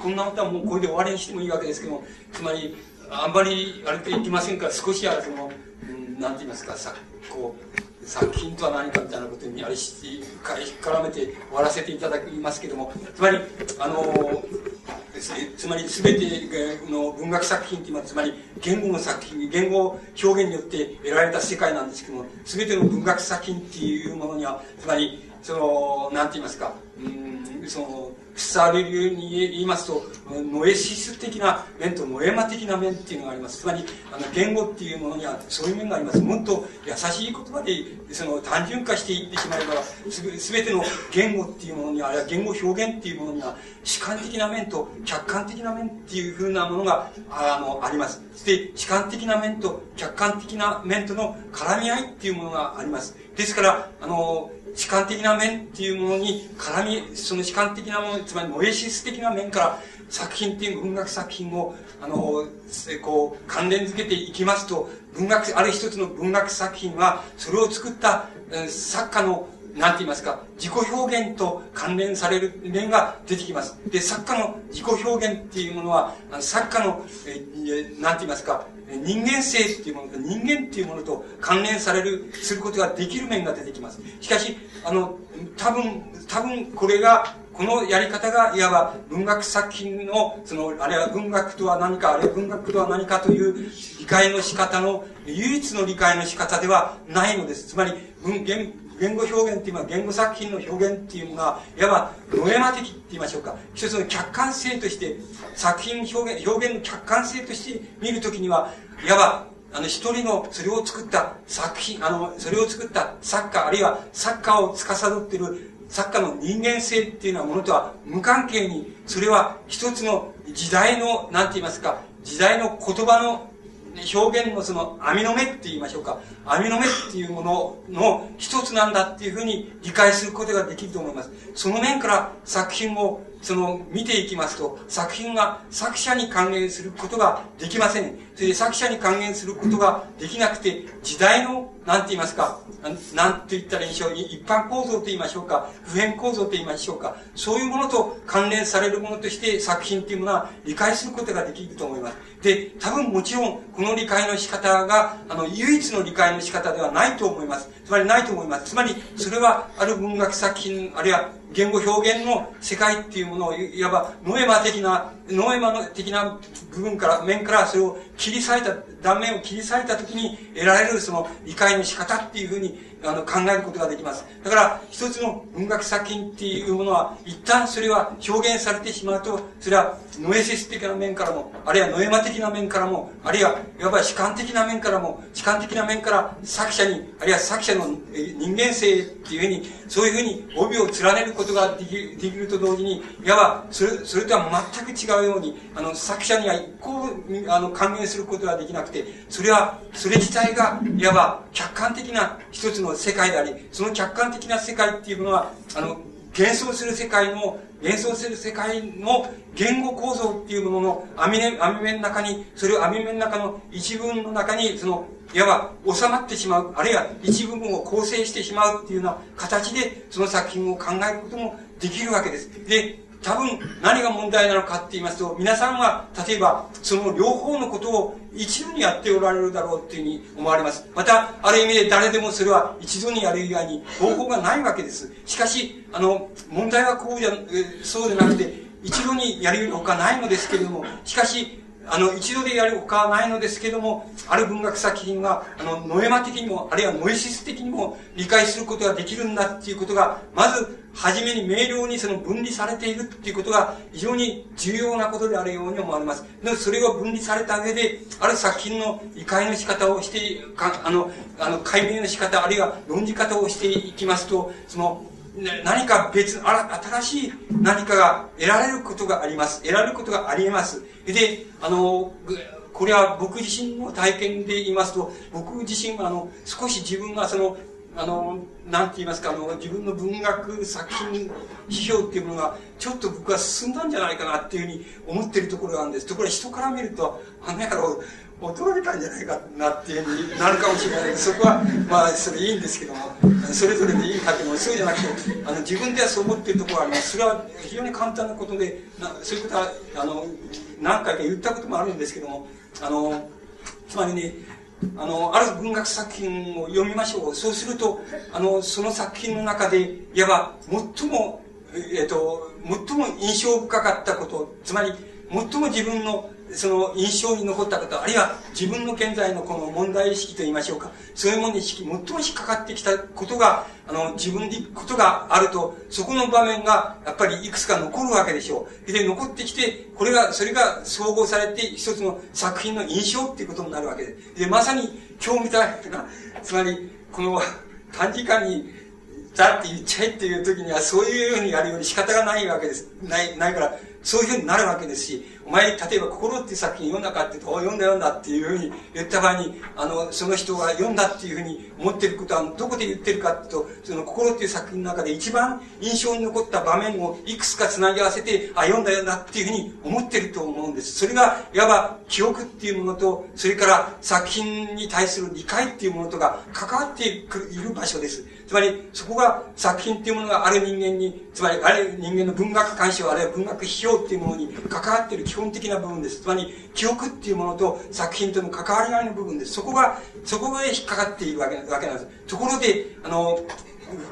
こんなことはもうこれで終わりにしてもいいわけですけども、つまり、あんまり、あれといきませんから、少しはその、う、んて言いますか、さ、こう、作品とは何かみたいなことにあれし、絡めて終わらせていただきますけども、つまり、あの、つまり全ての文学作品っていうのは、つまり言語の作品、言語表現によって得られた世界なんですけども、全ての文学作品っていうものには、つまり、その、なんて言いますか、うん、その、伝わるに言いますと、ノエシス的な面とノエマ的な面っていうのがあります。つまり、あの、言語っていうものにはそういう面があります。もっと優しい言葉で、その、単純化していってしまえば、すべての言語っていうものに、あるいは言語表現っていうものには、主観的な面と客観的な面っていうふうなものが、あの、あります。そして、主観的な面と客観的な面との絡み合いっていうものがあります。ですから、あの、主観的な面っていうものに絡み、その主観的なもの、つまりモエシス的な面から作品っていう文学作品を、あの、こう、関連づけていきますと、文学、ある一つの文学作品は、それを作った、作家のなんて言いますか、自己表現と関連される面が出てきます。で、作家の自己表現っていうものは、あの作家の、えなんて言いますか、人間性っていうものと人間っていうものと関連される、することができる面が出てきます。しかし、あの、多分、多分これが、このやり方が、いわば文学作品の、その、あれは文学とは何か、あれは文学とは何かという理解の仕方の、唯一の理解の仕方ではないのです。つまり、文、言語表現っていうのは、言語作品の表現っていうのが、いわば、ノエマ的って言いましょうか。一つの客観性として、作品表現、表現の客観性として見るときには、いわば、あの、一人の、それを作った作品、あの、それを作った作家、あるいは作家を司っている作家の人間性っていうようなものとは無関係に、それは一つの時代の、なんて言いますか、時代の言葉の表現のその網の目って言いましょうか。網の目っていうものの一つなんだっていうふうに理解することができると思います。その面から作品をその見ていきますと、作品が作者に還元することができません。それで作者に還元することができなくて、時代の、なんて言いますか、なんて言ったらいいでしょう、一般構造と言いましょうか、普遍構造と言いましょうか、そういうものと関連されるものとして作品っていうものは理解することができると思います。で、多分もちろん、この理解の仕方が、あの、唯一の理解の仕方ではないと思います。つまりないと思います。つまり、それは、ある文学作品、あるいは言語表現の世界っていうものを、いわば、ノエマ的な、ノエマの的な部分から、面からそれを切り裂いた、断面を切り裂いたときに得られるその理解の仕方っていうふうにあの考えることができます。だから、一つの文学作品っていうものは、一旦それは表現されてしまうと、それはノエセス的な面からも、あるいはノエマ的な面からも、あるいは、いわば主観的な面からも、主観的な面から作者に、あるいは作者の人間性っていうふうに、そういうふうに帯を連ねることができるできると同時に、いわば、それ、それとは全く違うように、あの、作者には一向、あの、還元することはできなくて、それは、それ自体が、いわば、客観的な一つの世界であり、その客観的な世界っていうものは、あの、幻想する世界の、幻想する世界の言語構造っていうものの網目、網目の中に、それを網目の中の一文の中に、その、いわば収まってしまう、あるいは一部分を構成してしまうっていうような形で、その作品を考えることもできるわけです。で、多分何が問題なのかって言いますと、皆さんは、例えば、その両方のことを一度にやっておられるだろうっていうふうに思われます。また、ある意味で誰でもそれは一度にやる以外に方法がないわけです。しかし、あの、問題はこうじゃ、そうでなくて、一度にやるほかないのですけれども、しかし、あの、一度でやるほかないのですけども、ある文学作品は、あの、ノエマ的にも、あるいはノエシス的にも理解することができるんだっていうことが、まず、初めに明瞭にその分離されているっていうことが非常に重要なことであるように思われます。でそれを分離された上で、ある作品の理解の仕方をして、かあの、あの、解明の仕方、あるいは論じ方をしていきますと、その、何か別、新しい何かが得られることがあります。得られることがあり得ます。で、あの、これは僕自身の体験で言いますと、僕自身はあの、少し自分がその、あの、なんて言いますか、あの、自分の文学作品批評っていうものが、ちょっと僕は進んだんじゃないかなっていうふうに思ってるところがあるんです。ところが人から見ると、あの野郎、驚いたんじゃないかなっていうふうになるかもしれないけど、そこは、まあ、それいいんですけども、それぞれでいいかっていうのそうじゃなくて、あの、自分ではそう思ってるところがあります。それは非常に簡単なことで、なそういうことは、あの、何回か言ったこともあるんですけども、あの、つまりね、あの、ある文学作品を読みましょう。そうすると、あの、その作品の中で、いわば、最も、えっ、と、最も印象深かったこと、つまり、最も自分のその印象に残ったこと、あるいは自分の現在のこの問題意識と言いましょうか、そういうものに最も引っかかってきたことが、あの、自分で、ことがあると、そこの場面が、やっぱりいくつか残るわけでしょう。で、残ってきて、これが、それが総合されて、一つの作品の印象っていうことになるわけです。で、まさに、今日見たが、つまり、この短時間に、だって言っちゃえっていう時には、そういうふうにやるように仕方がないわけです。ない、ないから、そういうふうになるわけですし、お前、例えば、心っていう作品読んだかって言うと、読んだ読んだっていうふうに言った場合に、あの、その人が読んだっていうふうに思ってることは、どこで言ってるかっていうと、その心っていう作品の中で一番印象に残った場面をいくつか繋ぎ合わせて、あ、読んだ読んだっていうふうに思ってると思うんです。それが、いわば、記憶っていうものと、それから作品に対する理解っていうものとが関わっている場所です。つまり、そこが作品っていうものがある人間に、つまり、ある人間の文学鑑賞、あるいは文学批評っていうものに関わっている基本的な部分です。つまり、記憶っていうものと作品との関わりがいの部分です。そこが、そこで引っかかっているわけわけなんです。ところで、あの、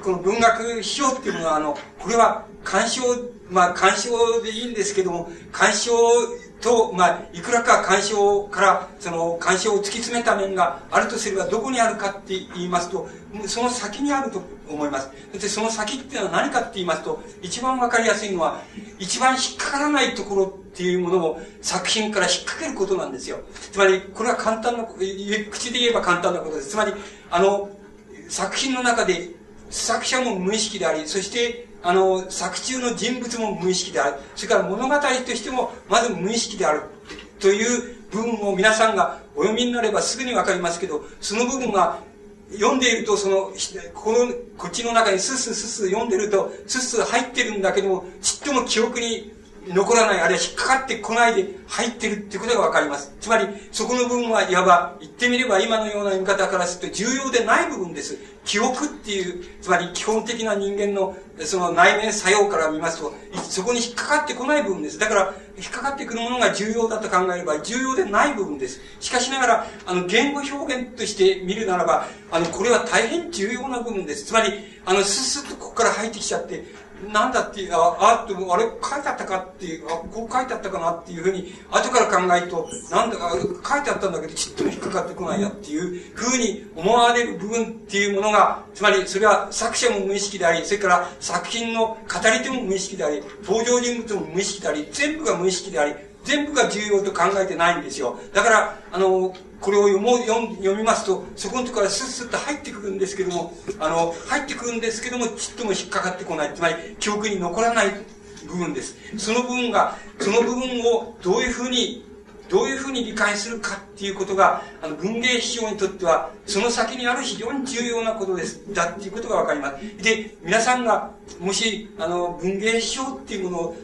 この文学批評っていうものは、あの、これは鑑賞、まあ、鑑賞でいいんですけども、鑑賞と、まあ、いくらか干渉から、その干渉を突き詰めた面があるとすれば、どこにあるかって言いますと、その先にあると思います。で、その先っていうのは何かって言いますと、一番わかりやすいのは、一番引っかからないところっていうものを作品から引っ掛けることなんですよ。つまり、これは簡単な、口で言えば簡単なことです。つまり、あの、作品の中で作者も無意識であり、そして、あの、作中の人物も無意識である。それから物語としても、まず無意識である。という部分を皆さんがお読みになればすぐにわかりますけど、その部分が読んでいると、その、この、こっちの中にスッスッスッス読んでると、スッス入ってるんだけども、ちっとも記憶に残らない、あるいは引っかかってこないで入ってるっていうことがわかります。つまり、そこの部分はいわば、言ってみれば今のような見方からすると重要でない部分です。記憶っていう、つまり基本的な人間のその内面作用から見ますと、そこに引っかかってこない部分です。だから、引っかかってくるものが重要だと考えれば、重要でない部分です。しかしながら、あの、言語表現として見るならば、あの、これは大変重要な部分です。つまり、あの、ススッとここから入ってきちゃって、なんだっていう、あ、あっても、あれ書いてあったかっていう、あ、こう書いてあったかなっていうふうに、後から考えると、なんだか、書いてあったんだけど、ちっとも引っかかってこないやっていうふうに思われる部分っていうものが、つまり、それは作者も無意識であり、それから作品の語り手も無意識であり、登場人物も無意識であり、全部が無意識であり、全部が重要と考えてないんですよ。だから、あの、これを読もう読読みますと、そこのところからスッスッと入ってくるんですけども、あの、入ってくるんですけども、ちっとも引っかかってこない。つまり、記憶に残らない部分です。その部分が、その部分をどういうふうにどういうふうに理解するかっていうことが、あの、文芸批評にとっては、その先にある非常に重要なことです。だっていうことがわかります。で、皆さんが、もし、あの、文芸批評っていうものを、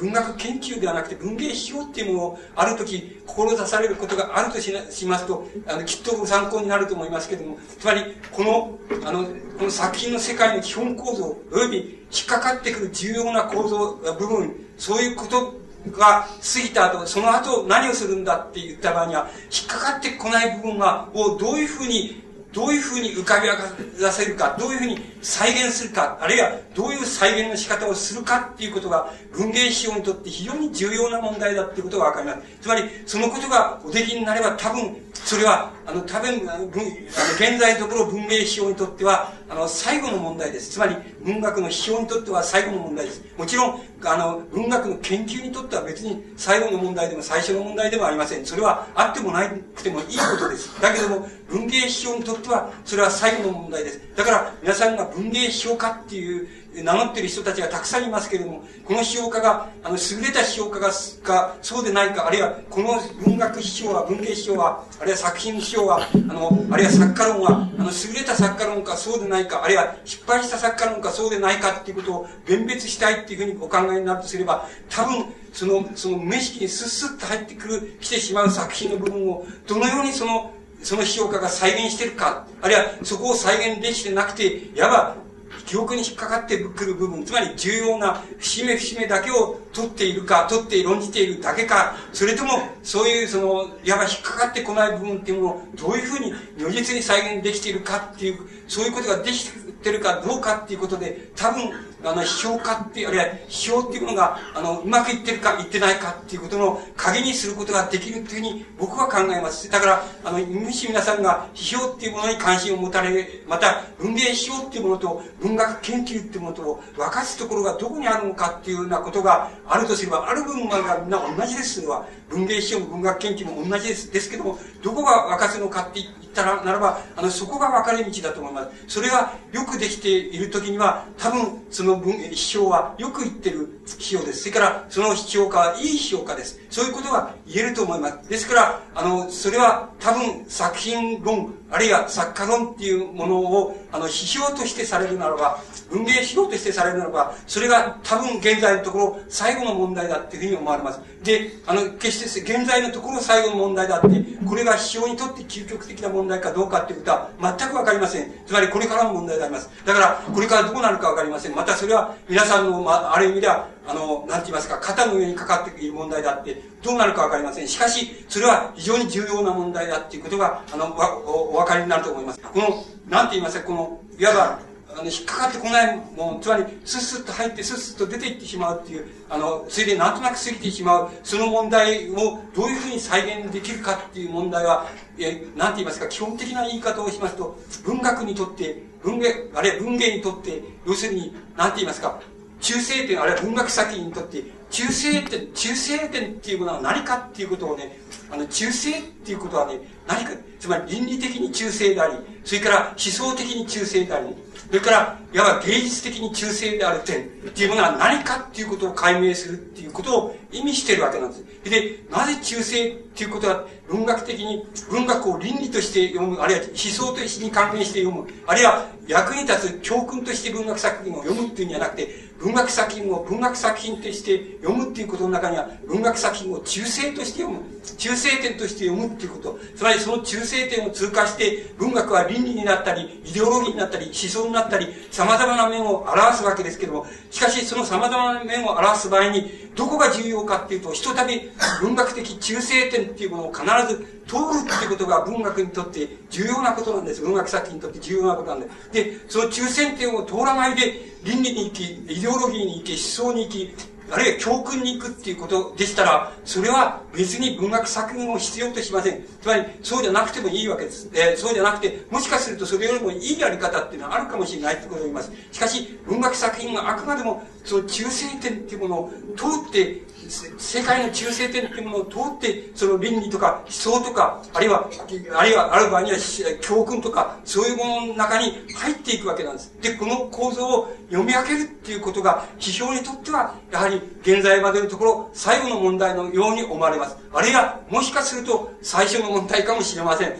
文学研究ではなくて文芸批評っていうものをある時志されることがあるとししますと、あの、きっとご参考になると思いますけども、つまり、この、あの、この作品の世界の基本構造、および引っかかってくる重要な構造、部分、そういうことが過ぎた後、その後何をするんだって言った場合には、引っかかってこない部分が、をどういうふうに、どういうふうに浮かび上がらせるか、どういうふうに再現するか、あるいはどういう再現の仕方をするかっていうことが、文芸批評にとって非常に重要な問題だっていうことがわかります。つまり、そのことがおできになれば多分、それは、あの、多分、あの、現在のところ文芸批評にとっては、あの、最後の問題です。つまり、文学の批評にとっては最後の問題です。もちろん、あの、文学の研究にとっては別に最後の問題でも最初の問題でもありません。それはあってもなくてもいいことです。だけども、文芸批評にとっては、それは最後の問題です。だから、皆さんが文芸批評家っていう名乗ってる人たちがたくさんいますけれども、この批評家が、あの、優れた批評家が、か、そうでないか、あるいは、この文学批評は、文芸批評は、あるいは作品批評は、あの、あるいは作家論は、あの、優れた作家論か、そうでないか、あるいは、失敗した作家論か、そうでないかっていうことを弁別したいっていうふうにお考えになるとすれば、多分、その、その無意識にスッスッと入ってくる、来てしまう作品の部分を、どのようにその、その批評家が再現してるか、あるいはそこを再現できてなくて、いわば記憶に引っかかってくる部分、つまり重要な節目節目だけを取っているか、取って論じているだけか、それとも、そういうその、いわば引っかかってこない部分っていうものを、どういうふうに如実に再現できているかっていう、そういうことができてるかどうかっていうことで、多分、あの、批評家っていう、あるいは批評っていうものが、あの、うまくいってるか、いってないかっていうことの鍵にすることができるっていうふうに僕は考えます。だから、あの、もし皆さんが批評っていうものに関心を持たれ、また、文芸批評っていうものと文学研究っていうものと分かつところがどこにあるのかっていうようなことがあるとすれば、ある部分がみんな同じです。は。文芸批評も文学研究も同じです。ですけども、どこが分かつのかって言ったら、ならば、あの、そこが分かれ道だと思います。それがよくできているときには、多分、その文、批評はよく言ってる批評です。それから、その批評家はいい批評家です。そういうことが言えると思います。ですから、あの、それは多分作品論、あるいは作家論っていうものを、あの、批評としてされるならば、文芸批評としてされるならば、それが多分現在のところ最後の問題だっていうふうに思われます。で、あの、決して現在のところ最後の問題だって、これが批評にとって究極的な問題かどうかっていうことは全くわかりません。つまりこれからの問題であります。だから、これからどうなるかわかりません。またそれは皆さんの、まあ、ある意味では、あの、なんて言いますか、肩の上にかかっている問題だって、どうなるかわかりません。しかし、それは非常に重要な問題だっていうことが、あの、おお分かりになると思います。この、なんて言いますか、この、いわば、あの、引っかかってこないもの、つまり、スッスッと入って、スッスッと出ていってしまうっていう、あの、それでなんとなく過ぎてしまう、その問題をどういうふうに再現できるかっていう問題は、え、なんて言いますか、基本的な言い方をしますと、文学にとって、文芸、あるいは文芸にとって、要するに、なんて言いますか、中性点、あるいは文学作品にとって、中性点、中性点っていうものは何かっていうことをね、あの、中性っていうことはね、何か、つまり倫理的に中性であり、それから思想的に中性であり、それから、いわば芸術的に中性である点っていうものは何かっていうことを解明するっていうことを意味してるわけなんです。で、なぜ中性っていうことは文学的に、文学を倫理として読む、あるいは思想としてに関連して読む、あるいは役に立つ教訓として文学作品を読むっていうんじゃなくて、文学作品を文学作品として読むっていうことの中には、文学作品を中性として読む、中性点として読むっていうこと、つまりその中性点を通過して、文学は倫理になったり、イデオロギーになったり、思想になったり、様々な面を表すわけですけども、しかしその様々な面を表す場合に、どこが重要かっていうと、ひとたび文学的中性点っていうものを必ず通るっていうことが文学にとって重要なことなんです。文学作品にとって重要なことなんです。で、その中性点を通らないで、倫理に行き、イデオロギーに行き、思想に行き、あるいは教訓に行くっていうことでしたら、それは別に文学作品を必要としません。つまり、そうじゃなくてもいいわけです。えー、そうじゃなくて、もしかするとそれよりもいいやり方っていうのはあるかもしれないってことを言います。しかし、文学作品はあくまでも、その中性点っていうものを通って、世界の中性点っていうものを通って、その倫理とか思想とか、あるいは、あるいは、ある場合には教訓とか、そういうものの中に入っていくわけなんです。で、この構造を読み分けるっていうことが、批評にとっては、やはり現在までのところ、最後の問題のように思われます。あるいは、もしかすると、最初の問題かもしれません。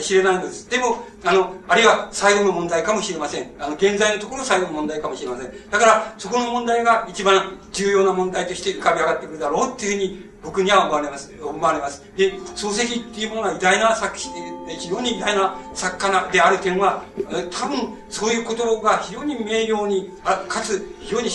知れないのです。でも、あの、あるいは、最後の問題かもしれません。あの、現在のところ最後の問題かもしれません。だから、そこの問題が一番重要な問題として浮かび上がってくるだろうっていうふうに僕には思われます。思われます。で、漱石っていうものが偉大な作品、非常に偉大な作家である点は、多分そういうことが非常に明瞭に、あかつ非常に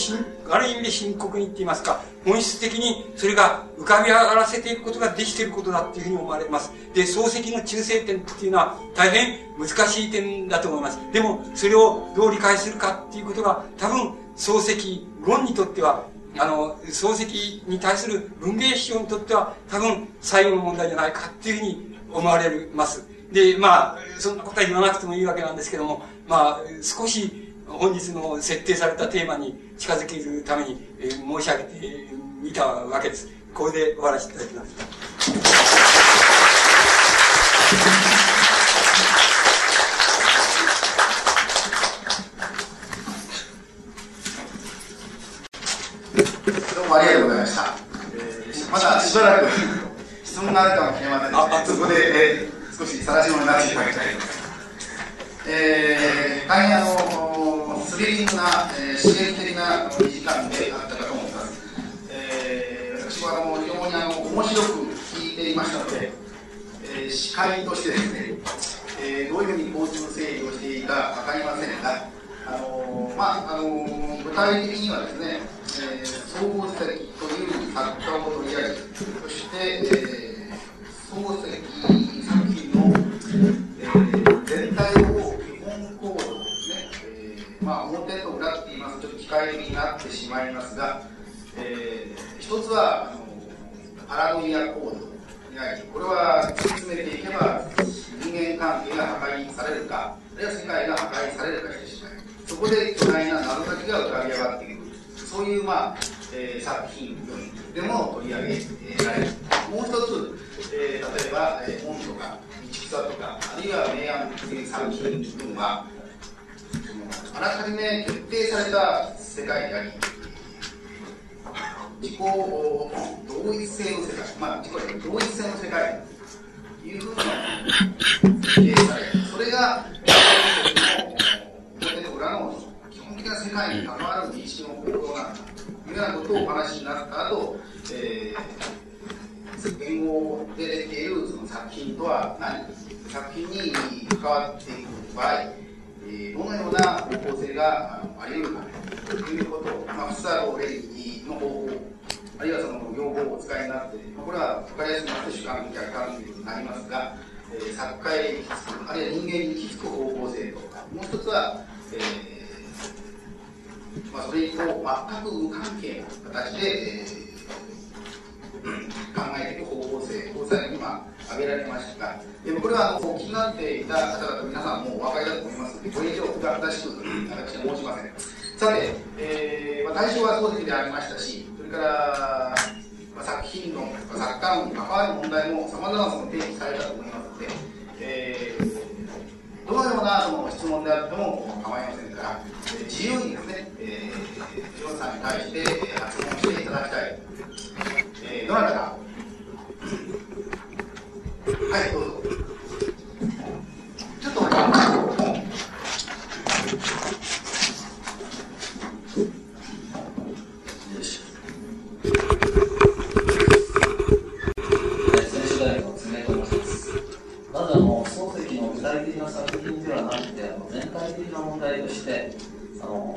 ある意味で深刻にって言いますか、本質的にそれが浮かび上がらせていくことができていることだっていうふうに思われます。で、漱石の中性点っていうのは大変難しい点だと思います。でも、それをどう理解するかっていうことが多分漱石論にとってはあの、漱石に対する文芸批評にとっては、多分、最後の問題じゃないかっていうふうに思われます。で、まあ、そんなことは言わなくてもいいわけなんですけども、まあ、少し、本日の設定されたテーマに近づけるために、えー、申し上げてみたわけです。これで終わらせていただきます。もありがとうございました。えー、まだしばらく質問があるかもしれませんので、そこで、えー、少し晒し物になっていただきたいと思います。えー、大変あの、スリリングな、えー、刺激的な2時間であったかと思います。えー、私はあの非常にあの面白く聞いていましたので、えー、司会としてですね、えー、どういうふうに交通整理をしていいか分かりませんが、あのまああの具体的にはですね、えー、総合石という作家を取り上げそして、えー、総合石作品の、えー、全体を基本構造ですね、えー、まあ表と裏って言いますとちょっと機械になってしまいますが、えー、一つはあのパラノイア構造これは突き詰めていけば人間関係が破壊されるかあるいは世界が破壊されるかしてしまうそこで巨大な謎解きが浮かび上がってくるそういう、まあえー、作品でも取り上げられる。もう一つ、えー、例えば「えー、本」とか「道草」とかあるいは明暗という作品群はあらかじめ決定された世界であり自己同一性の世界、まあ、自己同一性の世界というふうに規定されそれが表の裏の的な世界に関わる認識の行動なんだというようなことをお話しになった後、えー、言語で出ているその作品とは何作品に関わっていく場合、えー、どのような方向性があり得るかということを、まあ、フッサー・レイの方法あるいはその用語をお使いになって、これは分かりやすくなって主観、客観とになりますが、えー、作家へ行き着く、あるいは人間に行き着く方向性とか、もう一つは、えー、まあ、それと全く無関係の形で、えー、考えていく方向性、こうさに今挙げられました、でもこれはあのお気になっていた方々、皆さんもお分かりだと思いますので、これ以上が正しく私は申しません。さて、えーまあ、対象は漱石でありましたし、それから、まあ、作品論、作家論に関わる問題もさまざまな定義されたと思いますので、えー、どのようなその質問であっても構いませんから、自由にですね、えー、ジョンさんに対して、えー、発問していただきたい。えー、どなたかはい、どうぞ。ちょっと待って。まず品ではなくて全体的な問題としてあの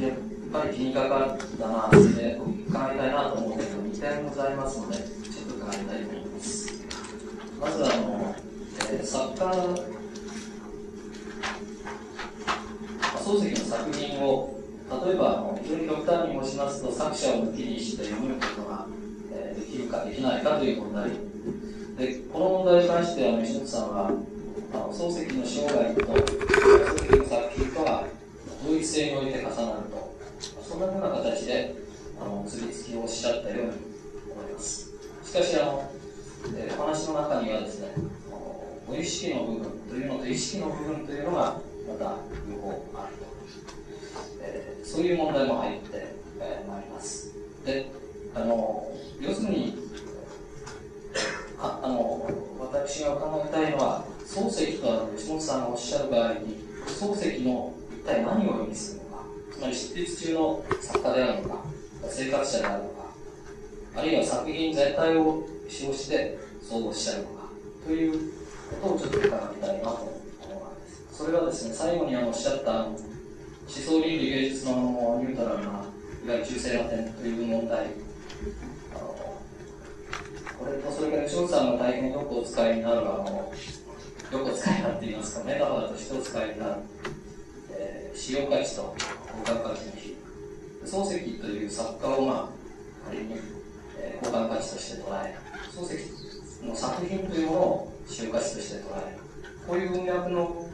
やっぱり気にかかったなで伺いたいなと思っている2点ございますのでちょっと伺いたいと思いますまずあの、えー、作家漱石の作品を例えばあの非常に極端に申しますと作者を抜きにして読むことが、えー、できるかできないかという問題。でこの問題に関してあの石本さんはあ漱石の生涯と漱石の作品とは同一性において重なるとそんなふうな形であの結びつきをおっしゃったように思います。しかしあの、え、お話の中にはですね無意識の部分というのと意識の部分というのがまた両方あると、えー、そういう問題も入ってま、えー、いります。であの要するにああの私が考えたいのは漱石とあの吉本さんがおっしゃる場合に漱石の一体何を意味するのかつまり執筆中の作家であるのか生活者であるのかあるいは作品全体を使用してそうおっしゃるのかということをちょっと伺いたいなと思うわけです。それはですね最後にあのおっしゃったあの思想倫理芸術のニュートラルないわゆる中性な点という問題これとそれから翔さんが大変よくお使いになるあのよくお使いになっていますかメタファーとしてお使いになる、えー、使用価値と交換価値の比漱石という作家をまあ仮に、えー、交換価値として捉え漱石の作品というものを使用価値として捉えこういう文脈の、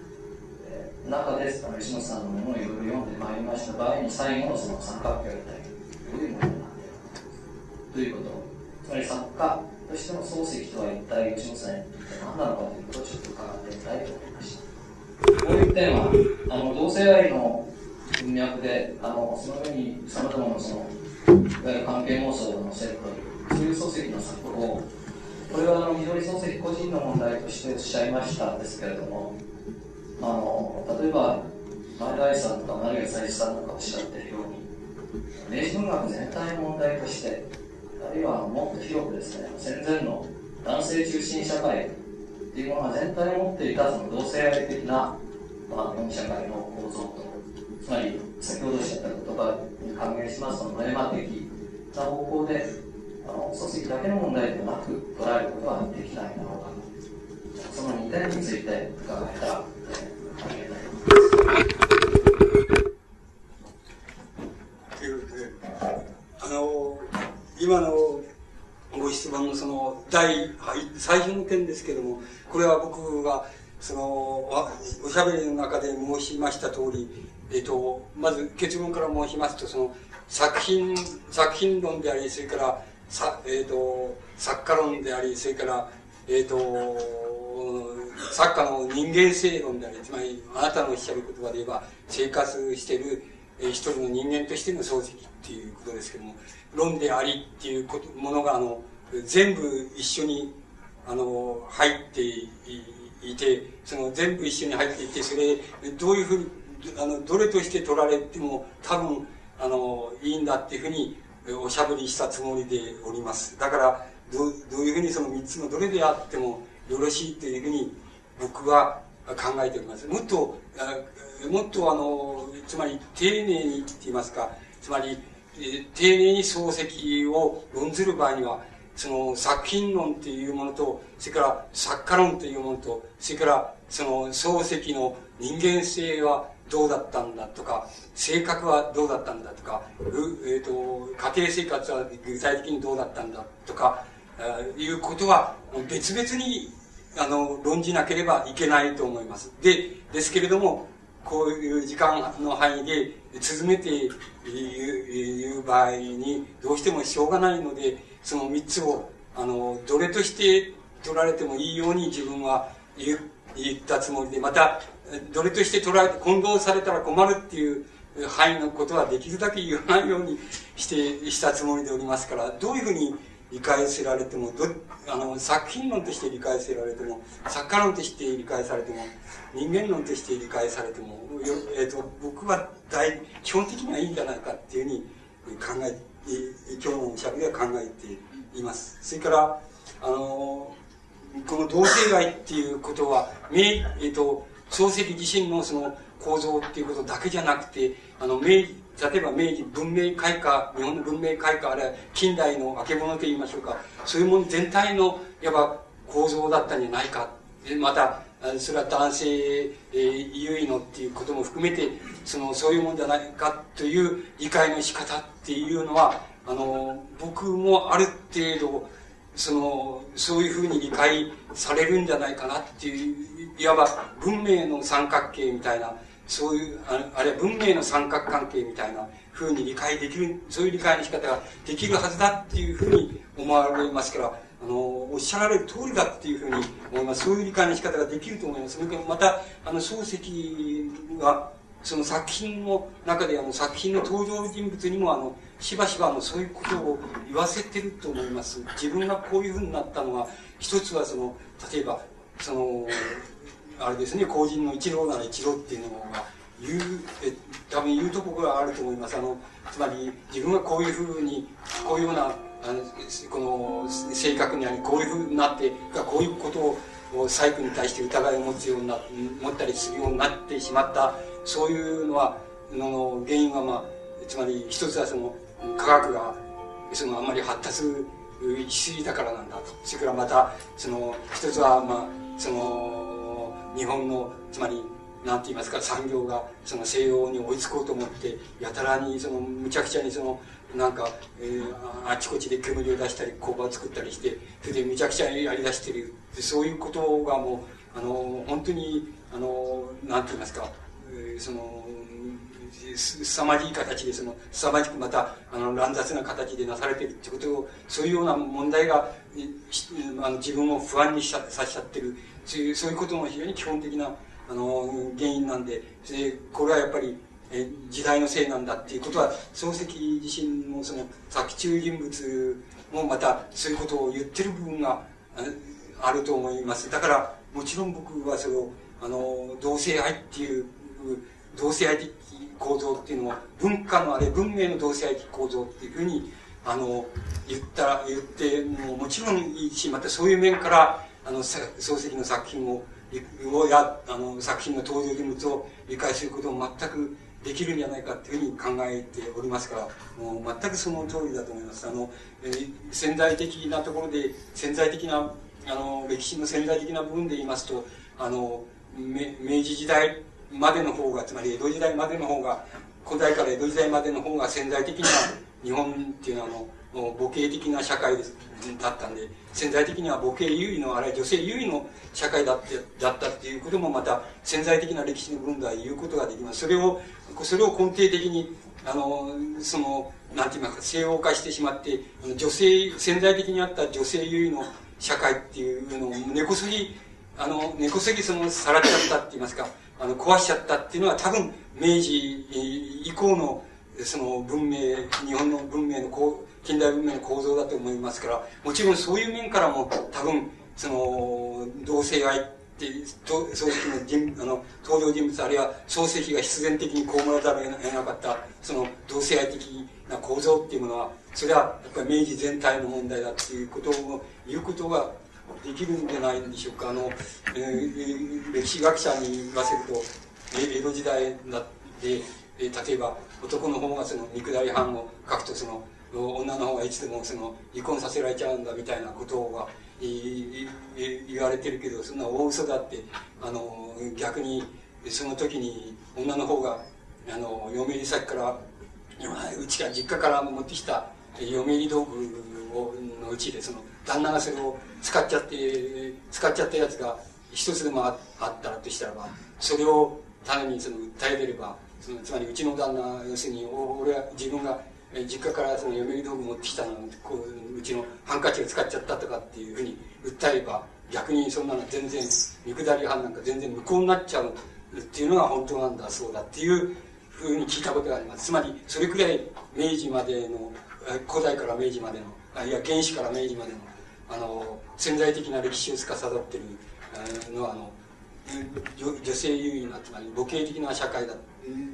中であの石本さんのものをいろいろ読んでまいりました場合に最後のその三角形を一体どういうものになっているかということつまり作家としての漱石とは一体吉本さんに何なのかということをちょっと伺ってみたいと思いましたこういう点はあの同性愛の文脈であのその上にさまざまなそのいわゆる関係妄想を載せるというそういう漱石の作法これはあの非常に漱石個人の問題としておっしゃいましたんですけれどもあの例えば前田愛さんとか成谷佐一さんとかおっしゃってるように明治文学全体の問題としてあるいはもっと広くですね戦前の男性中心社会っていうものが全体を持っていたその同性愛的な、まあ、社会の構造とつまり先ほどおっしゃった言葉に還元しますとノエマ的な方向であの漱石だけの問題ではなく捉えることはできないだろうかその2点について伺えたら、ありがたいと思います。あの今のご質問のその第、最初の点ですけども、これは僕が、その、おしゃべりの中で申しました通り、えっと、まず結論から申しますと、その、作品、作品論であり、それから、さ、えっと、作家論であり、それから、えっと、作家の人間性論であり、つまり、あなたのおっしゃる言葉で言えば、生活している、え一人の人間としての漱石っていうことですけども、論でありっていうことものがあの全部一緒にあの入っていてその全部一緒に入っていてそれどういうふうにあのどれとして取られても多分あのいいんだっていうふうにおしゃべりしたつもりでおります。だからどどういうふうにその3つのどれであってもよろしいというふうに僕は考えております。もっともっとあのつまり丁寧にって言いますかつまりえ丁寧に漱石を論ずる場合には、その作品論っていうものと、それから作家論というものと、それからその漱石の人間性はどうだったんだとか、性格はどうだったんだとか、えーと、家庭生活は具体的にどうだったんだとか、いうことは別々にあの論じなければいけないと思います。で、ですけれども、こういう時間の範囲で続めて言う場合にどうしてもしょうがないので、その三つを、あの、どれとして取られてもいいように自分は言ったつもりで、また、どれとして取られて混同されたら困るっていう範囲のことはできるだけ言わないようにして、したつもりでおりますから、どういうふうに理解せられても、どあの作品論として理解せられても、作家論として理解されても、人間論として理解されても、えーと、僕は大基本的にはいいんじゃないかっていうふうに考え今日のおしゃべりは考えています。それから、あのこの同性愛っていうことは、明、えーと、漱石自身のその構造っていうことだけじゃなくて、あの、明例えば明治文明開化、日本の文明開化、あるいは近代の化け物と言いましょうか、そういうもの全体の、いわば構造だったんじゃないか。また、それは男性、えー、優位のっていうことも含めて、その、そういうもんじゃないかという理解の仕方っていうのは、あの、僕もある程度、その、そういうふうに理解されるんじゃないかなっていう、いわば文明の三角形みたいな、そういう、あるいは文明の三角関係みたいなふうに理解できる、そういう理解の仕方ができるはずだっていうふうに思われますから、あの、おっしゃられる通りだっていうふうに思います。そういう理解の仕方ができると思います。それからまた、あの、漱石が、その作品の中で、あの、作品の登場人物にも、あの、しばしば、の、そういうことを言わせてると思います。自分がこういうふうになったのは、一つは、その、例えば、その、あれですね、公人の一郎なら一郎っていうのが、言う、え、多分言うところがあると思います。あの、つまり、自分がこういうふうに、こういうような、あのこの性格にありこういうふうになってこういうことを細工に対して疑いを持つようにな持ったりするようになってしまったそういうのはの原因はまあつまり一つはその科学がそのあまり発達しすぎたからなんだとそれからまたその一つはまあその日本のつまりなんて言いますか産業がその西洋に追いつこうと思ってやたらにそのむちゃくちゃにそのなんか、えー、あちこちで煙を出したり工場を作ったりしてそれでむちゃくちゃやりだしてるそういうことがもうあの本当にあのなんて言いますか、えー、その凄まじい形でその凄まじくまたあの乱雑な形でなされているってことをそういうような問題があの自分を不安にさせちゃってる。そういうことも非常に基本的なあの原因なんででこれはやっぱりえ時代のせいなんだっていうことは漱石自身もその作中人物もまたそういうことを言ってる部分があると思います。だからもちろん僕はそれをあの同性愛っていう同性愛的構造っていうのは文化のあれ文明の同性愛的構造っていうふうにあの言った言ってももちろんいいしまたそういう面からあの漱石の作品ををやあの作品の登場人物を理解することも全くできるんじゃないかっていうふうに考えておりますからもう全くその通りだと思います。あの、えー、潜在的なところで潜在的なあの歴史の潜在的な部分で言いますとあの明治時代までの方がつまり江戸時代までの方が古代から江戸時代までの方が潜在的な日本っていうのはあの母系的な社会だったんで潜在的には母系優位のあれ女性優位の社会だってだったっていうこともまた潜在的な歴史の部分では言うことができます。それをそれを根底的にあのそのなんて言いますか西洋化してしまって女性潜在的にあった女性優位の社会っていうのを根こそぎあの根こそぎそのさらっちゃったって言いますかあの壊しちゃったっていうのは多分明治以降のその文明日本の文明のこう近代文明の構造だと思いますから、もちろんそういう面からも多分、その、同性愛って、漱石のあの登場人物あるいは漱石が必然的にこうもらざるを得なかったその同性愛的な構造っていうものはそれはやっぱり明治全体の問題だっていうことを言うことができるんじゃないでしょうか。あの、えー、歴史学者に言わせると江戸時代だって例えば男の方がその三下り藩を書くとその女の方がいつでもその離婚させられちゃうんだみたいなことが言われてるけどそんな大嘘だってあの逆にその時に女の方があの嫁入り先からうちから実家から持ってきた嫁入り道具をのうちでその旦那がそれを使っちゃって使っちゃったやつが一つでもあったらとしたらばそれを種にその訴え出ればそのつまりうちの旦那要するに俺は自分が実家からその嫁入り道具持ってきたのこううちのハンカチを使っちゃったとかっていうふうに訴えれば逆にそんなの全然見下り犯なんか全然無効になっちゃうっていうのが本当なんだそうだっていうふうに聞いたことがあります。つまりそれくらい明治までの古代から明治までのいや原始から明治までのあの潜在的な歴史を司っているのはあの女性優位なつまり母系的な社会だ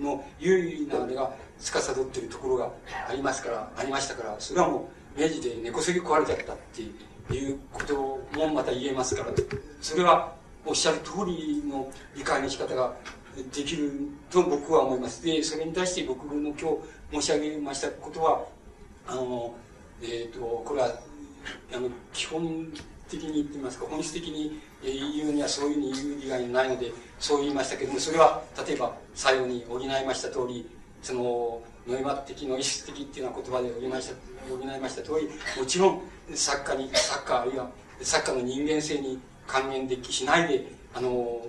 の優位なあれが司っているところがありますからありましたからそれはもう明治で根こそぎ壊れちゃったっていうこともまた言えますからそれはおっしゃる通りの理解の仕方ができると僕は思います。でそれに対して僕の今日申し上げましたことはあのえっ、ー、とこれはあの基本的に言ってますか本質的に言うにはそういうふうに言う以外にないのでそう言いましたけどもそれは例えば最後に補いました通りそのノイマ的ノイス的っていうような言葉で補いました補いました通りもちろん作家に作家あるいは作家の人間性に還元できしないであの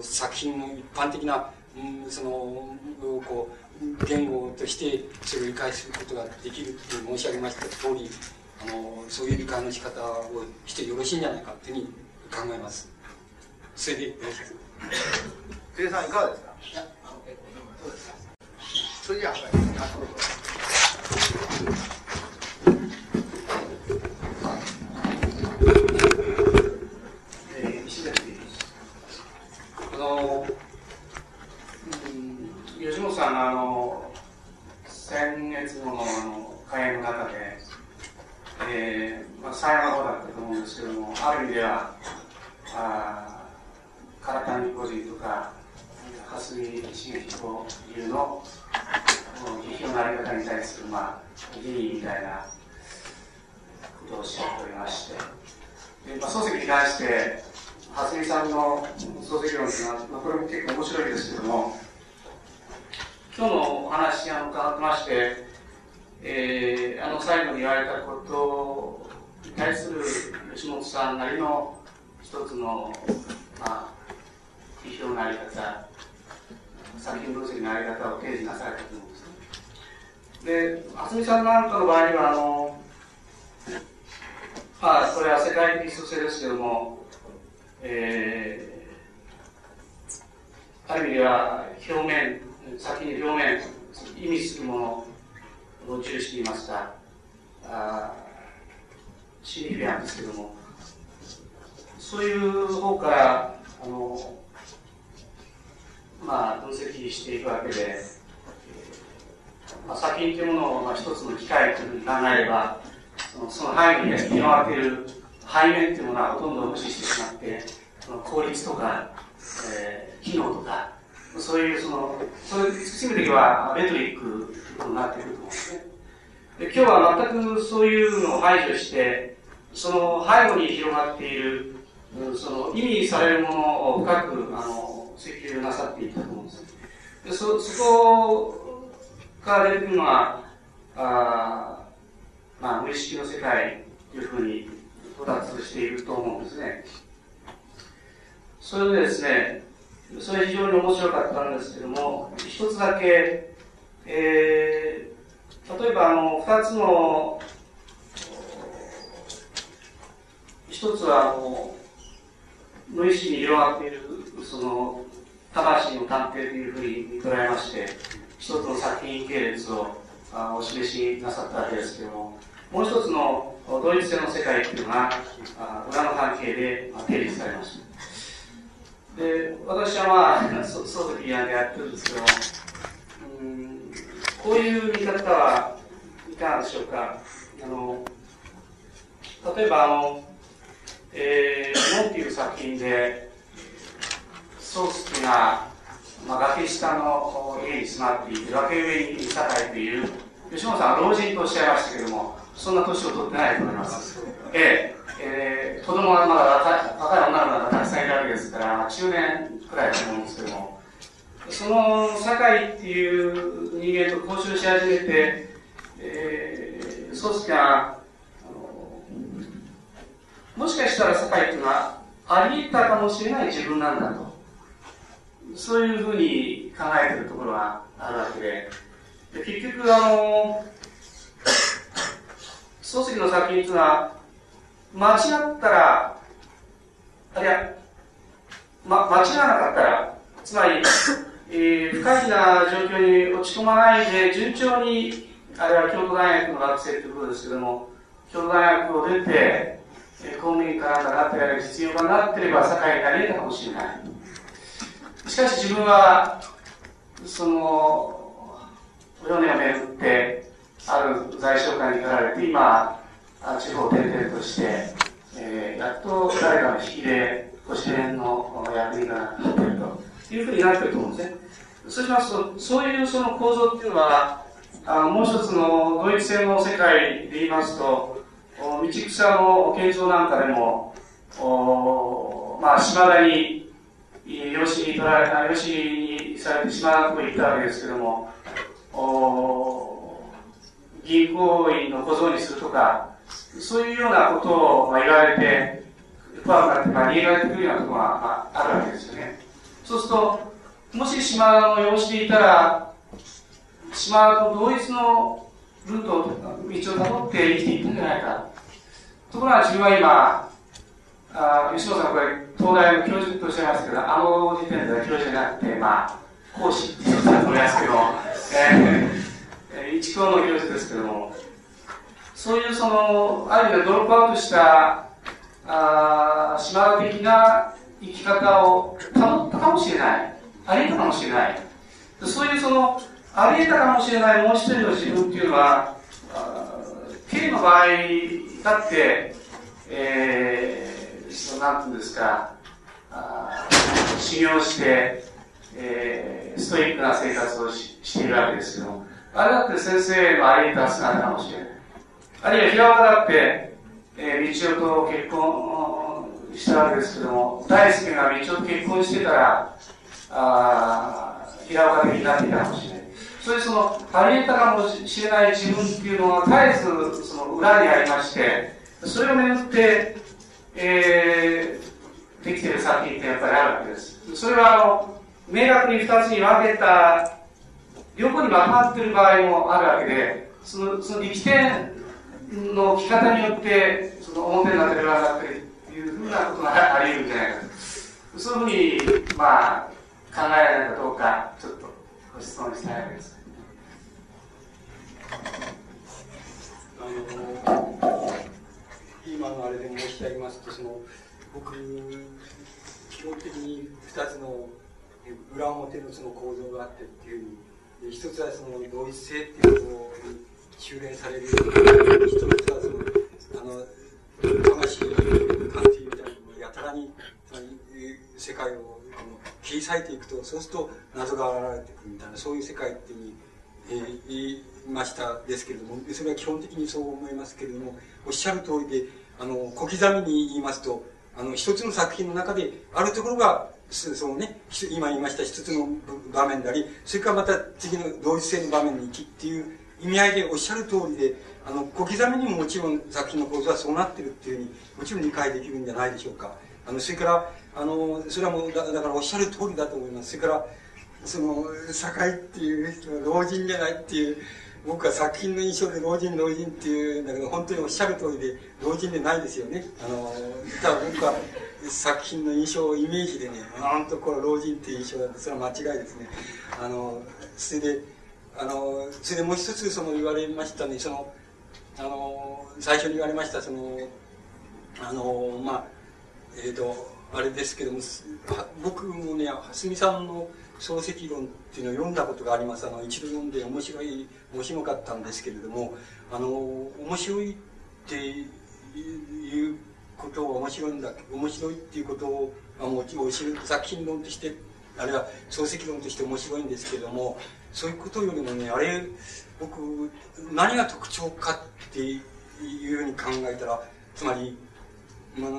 作品の一般的な、うん、そのこう言語としてそれを理解することができるって申し上げました通りあのそういう理解の仕方をしてよろしいんじゃないかっていうふうに考えます。それでよろしいですかさんいかがですかいやそうですかそれじゃあ、はい、あの、うん、吉本さんの先月の会演の中で、最後だったと思うんですけどもある意味ではあ唐谷個人とか蓮見茂彦流の批評のあり方に対する、まあ、議員みたいなことをおっしゃっておりましてで、まあ、漱石に関して蓮見さんの漱石論というのは、まあ、これも結構面白いですけども今日のお話を伺ってまして、えー、あの最後に言われたことに対する吉本さんなりの一つの、まあ、批評のあり方作品分析のあり方を提示なされたと思うんですね。で、渥美さんなんかの場合には、あの、まあ、これは世界的蘇生ですけども、えー、ある意味では表面、先に表面、意味するものを重視していました。あシニフィアンですけども、そういう方から、あの、まあ、分析していくわけで、まあ、作品というものを、まあ、一つの機械というふうに考えれば、その範囲に広がっている背面というものはほとんど無視してしまって、その効率とか、えー、機能とか、そういうその、そういう進むときはメトリックということになっていると思うんですね。で今日は全くそういうのを排除して、その背後に広がっている、その意味されるものを深く、あの、追求なさっていたと思うんです。でそ、そこから出てくるのは、あまあ、無意識の世界というふうに到達していると思うんですね。それでですね、それ非常に面白かったんですけども、一つだけ、えー、例えばあの、二つの、一つはあの、無意識に広がっている、その、魂の探偵というふうに捉えまして、一つの作品系列をあお示しなさったわけですけども、もう一つの同一性の世界というのが、あ裏の関係で、あ、定義されました。で、私はまあ、そ漱石なんでやってるんですけども、うんこういう見方はいかがでしょうか。あの例えばあの、えー、モンっていう作品で、ソースっていうのは、まあ、崖下の家に住まっていて、崖上にいたいという、吉本さんは老人とおっしゃいましたけども、そんな年を取ってないと思います。えええー、子供がまだ若い若い女の子がたくさんいるわけですから、中年くらいだと思うんですけども、その堺っていう人間と交渉し始めて、えー、そうすが、もしかしたら堺っていうのはあり得たかもしれない自分なんだと。そういうふうに考えてるところがあるわけで、で結局あの、漱石の作品っていうのは、間違ったら、あるいは、ま、間違わなかったら、つまり、えー、不快な状況に落ち込まないで、順調に、あれは京都大学の学生ということですけども、京都大学を出て、公務員かなんかなってやる必要がなってれば、社会になれたかもしれない。しかし自分は、その、米を巡って、ある在所官にかられて、今、地方転々として、えー、やっと誰かの引きで、ご支援の役になっているというふうになっていると思うんですね。そうしますと、そういうその構造っていうのは、あもう一つのドイツ戦の世界で言いますと、道草の建造なんかでも、おまあ、島田に、養子に取られた、養子にされて島田のところに行ったわけですけども、お銀行員の小僧にするとか、そういうようなことを、まあ、言われて、不安がって、まあ、逃げられてくるようなころが、まあ、あるわけですよね。そうすると、もし島の養子でいたら、島と同一のルート、道をたどって生きていったんじゃないか。ところが自分は今、あ吉野さんこれ、東大の教授とおっしゃいますけど、あの時点では教授じゃなくて、まあ、講師っていうことだと思いますけど、えー、一校の教授ですけども、そういうその、ある意味でドロップアウトした、あ島田的な生き方を保ったかもしれない。あり得たかもしれない。そういうその、あり得たかもしれないもう一人の自分っていうのは、K の場合だって、えー、そのなんていうんですか、あ修行して、えー、ストイックな生活をししているわけですけども、あれだって先生のあり得た姿かもしれない。あるいは平岡だって、えー、道夫と結婚したわけですけども、大輔が道夫と結婚してたら、あ平岡的になっていたかもしれない。そういうその、あり得たかもしれない自分っていうのは、絶えずその裏にありまして、それをめぐって、えー、できてる作品ってやっぱりあるわけです。それはあの、明確に二つに分けた、両方に分かっている場合もあるわけで、その、その力点の着方によって、その表になってる裏になってるっていうふうなことがあり得るんじゃないかと。そういうふうに、まあ、考えられるかどうか、ちょっとご質問したいわけです。あの今のあれで申し上げますとその僕基本的に2つの裏表のその構造があってっていうふうに一つはその同一性っていうことに修練される一つはそのあの魂鑑定みたいにやたらに世界をあの切り裂いていくとそうすると謎が現れてくるみたいなそういう世界っていうふうに、えー、言いましたですけれどもそれは基本的にそう思いますけれどもおっしゃる通りであの小刻みに言いますとあの一つの作品の中であるところがそのね今言いました一つの場面でありそれからまた次の同一性の場面に行きっていう意味合いでおっしゃる通りであの小刻みにももちろん作品の構造はそうなってるっていうふうにもちろん理解できるんじゃないでしょうか。あのそれからあのそれはもうだだからおっしゃる通りだと思いますそれからその堺っていう老人じゃないっていう僕は作品の印象で老人老人っていうんだけど本当におっしゃる通りで老人でないですよね。あのただ僕は作品の印象をイメージでねなんとこれ老人っていう印象だってそれは間違いですね。あのそれであのそれでもう一つその言われましたねそのあの最初に言われましたそのあのまあえっ、ー、とあれですけども僕もね蓮見さんの漱石論っていうのを読んだことがあります。あの一度読んで面白い面白かったんですけれどもあの面白いっていうことを面白いんだ面白いっていうことをあもちろん作品論としてあるいは漱石論として面白いんですけれどもそういうことよりもねあれ僕何が特徴かっていうふうに考えたらつまり、まあ、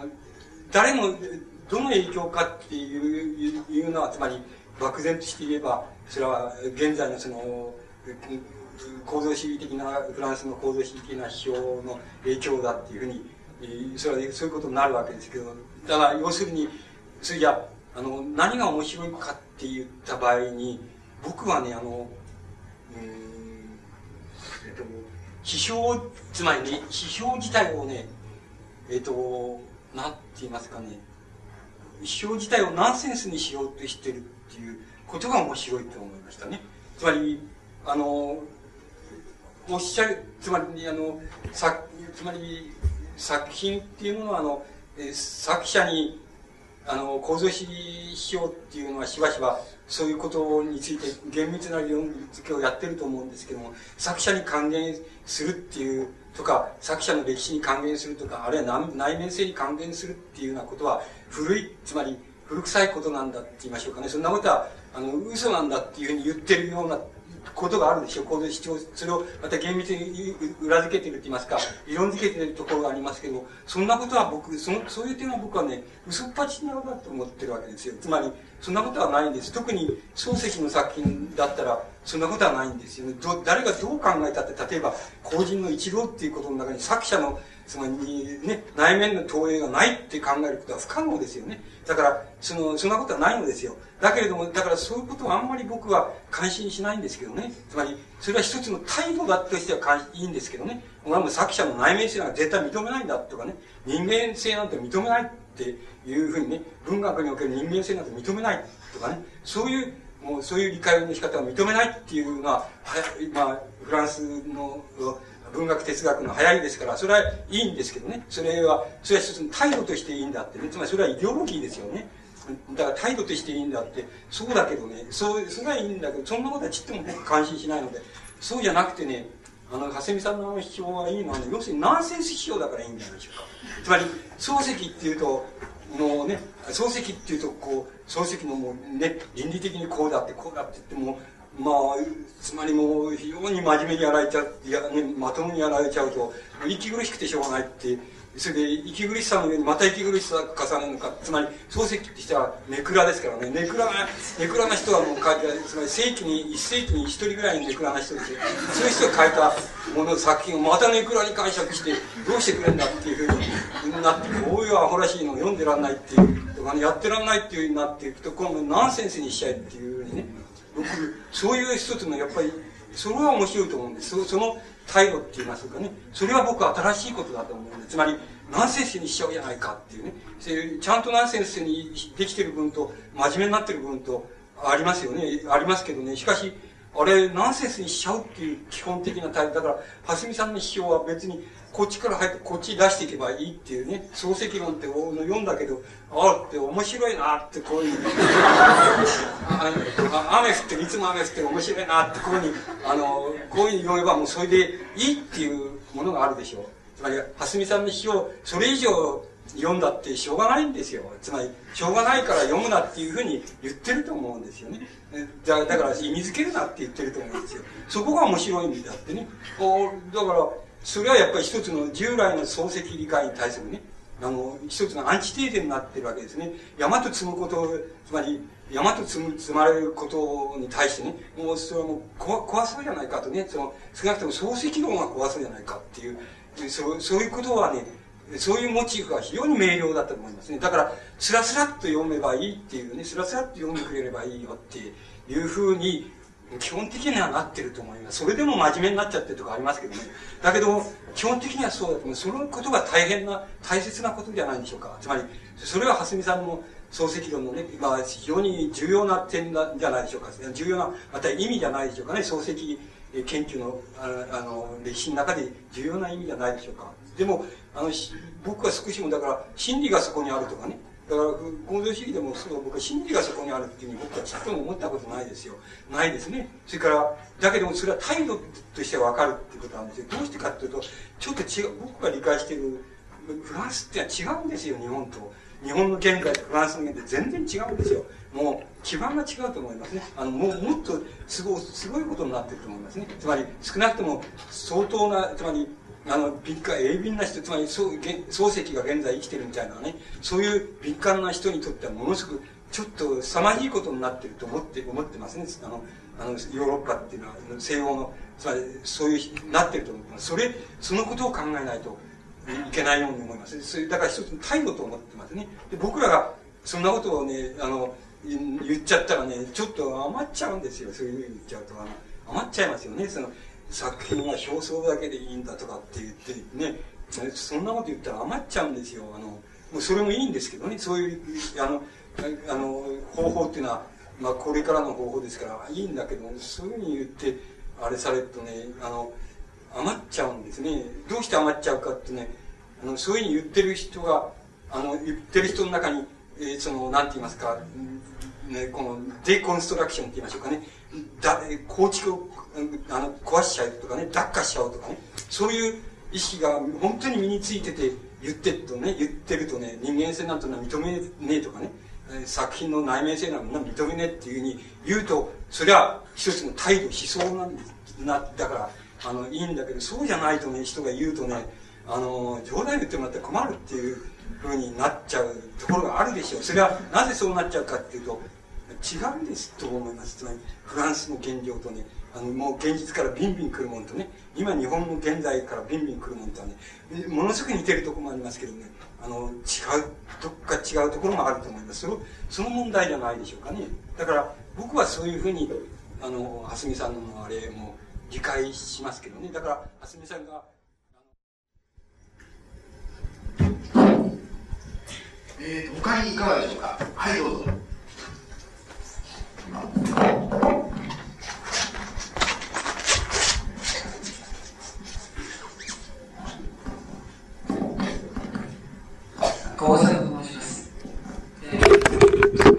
誰もどの影響かっていういうのはつまり漠然として言えば、それは現在のその、構造主義的な、フランスの構造主義的な批評の影響だっていうふうに、それはそういうことになるわけですけど、だから要するに、それじゃあの、何が面白いかって言った場合に、僕はね、あの、うん、えっと、批評、つまりね、批評自体をね、えっと、なんて言いますかね、批評自体をナンセンスにしようとしてるっていうことが面白いと思いましたね。つまり、あの、おっしゃる、つまり、あの、さつまり、作品っていうものは、あの、作者に、あの、構造主義しようっていうのはしばしば、そういうことについて厳密な理論付けをやってると思うんですけども、作者に還元するっていうとか、作者の歴史に還元するとか、あるいは内面性に還元するっていうようなことは、古い、つまり古臭いことなんだって言いましょうかね。そんなことは、あの、嘘なんだっていうふうに言ってるようなことがあるでしょう。こう主張、それをまた厳密に裏付けてるって言いますか、理論付けてるところがありますけど、そんなことは僕、その、そういう点は僕はね、嘘っぱちなのだと思ってるわけですよ。つまり、そんなことはないんです。特に漱石の作品だったら、そんなことはないんですよね。ど誰がどう考えたって、例えば、後人の一郎っていうことの中に作者の、つまりね、内面の投影がないって考えることは不可能ですよね。だから、その、そんなことはないのですよ。だけれども、だからそういうことはあんまり僕は関心しないんですけどね。つまり、それは一つの態度だとしてはいいんですけどね。俺はも作者の内面性なんか絶対認めないんだとかね。人間性なんて認めないっていうふうにね、文学における人間性なんて認めないとかね。そういう、もうそういう理解の仕方を認めないっていうのは、まあ、フランスの文学哲学の流行りですから、それはいいんですけどね。それは、それは一つの態度としていいんだってね。つまりそれはイデオロギーですよね。だから態度としていいんだって、そうだけどね、そう、それはいいんだけど、そんなことはちっとも僕関心しないので、そうじゃなくてね、あの、蓮見さんの批評はいいのはね、要するにナンセンス批評だからいいんじゃないでしょうか。つまり、漱石っていうと、もうね、漱石っていうと、こう、漱石のもうね、倫理的にこうだって、こうだって言っても、まあ、つまりもう、非常に真面目にやられちゃう、いや、ね、まともにやられちゃうと、息苦しくてしょうがないって、それで、息苦しさの上にまた息苦しさ重ねるのか、つまり、漱石って人はネクラですからね、ネクラな、ネクラな人はもう書いてつまり世紀に、一世紀に一人ぐらいネクラな人です。そういう人が書いたもの、作品をまたネクラに解釈して、どうしてくれんだっていうふうになって、こういうアホらしいのを読んでらんないっていう、とかね、やってらんないっていうふうになっていくと、今度ナンセンスにしちゃえっていうふうにね、そういう一つの、やっぱり、それは面白いと思うんです。その態度って言いますかね。それは僕は新しいことだと思うんです。つまり、ナンセンスにしちゃうじゃないかっていうね。ちゃんとナンセンスにできてる分と、真面目になってる分と、ありますよね。ありますけどね。しかし、あれ、ナンセンスにしちゃうっていう基本的な態度。だから、蓮見さんの批評は別に、こっちから入って、こっち出していけばいいっていうね、漱石論って読んだけど、ああって面白いなってこういう、雨降っていつも雨降って面白いなってこういうふうに、あの、こういうふうに読めばもうそれでいいっていうものがあるでしょう。つまり、蓮見さんの詩をそれ以上読んだってしょうがないんですよ。つまり、しょうがないから読むなっていうふうに言ってると思うんですよね。だだから意味付けるなって言ってると思うんですよ。そこが面白いんであってね。おだから、それはやっぱり一つの従来の漱石理解に対するね、あの、一つのアンチテーゼになってるわけですね。山と積むこと、つまり、山と積む、積まれることに対してね、もうそれはもう怖怖そうじゃないかとね、その、少なくとも漱石論が怖そうじゃないかっていう、そうそういうことはね、そういうモチーフが非常に明瞭だと思いますね。だから、スラスラっと読めばいいっていうね、スラスラっと読んでくれればいいよっていうふうに基本的にはなってると思います。それでも真面目になっちゃってるとかありますけどね。だけど、基本的にはそうだと思う。そのことが大変な、大切なことじゃないでしょうか。つまり、それは蓮見さんの漱石論のね、まあ、非常に重要な点なんじゃないでしょうか。重要な、また意味じゃないでしょうかね。漱石研究のあの歴史の中で重要な意味じゃないでしょうか。でも、あの、僕は少しもだから、真理がそこにあるとかね。だから、構造主義でもそう、僕は真理がそこにあるっていうふうに僕はちっとも思ったことないですよ。ないですね。それから、だけどもそれは態度としてわかるってことなんですよ。どうしてかっていうと、ちょっと違う、僕が理解している、フランスってのは違うんですよ、日本と。日本の現在とフランスの現在全然違うんですよ。もう基盤が違うと思いますね。あの、もうもっとすごい、すごいことになってると思いますね。つまり、少なくとも相当な、つまり、あの、敏感、鋭敏な人、つまり、そう漱石が現在生きてるみたいなね、そういう敏感な人にとってはものすごくちょっと凄まじいことになってると思って思ってますね。あのあのヨーロッパっていうのは西欧のつまりそういうなってると思ってます。それそのことを考えないといけないように思います。それだから一つの態度と思ってますね。で僕らがそんなことをねあの言っちゃったらねちょっと余っちゃうんですよ。そういうふうに言っちゃうとあの余っちゃいますよね。その作品は表層だけでいいんだとかって言ってねそんなこと言ったら余っちゃうんですよ。あのもうそれもいいんですけどね。そういうあのあの方法っていうのは、まあ、これからの方法ですからいいんだけどそういうふうに言ってあれされるとねあの余っちゃうんですね。どうして余っちゃうかってねあのそういうふうに言ってる人があの言ってる人の中に、えー、そのなんて言いますか、ね、このデコンストラクションって言いましょうかね。だ構築をあの壊しちゃうとかね脱化しちゃうとかねそういう意識が本当に身についてて言ってるとね言ってるとね人間性なんてのは認めねえとかね作品の内面性なんて認めねえっていうふうに言うとそれは一つの態度思想なんなだからあのいいんだけどそうじゃないとね人が言うとねあの冗談言ってもらって困るっていうふうになっちゃうところがあるでしょう。それはなぜそうなっちゃうかっていうと違うんですと思います。つまりフランスの現状とねあのもう現実からビンビン来るもんとね今日本の現在からビンビン来るもんとはねものすごく似てるとこもありますけどねあの違うどっか違うところもあると思います。そのその問題じゃないでしょうかね。だから僕はそういうふうにあの蓮見さんのあれも理解しますけどね。だから蓮見さんがえー、他にいかがでしょうか？はいどうぞ。高佐と申します。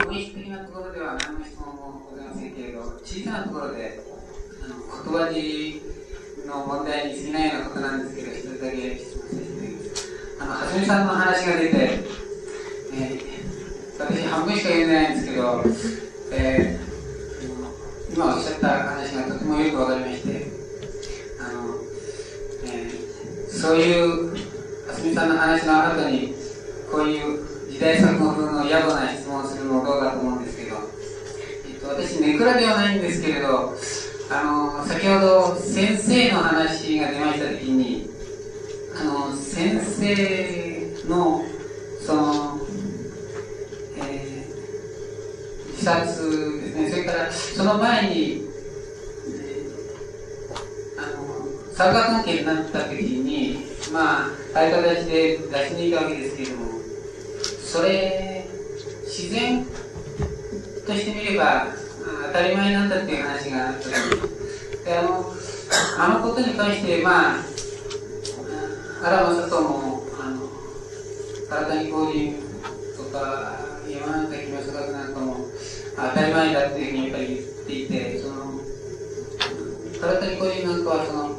本質的なところでは何の質問もございませんけれど、小さなところで、あの言葉尻の問題に過ぎないようなことなんですけど、一つだけ質問させていただきます。あの、はじめさんの話が出て、えー、私半分しか言えないんですけど、えー、今おっしゃった話がとてもよくわかりまして、あの、えー、そういう、はじめさんの話の後に、こういう時代錯誤風の野暮な質問をするのもどうかと思うんですけど、えっと、私、ネクラではないんですけれど、あの、先ほど先生の話が出ましたときに、あの、先生の、その、えー、自殺ですね、それからその前に、えー、あの、三角関係になったときに、まあ、ああいう形で出しに行くわけですけれども、それ自然としてみれば当たり前なんだっていう話があったであのあのことに関してまあ荒政ともあの唐谷公人とか山崎正学なんかも当たり前だっていうふうにやっぱり言っていてその唐谷公人なんかはその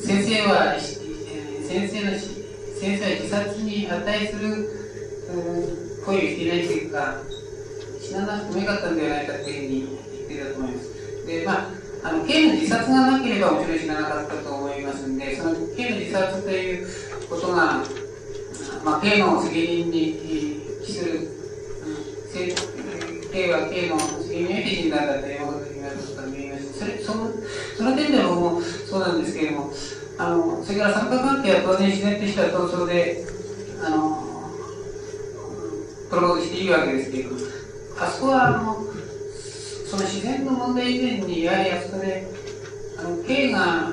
先生は先生の先生は自殺に値する恋をしていないというか、死ななくてもよかったんではないかというふうに言っていたと思います。で、まあ、あの、K の自殺がなければもちろん死ななかったと思いますんで、その K の自殺ということが、まあ、K の責任に帰する、K は K の責任において死んだんだということになることが見えます。それ、その、その点でもそうなんですけれども、あの、それから三角関係は当然自然としては闘争で、プロポーズしていいわけですけど、あそこはあのその自然の問題以前に、やはりあそこで、あの K が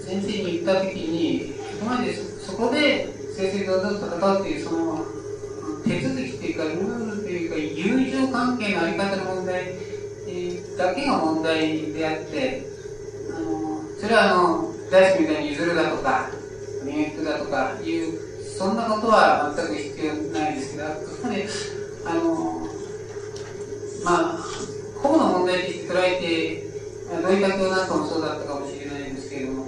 先生に言ったときに、そこまでそこで正々堂々と戦うという、その手続きというか、ルールというか、友情関係のあり方の問題だけが問題であって、あのそれはあの大好きみたいに譲るだとか、入学だとかいうそんなことは全く必要ないですけど、あくまで、あの、まあ、法の問題として捉えて、同意学なんかもそうだったかもしれないんですけれども、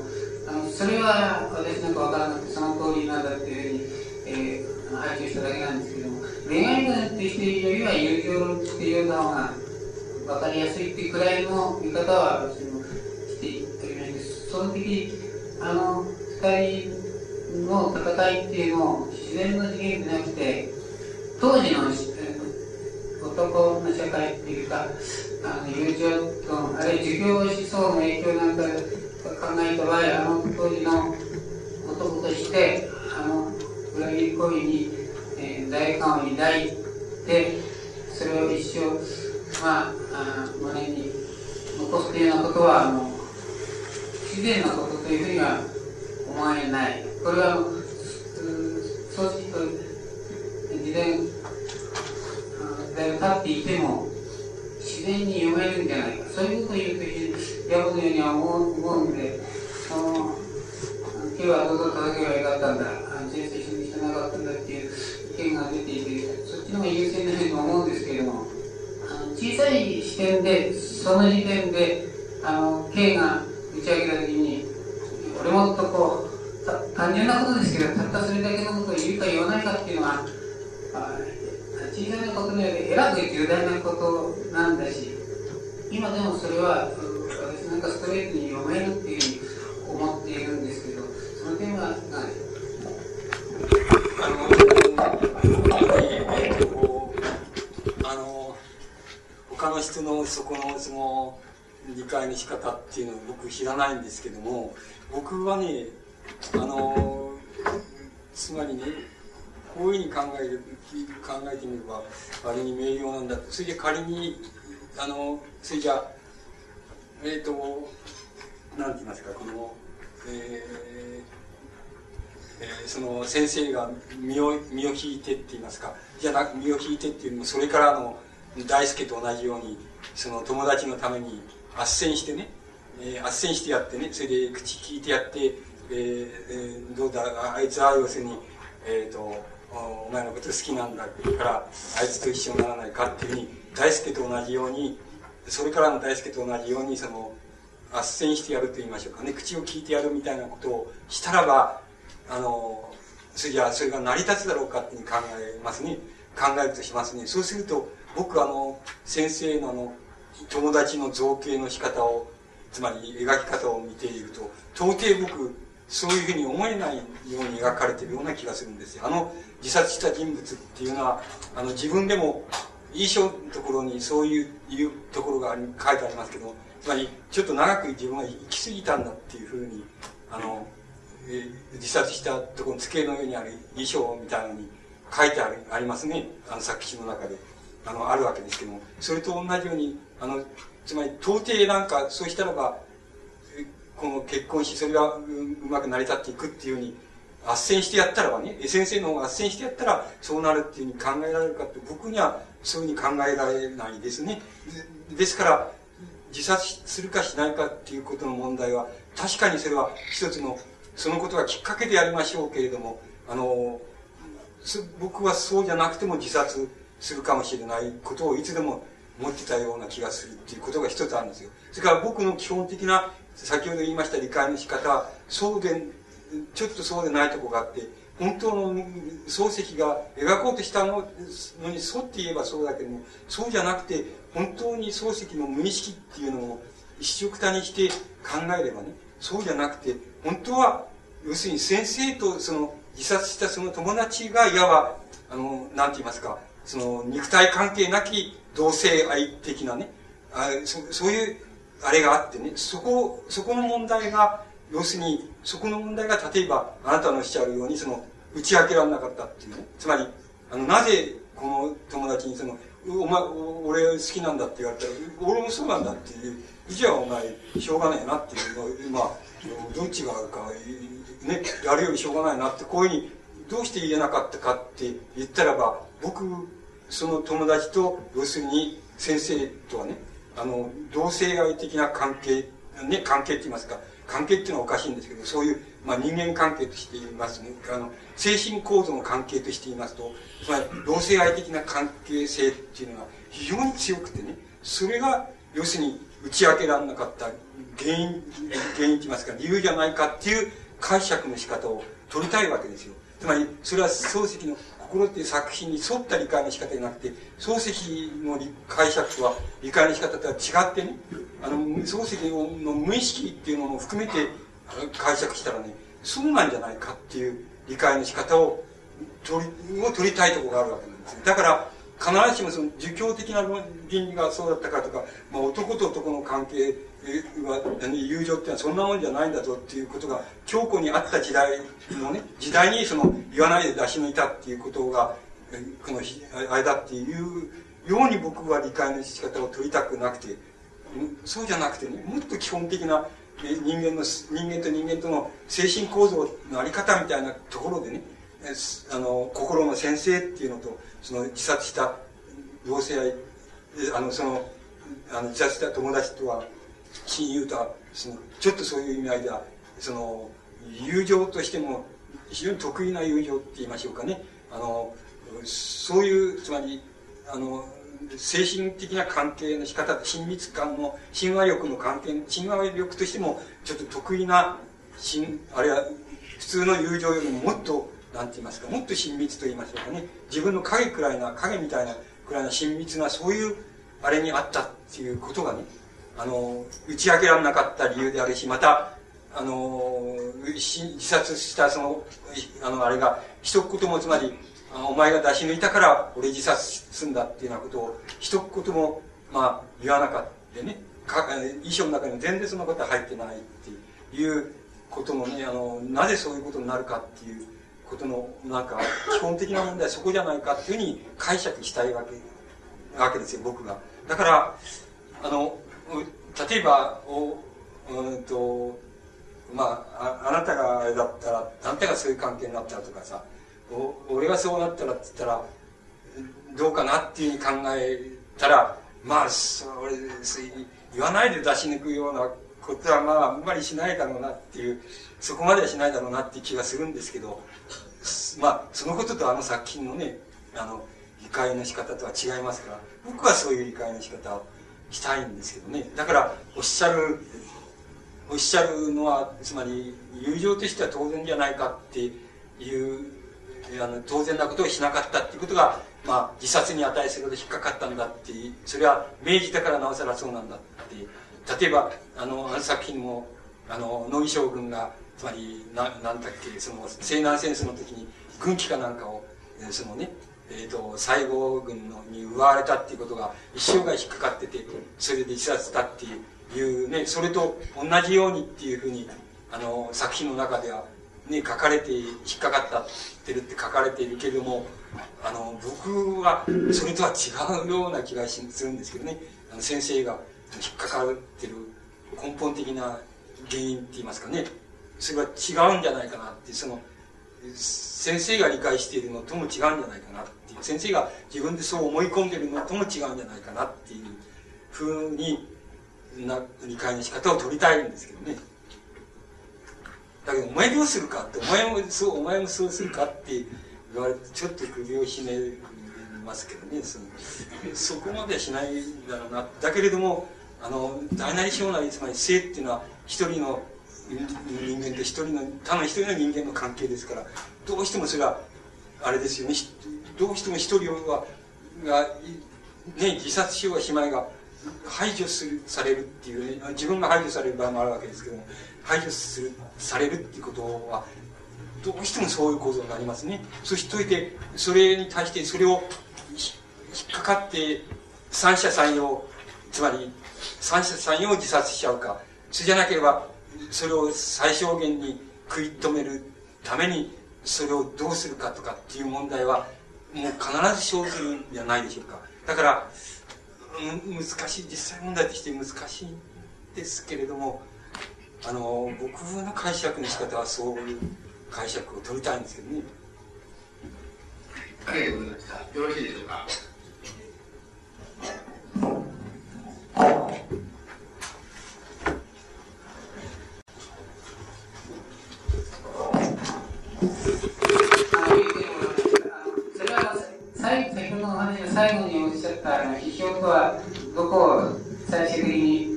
あのそれは私なんか分からなくて、その通りなんだっていうふうに、えー、配置しただけなんですけども、恋愛論っていうよりは友情論っていうような方が分かりやすいっていうくらいの見方は私もしておりまして、その時、あの、二人の戦いっていうのを自然の次元でなくて当時の男の社会っていうか、あの友情と、あるいは儒教思想の影響なんか考えた場合、あの当時の男として、あの裏切り行為に、えー、罪悪感を抱いて、それを一生、まあ、あ胸に残すというようなことは、あの自然なことというふうには思えない。これは、そうすると、事前、だいぶ経っていても、自然に読めるんじゃないか。そういうことを言うと、やぶのようには思う思うんで、その、今日はどうぞ叩けばよかったんだ、人生一緒にしてなかったんだっていう意見が出ていて、そっちの方が優先なように思うんですけれども、小さい視点で、その時点で、あの、K が打ち上げたときに、俺もっとこう、単純なことですけど、たったそれだけのことを言うか言わないかっていうのは、小さなことによりえらく重大なことなんだし、今でもそれは、私なんかストレートに読めるっていうふうに思っているんですけど、その点はない。あの、あの、他の人のそこのその理解の仕方っていうのを僕知らないんですけども、僕はね、あの、つまりね、こういうふうに考える、考えてみれば、あれに明瞭なんだそれで仮に、あの、それじゃえっ、ー、と、なんて言いますか、この、えー、えー、その先生が身を身を引いてって言いますかじゃなく身を引いてっていうのもそれからの大輔と同じようにその友達のために斡旋してね、えー、斡旋してやってねそれで口聞いてやって、えーえ、どうだあいつは要するにえっ、ー、とお前のこと好きなんだからあいつと一緒にならないかっていうふうに大輔と同じようにそれからの大輔と同じようにその斡旋してやると言いましょうかね。口を聞いてやるみたいなことをしたらばあのそれじゃあそれが成り立つだろうかっていう考えますね。考えるとしますね。そうすると僕あの先生のあの友達の造形の仕方をつまり描き方を見ていると到底僕そういうふうに思えないように描かれてるような気がするんですよ。あの自殺した人物っていうのはあの自分でも衣装のところにそういういうところが書いてありますけどつまりちょっと長く自分は行き過ぎたんだっていうふうにあの、え、自殺したところの机の上にある衣装みたいなのに書いてあるありますね。あの作詞の中であのあるわけですけども。それと同じようにあのつまり到底なんかそうしたらばこの結婚しそれがうまく成り立っていくっていうふうに斡旋してやったらばね、先生の方が斡旋してやったらそうなるっていうふうに考えられるかって僕にはそういうふうに考えられないですね。ですから、自殺するかしないかっていうことの問題は、確かにそれは一つの、そのことがきっかけでやりましょうけれども、あの、僕はそうじゃなくても自殺するかもしれないことをいつでも持ってたような気がするっていうことが一つあるんですよ。それから僕の基本的な、先ほど言いました理解の仕方、そうでちょっとそうでないとこがあって、本当の漱石が描こうとしたののに沿って言えばそうだけども、そうじゃなくて、本当に漱石の無意識っていうのを一緒くたにして考えればね、そうじゃなくて、本当は、要するに先生とその自殺したその友達がいわば、あの、なんて言いますか、その肉体関係なき同性愛的なね、あそそういうあれがあってね、そこ、そこの問題が要するに、そこの問題が例えば、あなたのおっしゃるように、その、打ち明けられなかったっていうね。つまり、あの、なぜ、この友達にその、お前、俺好きなんだって言われたら、俺もそうなんだっていう、じゃあお前、しょうがないなっていうのまあ、どっちがか、ね、やるよりしょうがないなって、こういうふうに、どうして言えなかったかって言ったらば、僕、その友達と、要するに、先生とはね、あの、同性愛的な関係、ね、関係って言いますか、関係っていうのはおかしいんですけど、そういう、まあ、人間関係として言いますね。あの、精神構造の関係として言いますと、つまり、同性愛的な関係性っていうのが非常に強くてね、それが、要するに、打ち明けられなかった原因、原因と言いますか、理由じゃないかっていう解釈の仕方を取りたいわけですよ。つまり、それは漱石の心っていう作品に沿った理解の仕方じゃなくて、漱石の解釈とは、理解の仕方とは違ってね、あの、漱石の無意識っていうものを含めて解釈したらね、そうなんじゃないかっていう理解の仕方を取り、を取りたいところがあるわけなんですだから、必ずしもその儒教的な倫理がそうだったかとか、まあ、男と男の関係は友情っていうのはそんなもんじゃないんだぞっていうことが強固にあった時代のね時代にその言わないで出し抜いたっていうことがこのあれだっていうように僕は理解の仕方を取りたくなくてそうじゃなくてねもっと基本的な人間の人間と人間との精神構造のあり方みたいなところでねあの心の先生っていうのとその自殺した同性愛あのそのあの自殺した友達とは親友とはそのちょっとそういう意味合いではその友情としても非常に得意な友情って言いましょうかね。あのそういうつまりあの精神的な関係の仕方親密感の親和力の関係親和力としてもちょっと得意なあるいは普通の友情よりももっとなんて言いますかもっと親密と言いましょうかね。自分の影くらいな影みたいなくらいな親密なそういうあれにあったっていうことがねあの打ち明けられなかった理由であるしまたあの自殺したそのあのあれが一言もつまりお前が出し抜いたから俺自殺すんだっていうようなことを一言もまあ言わなかったね。遺書の中に全然そんなことは入ってないっていうことのねあのなぜそういうことになるかっていうことのなんか基本的な問題はそこじゃないかっていうふうに解釈したいわけわけですよ僕が。だからあの例えばおうんとまあああなたがあれだったらあなたがそういう関係になったらとかさお俺がそうなったらって言ったらどうかなっていうふうに考えたらまあそれ言わないで出し抜くようなことはまああんまりしないだろうなっていうそこまではしないだろうなっていう気がするんですけどまあそのこととあの作品のねあの理解の仕方とは違いますから僕はそういう理解の仕方をしたいんですけどね。だからおっしゃるおっしゃるのはつまり友情としては当然じゃないかっていうあの当然なことをしなかったっていうことが、まあ、自殺に値するほど引っかかったんだってそれは明治だからなおさらそうなんだって例えばあのあの作品もあの野木将軍がつまりななんだっけその西南戦争の時に軍機かなんかをそのねえーと、西郷軍のに奪われたっていうことが一生涯引っかかっててそれで自殺したっていうねそれと同じようにっていうふうにあの作品の中では、ね、書かれて引っかかったってるって書かれているけれどもあの僕はそれとは違うような気がするんですけどね。あの先生が引っかかってる根本的な原因って言いますかね。それは違うんじゃないかなってその先生が理解しているのとも違うんじゃないかなっていう先生が自分でそう思い込んでいるのとも違うんじゃないかなっていうふうにな理解の仕方を取りたいんですけどね。だけどお前どうするかってお前もそうお前もそうするかって言われてちょっと首をひねますけどね。そのそこまではしないだろうな。だけれどもあの大なり小なりつまり性っていうのは一人の人間と一人の他の一人の人間の関係ですからどうしてもそれはあれですよね。どうしても一人はが、ね、自殺しようがしまいが排除するされるっていうね自分が排除される場合もあるわけですけども排除するされるっていうことはどうしてもそういう構造になりますね。そしといてそれに対してそれを引っかかって三者三様つまり三者三様を自殺しちゃうかそれじゃなければそれを最小限に食い止めるためにそれをどうするかとかっていう問題はもう必ず生ずるんじゃないでしょうか。だから難しい実際問題として難しいんですけれどもあの僕の解釈の仕方はそういう解釈を取りたいんですけどね。ありがとうござい。ましたよろしいでしょうか？最後におっしゃったあの批評とはどこを最終的に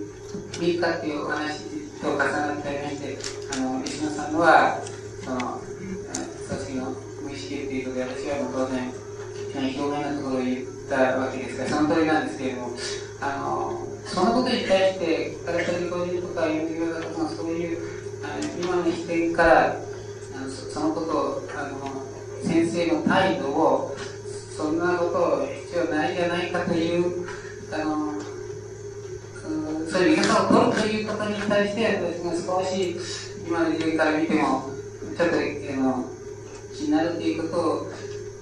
見るかっていうお話と重なってありましてあの石野さんのはその組織の無意識っていうことで私はもう当然表面のところを言ったわけですがその通りなんですけれどもあのそのことに対してカラスリコジとかユーザーとかそういうあの今の視点からあのそのことをあの先生の態度をそんなことを必要ないじゃないかという、あの、そういう見方を取るということに対して、私が少し今の時代から見ても、ちょっと、あの、気になるということを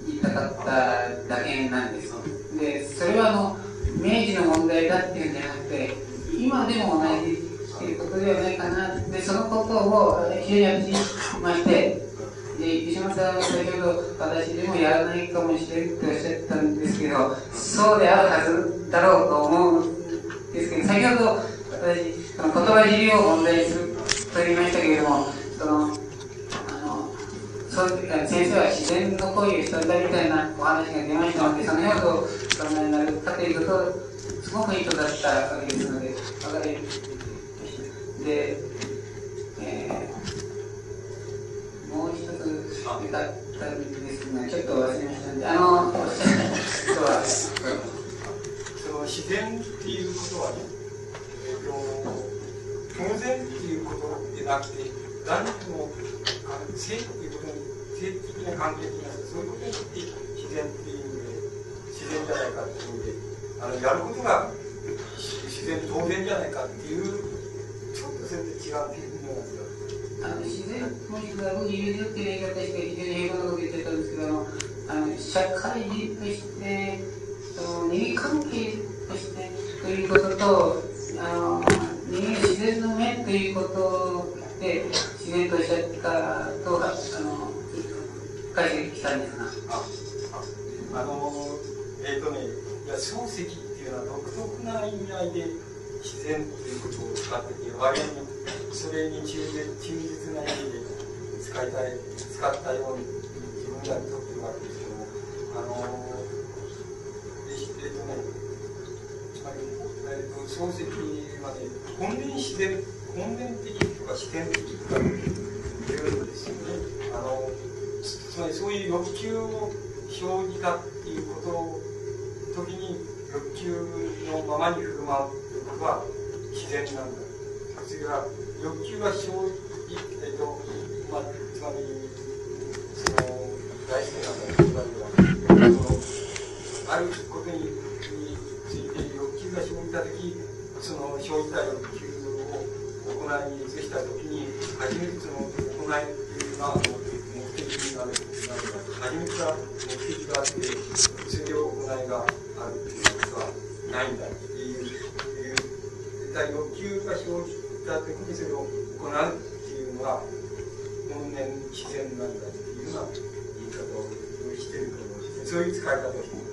言いたかっただけなんです。で、それはあの、明治の問題だっていうんじゃなくて、今でも同じっていうことではないかな。で、そのことを非常に私まして、で、石山さんは先ほど私でもやらないかもしれんとおっしゃったんですけど、そうであるはずだろうと思うんですけど、先ほど私、言葉尻を問題すると言いましたけれども、その、あの、そう先生は自然の行為をしたんだみたいなお話が出ましたので、そのようなことを考えになるかということ、すごくいいことだったわけですので、わかりで、もう一つよかったんですが、ちょっと忘れましたんで、あの、おっしゃったことは、その自然っていうことはね、えー、と偶然っていうことでなくて、何もあの性っていうことに、性的な関係的な、そういうことによって自然っていう意味で、自然じゃないかっていう意味で、あのやることが自然当然じゃないかっていうちょっと全然違うっていうふうに思うんですよ。あの自然もしくは僕友情っていう言い方して非常に平凡なこと言ってたんですけどもあの社会人としてその人間関係としてということとあの人間自然の面ということで自然としたとあの解釈したんですが。あのえっ、ー、とねいや漱石っていうのは独特な意味合いで自然ということを使ってて割にそれに忠実忠実な意味で使いたい使ったように自分らにとってるわけですけどもあのえっとねつまり、えっと、漱石はね本然自然本然的とか自然的とか言うんですよねあのつまりそういう欲求を生じたっていうことを時に欲求のままに振る舞うということは自然なんだ。それから欲求が生じ、えっと、まあ、つまり、その、大好きなつまりは、その、あることについて欲求が生じたとき、その生じた欲求を行いに移したときに、初めてその行いっていうのは、目的になるなる、初めから目的があって、それで行いがあるっていうことはないんだ。た欲求が生じた時にそれを行うっていうのが本然自然なんだっていうような言い方をしてると。思うんですねそういう使い方をしてる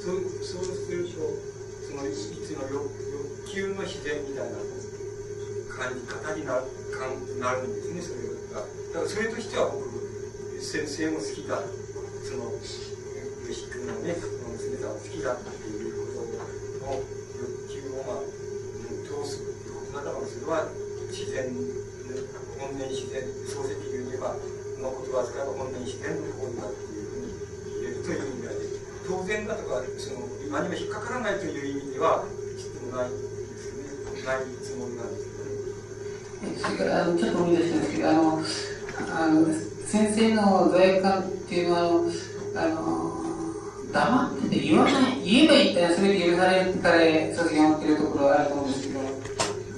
そうそうするとそのいつの欲欲求の自然みたいな感じ方になるかなるんですねそれがだからそれとしては僕先生も好きだその飯君のね娘さんも好きだっていうことのは自然本然自然漱石流に言えばの言葉を使えば本然自然の方になっていうふうに言えるという意味で当然だとかその今にも引っかからないという意味ではちょっとないですねないつもりなんですけどそれからあのちょっと思い出したんですけどあのあの先生の罪悪感っていうのはあの黙ってて言わない言えばいいって全て許されるから卒業ってるところはあると思うんですけど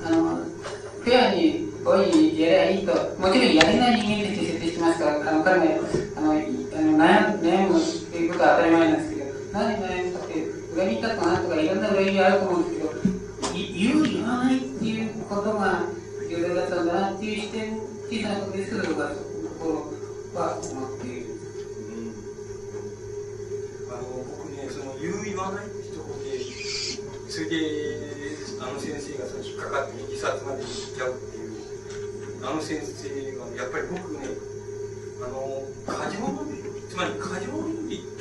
あの、フェアにこういにやればいいと、もちろんやれない人間として設定してますから、あの彼もあのあの悩悩むっていうことは当たり前なんですけど、何で悩むかって、恨みたくなんとかいろんな恨みがあると思うんですけど、言う、言わないっていうことが重要だったんだなっていう視点、小さなことですけど、僕はそこは思っている。あの僕ね、その言う言わないってところで、それで、あの先生がその引っかかって自殺まで行っちゃうっていうあの先生はやっぱり僕ねあの過剰つまり過剰倫理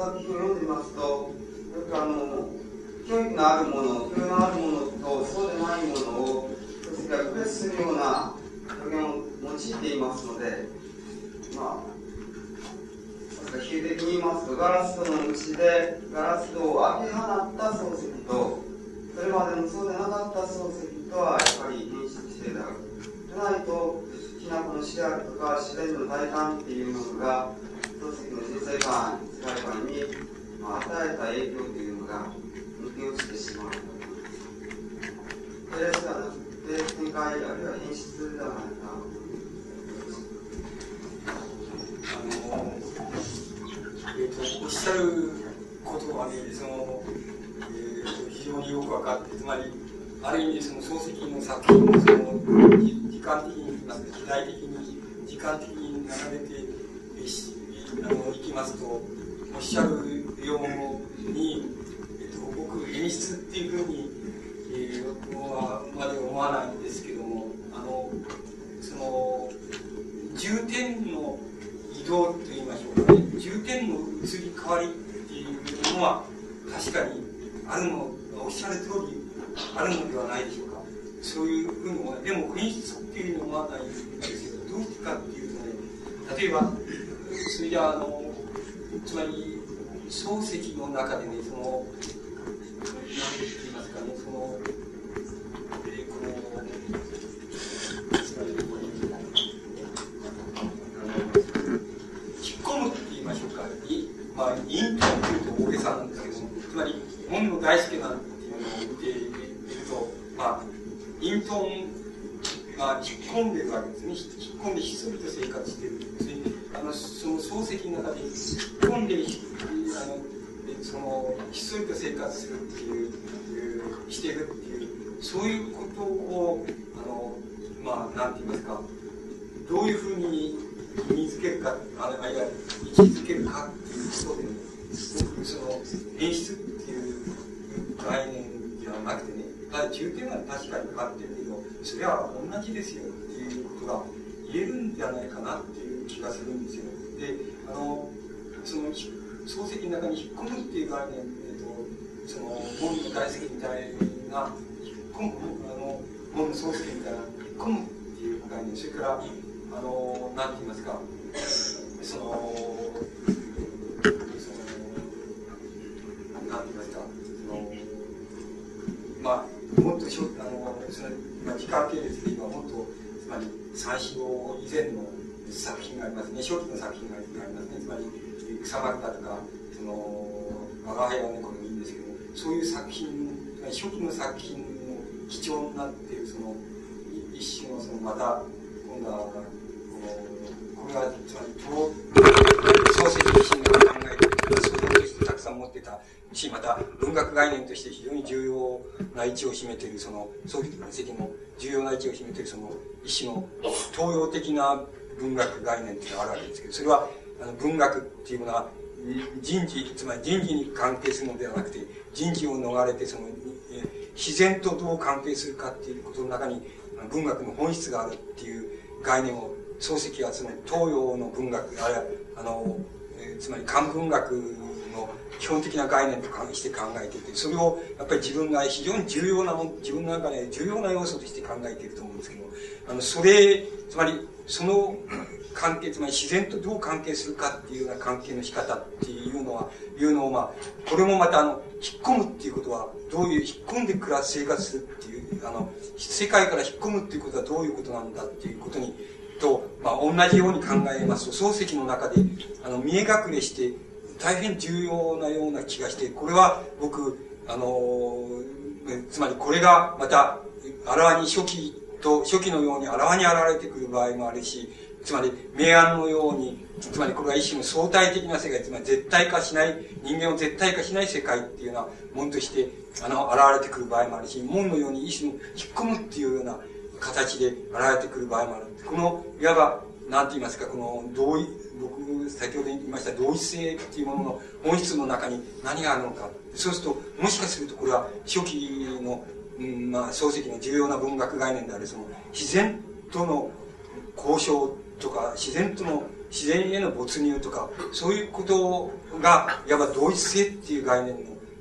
作品を読んでみますとよくあの教育のあるもの教養のあるものとそうでないものを漱石が区別するような表現を用いていますのでまあ比喩的に言いますとガラス戸の内でガラス戸を開け放った漱石とそれまでのそうでなかった漱石とはやっぱり変質していたでないときなこの死であるとか自然の体感っていうものが漱石の人生観世界観に、まあ、与えた影響というのが抜け落ちてしまうテレスではなくて展開あるいは変質ではないかあのえーと、おっしゃることはねその、えーと、非常によく分かってつまりある意味その漱石の作品をその時間的に時代的に時間的に並べてあのいきますとおっしゃるように、えーと、僕演出っていうふうに、えー、はまで思わないんですけどもあのその重点の移動といいましょうかね。重点の移り変わりっていうのは確かにあるのおっしゃる通りあるのではないでしょうか。そういうふうに思わない。でも品質っていうふうに思わないんですけどどうしてかっていうとね例えばそれじゃあのつまり漱石の中でねその何て言いますかねその、え、この引っ込むって言いましょうかまあ、イントンっていうと大げさなんですけど、つまり、本の大好きなっていうのを見ていると、まあ、イントンが引っ込んでるわけですね。引っ込んでひっそりと生活してる。あの、その漱石の中で、引っ込んで、あの、その、ひっそりと生活するっていう、してるっていう、そういうことを、あの、まあ、なんて言いますか、どういうふうに身につけるか、あるいは位置づけるかっていうことで、ね、僕、その、演出っていう概念ではなくてね、だ重点は確かにかかってるけど、それは同じですよっていうことが言えるんじゃないかなって気がするんですよ。で、あの、その、漱石の中に引っ込むっていう概念、えっ、ー、と、その、門の大石みたいな、引っ込む、あの、門漱石みたいな、引っ込むっていう概念、それから、あの、なんて言いますか、その、なんて言いますか、その、まあ、もっとしょ、あの、その、まあ、時間系列で今もっと、つまり、最初以前の作品がありますね。初期の作品がありますね。つまり、草幕だとか、その、我が輩は猫でもいいんですけど、そういう作品、初期の作品の貴重になっている、その、一種の、その、また、今度は、この、これは、つまり、創世自身が考えている、そういうとしてたくさん持ってたし、また、文学概念として非常に重要な位置を占めている、その、創世記の重要な位置を占めている、その、一種の東洋的な文学概念っていうのがあるわけですけど、それは、あの文学っていうものは、人事、つまり人事に関係するのではなくて、人事を逃れて、その、自然とどう関係するかっていうことの中に、文学の本質があるっていう概念を、漱石はその東洋の文学、あるいは、あの、え、つまり漢文学の基本的な概念として考えていて、それをやっぱり自分が非常に重要なも自分の中で重要な要素として考えていると思うんですけど、あの、それ、つまり、その関係、つまり自然とどう関係するかっていうような関係の仕方っていうのは、いうのを、まあ、これもまた、あの、引っ込むっていうことは、どういう、引っ込んで暮らす、生活するっていう、あの、世界から引っ込むっていうことはどういうことなんだっていうことに、と、まあ、同じように考えますと、漱石の中で、あの、見え隠れして、大変重要なような気がして、これは僕、あの、つまりこれがまた、あらわに初期と、初期のようにあらわに現れてくる場合もあるし、つまり、明暗のように、つまりこれは一種の相対的な世界、つまり絶対化しない、人間を絶対化しない世界っていうようなものとして、あの、現れてくる場合もあるし、門のように一種の引っ込むっていうような形で現れてくる場合もある。この、いわば、なんて言いますか、この同意、僕、先ほど言いました同一性っていうものの本質の中に何があるのか。そうすると、もしかするとこれは初期の、うん、まあ、漱石の重要な文学概念である、その、自然との交渉とか、自然との、自然への没入とか、そういうことが、いわば同一性っていう概念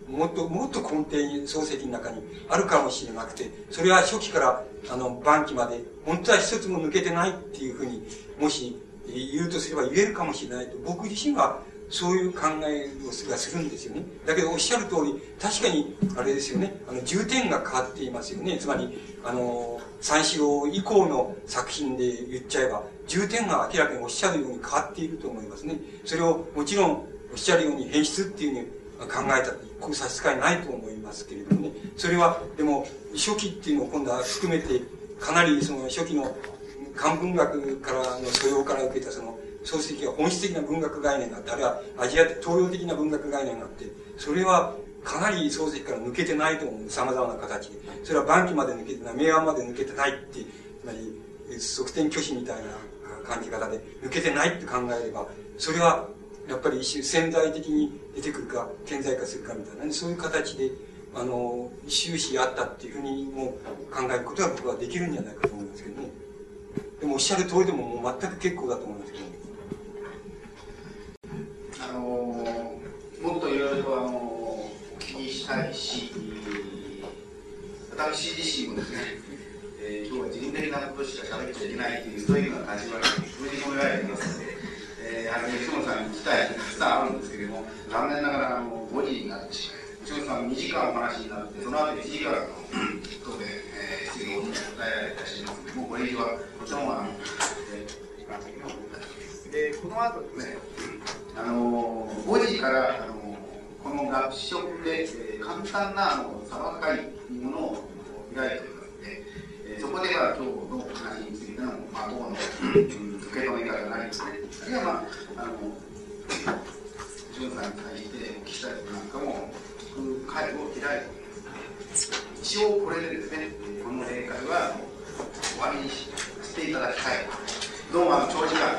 の、もっと、もっと根底に、漱石の中にあるかもしれなくて、それは初期から、あの、晩期まで、本当は一つも抜けてないっていうふうに、もし言うとすれば言えるかもしれないと、僕自身はそういう考えをするんですよね。だけどおっしゃる通り、確かに、あれですよね、あの、重点が変わっていますよね。つまり、あの、三四郎以降の作品で言っちゃえば、重点が明らかにおっしゃるように変わっていると思いますね。それをもちろんおっしゃるように変質っていうふうに考えたって一向差し支えないと思いますけれどもね。それは、でも、初期っていうのを今度は含めて、かなりその初期の漢文学からの素養から受けたその漱石は本質的な文学概念があって、あるいはアジア東洋的な文学概念があって、それはかなり漱石から抜けてないと思う。様々な形で。それは晩期まで抜けてない、明暗まで抜けてないって、つまり、側転拒否みたいな感じ方で抜けてないって考えれば、それはやっぱり一種潜在的に出てくるか、顕在化するかみたいな、そういう形で、あの、終始あったっていうふうにも考えることは僕はできるんじゃないかと思いますけどね。でもおっしゃる通りでももう全く結構だと思いますけど、あのもっといろいろとあのお聞きしたいし私自身もですね、えー、今日は自分的なことしか喋っちゃいけないというそういうような立場に封じ込められていますので、えー、あの吉本さんに聞きたい。たくさんあるんですけれども残念ながらあの5時になってしまい吉本さん2時間お話になってその後1時間の答弁、えー、質疑応答に答えられたしますのでもうこれ以上はとてもあの、えー、時間的にはでこの後ですねあの5時からあのこの学食で、えー、簡単なあのサバ会というものを開いておりますので、えー、そこでは今日の話についての、まあ、党の、うん、受け止め方がないですね。あるいはまああの潤さんに対してお聞きしたいことなんかも聞く会を開いております一応これでですねこの例会は終わりにしていただきたい。どうもあの長時間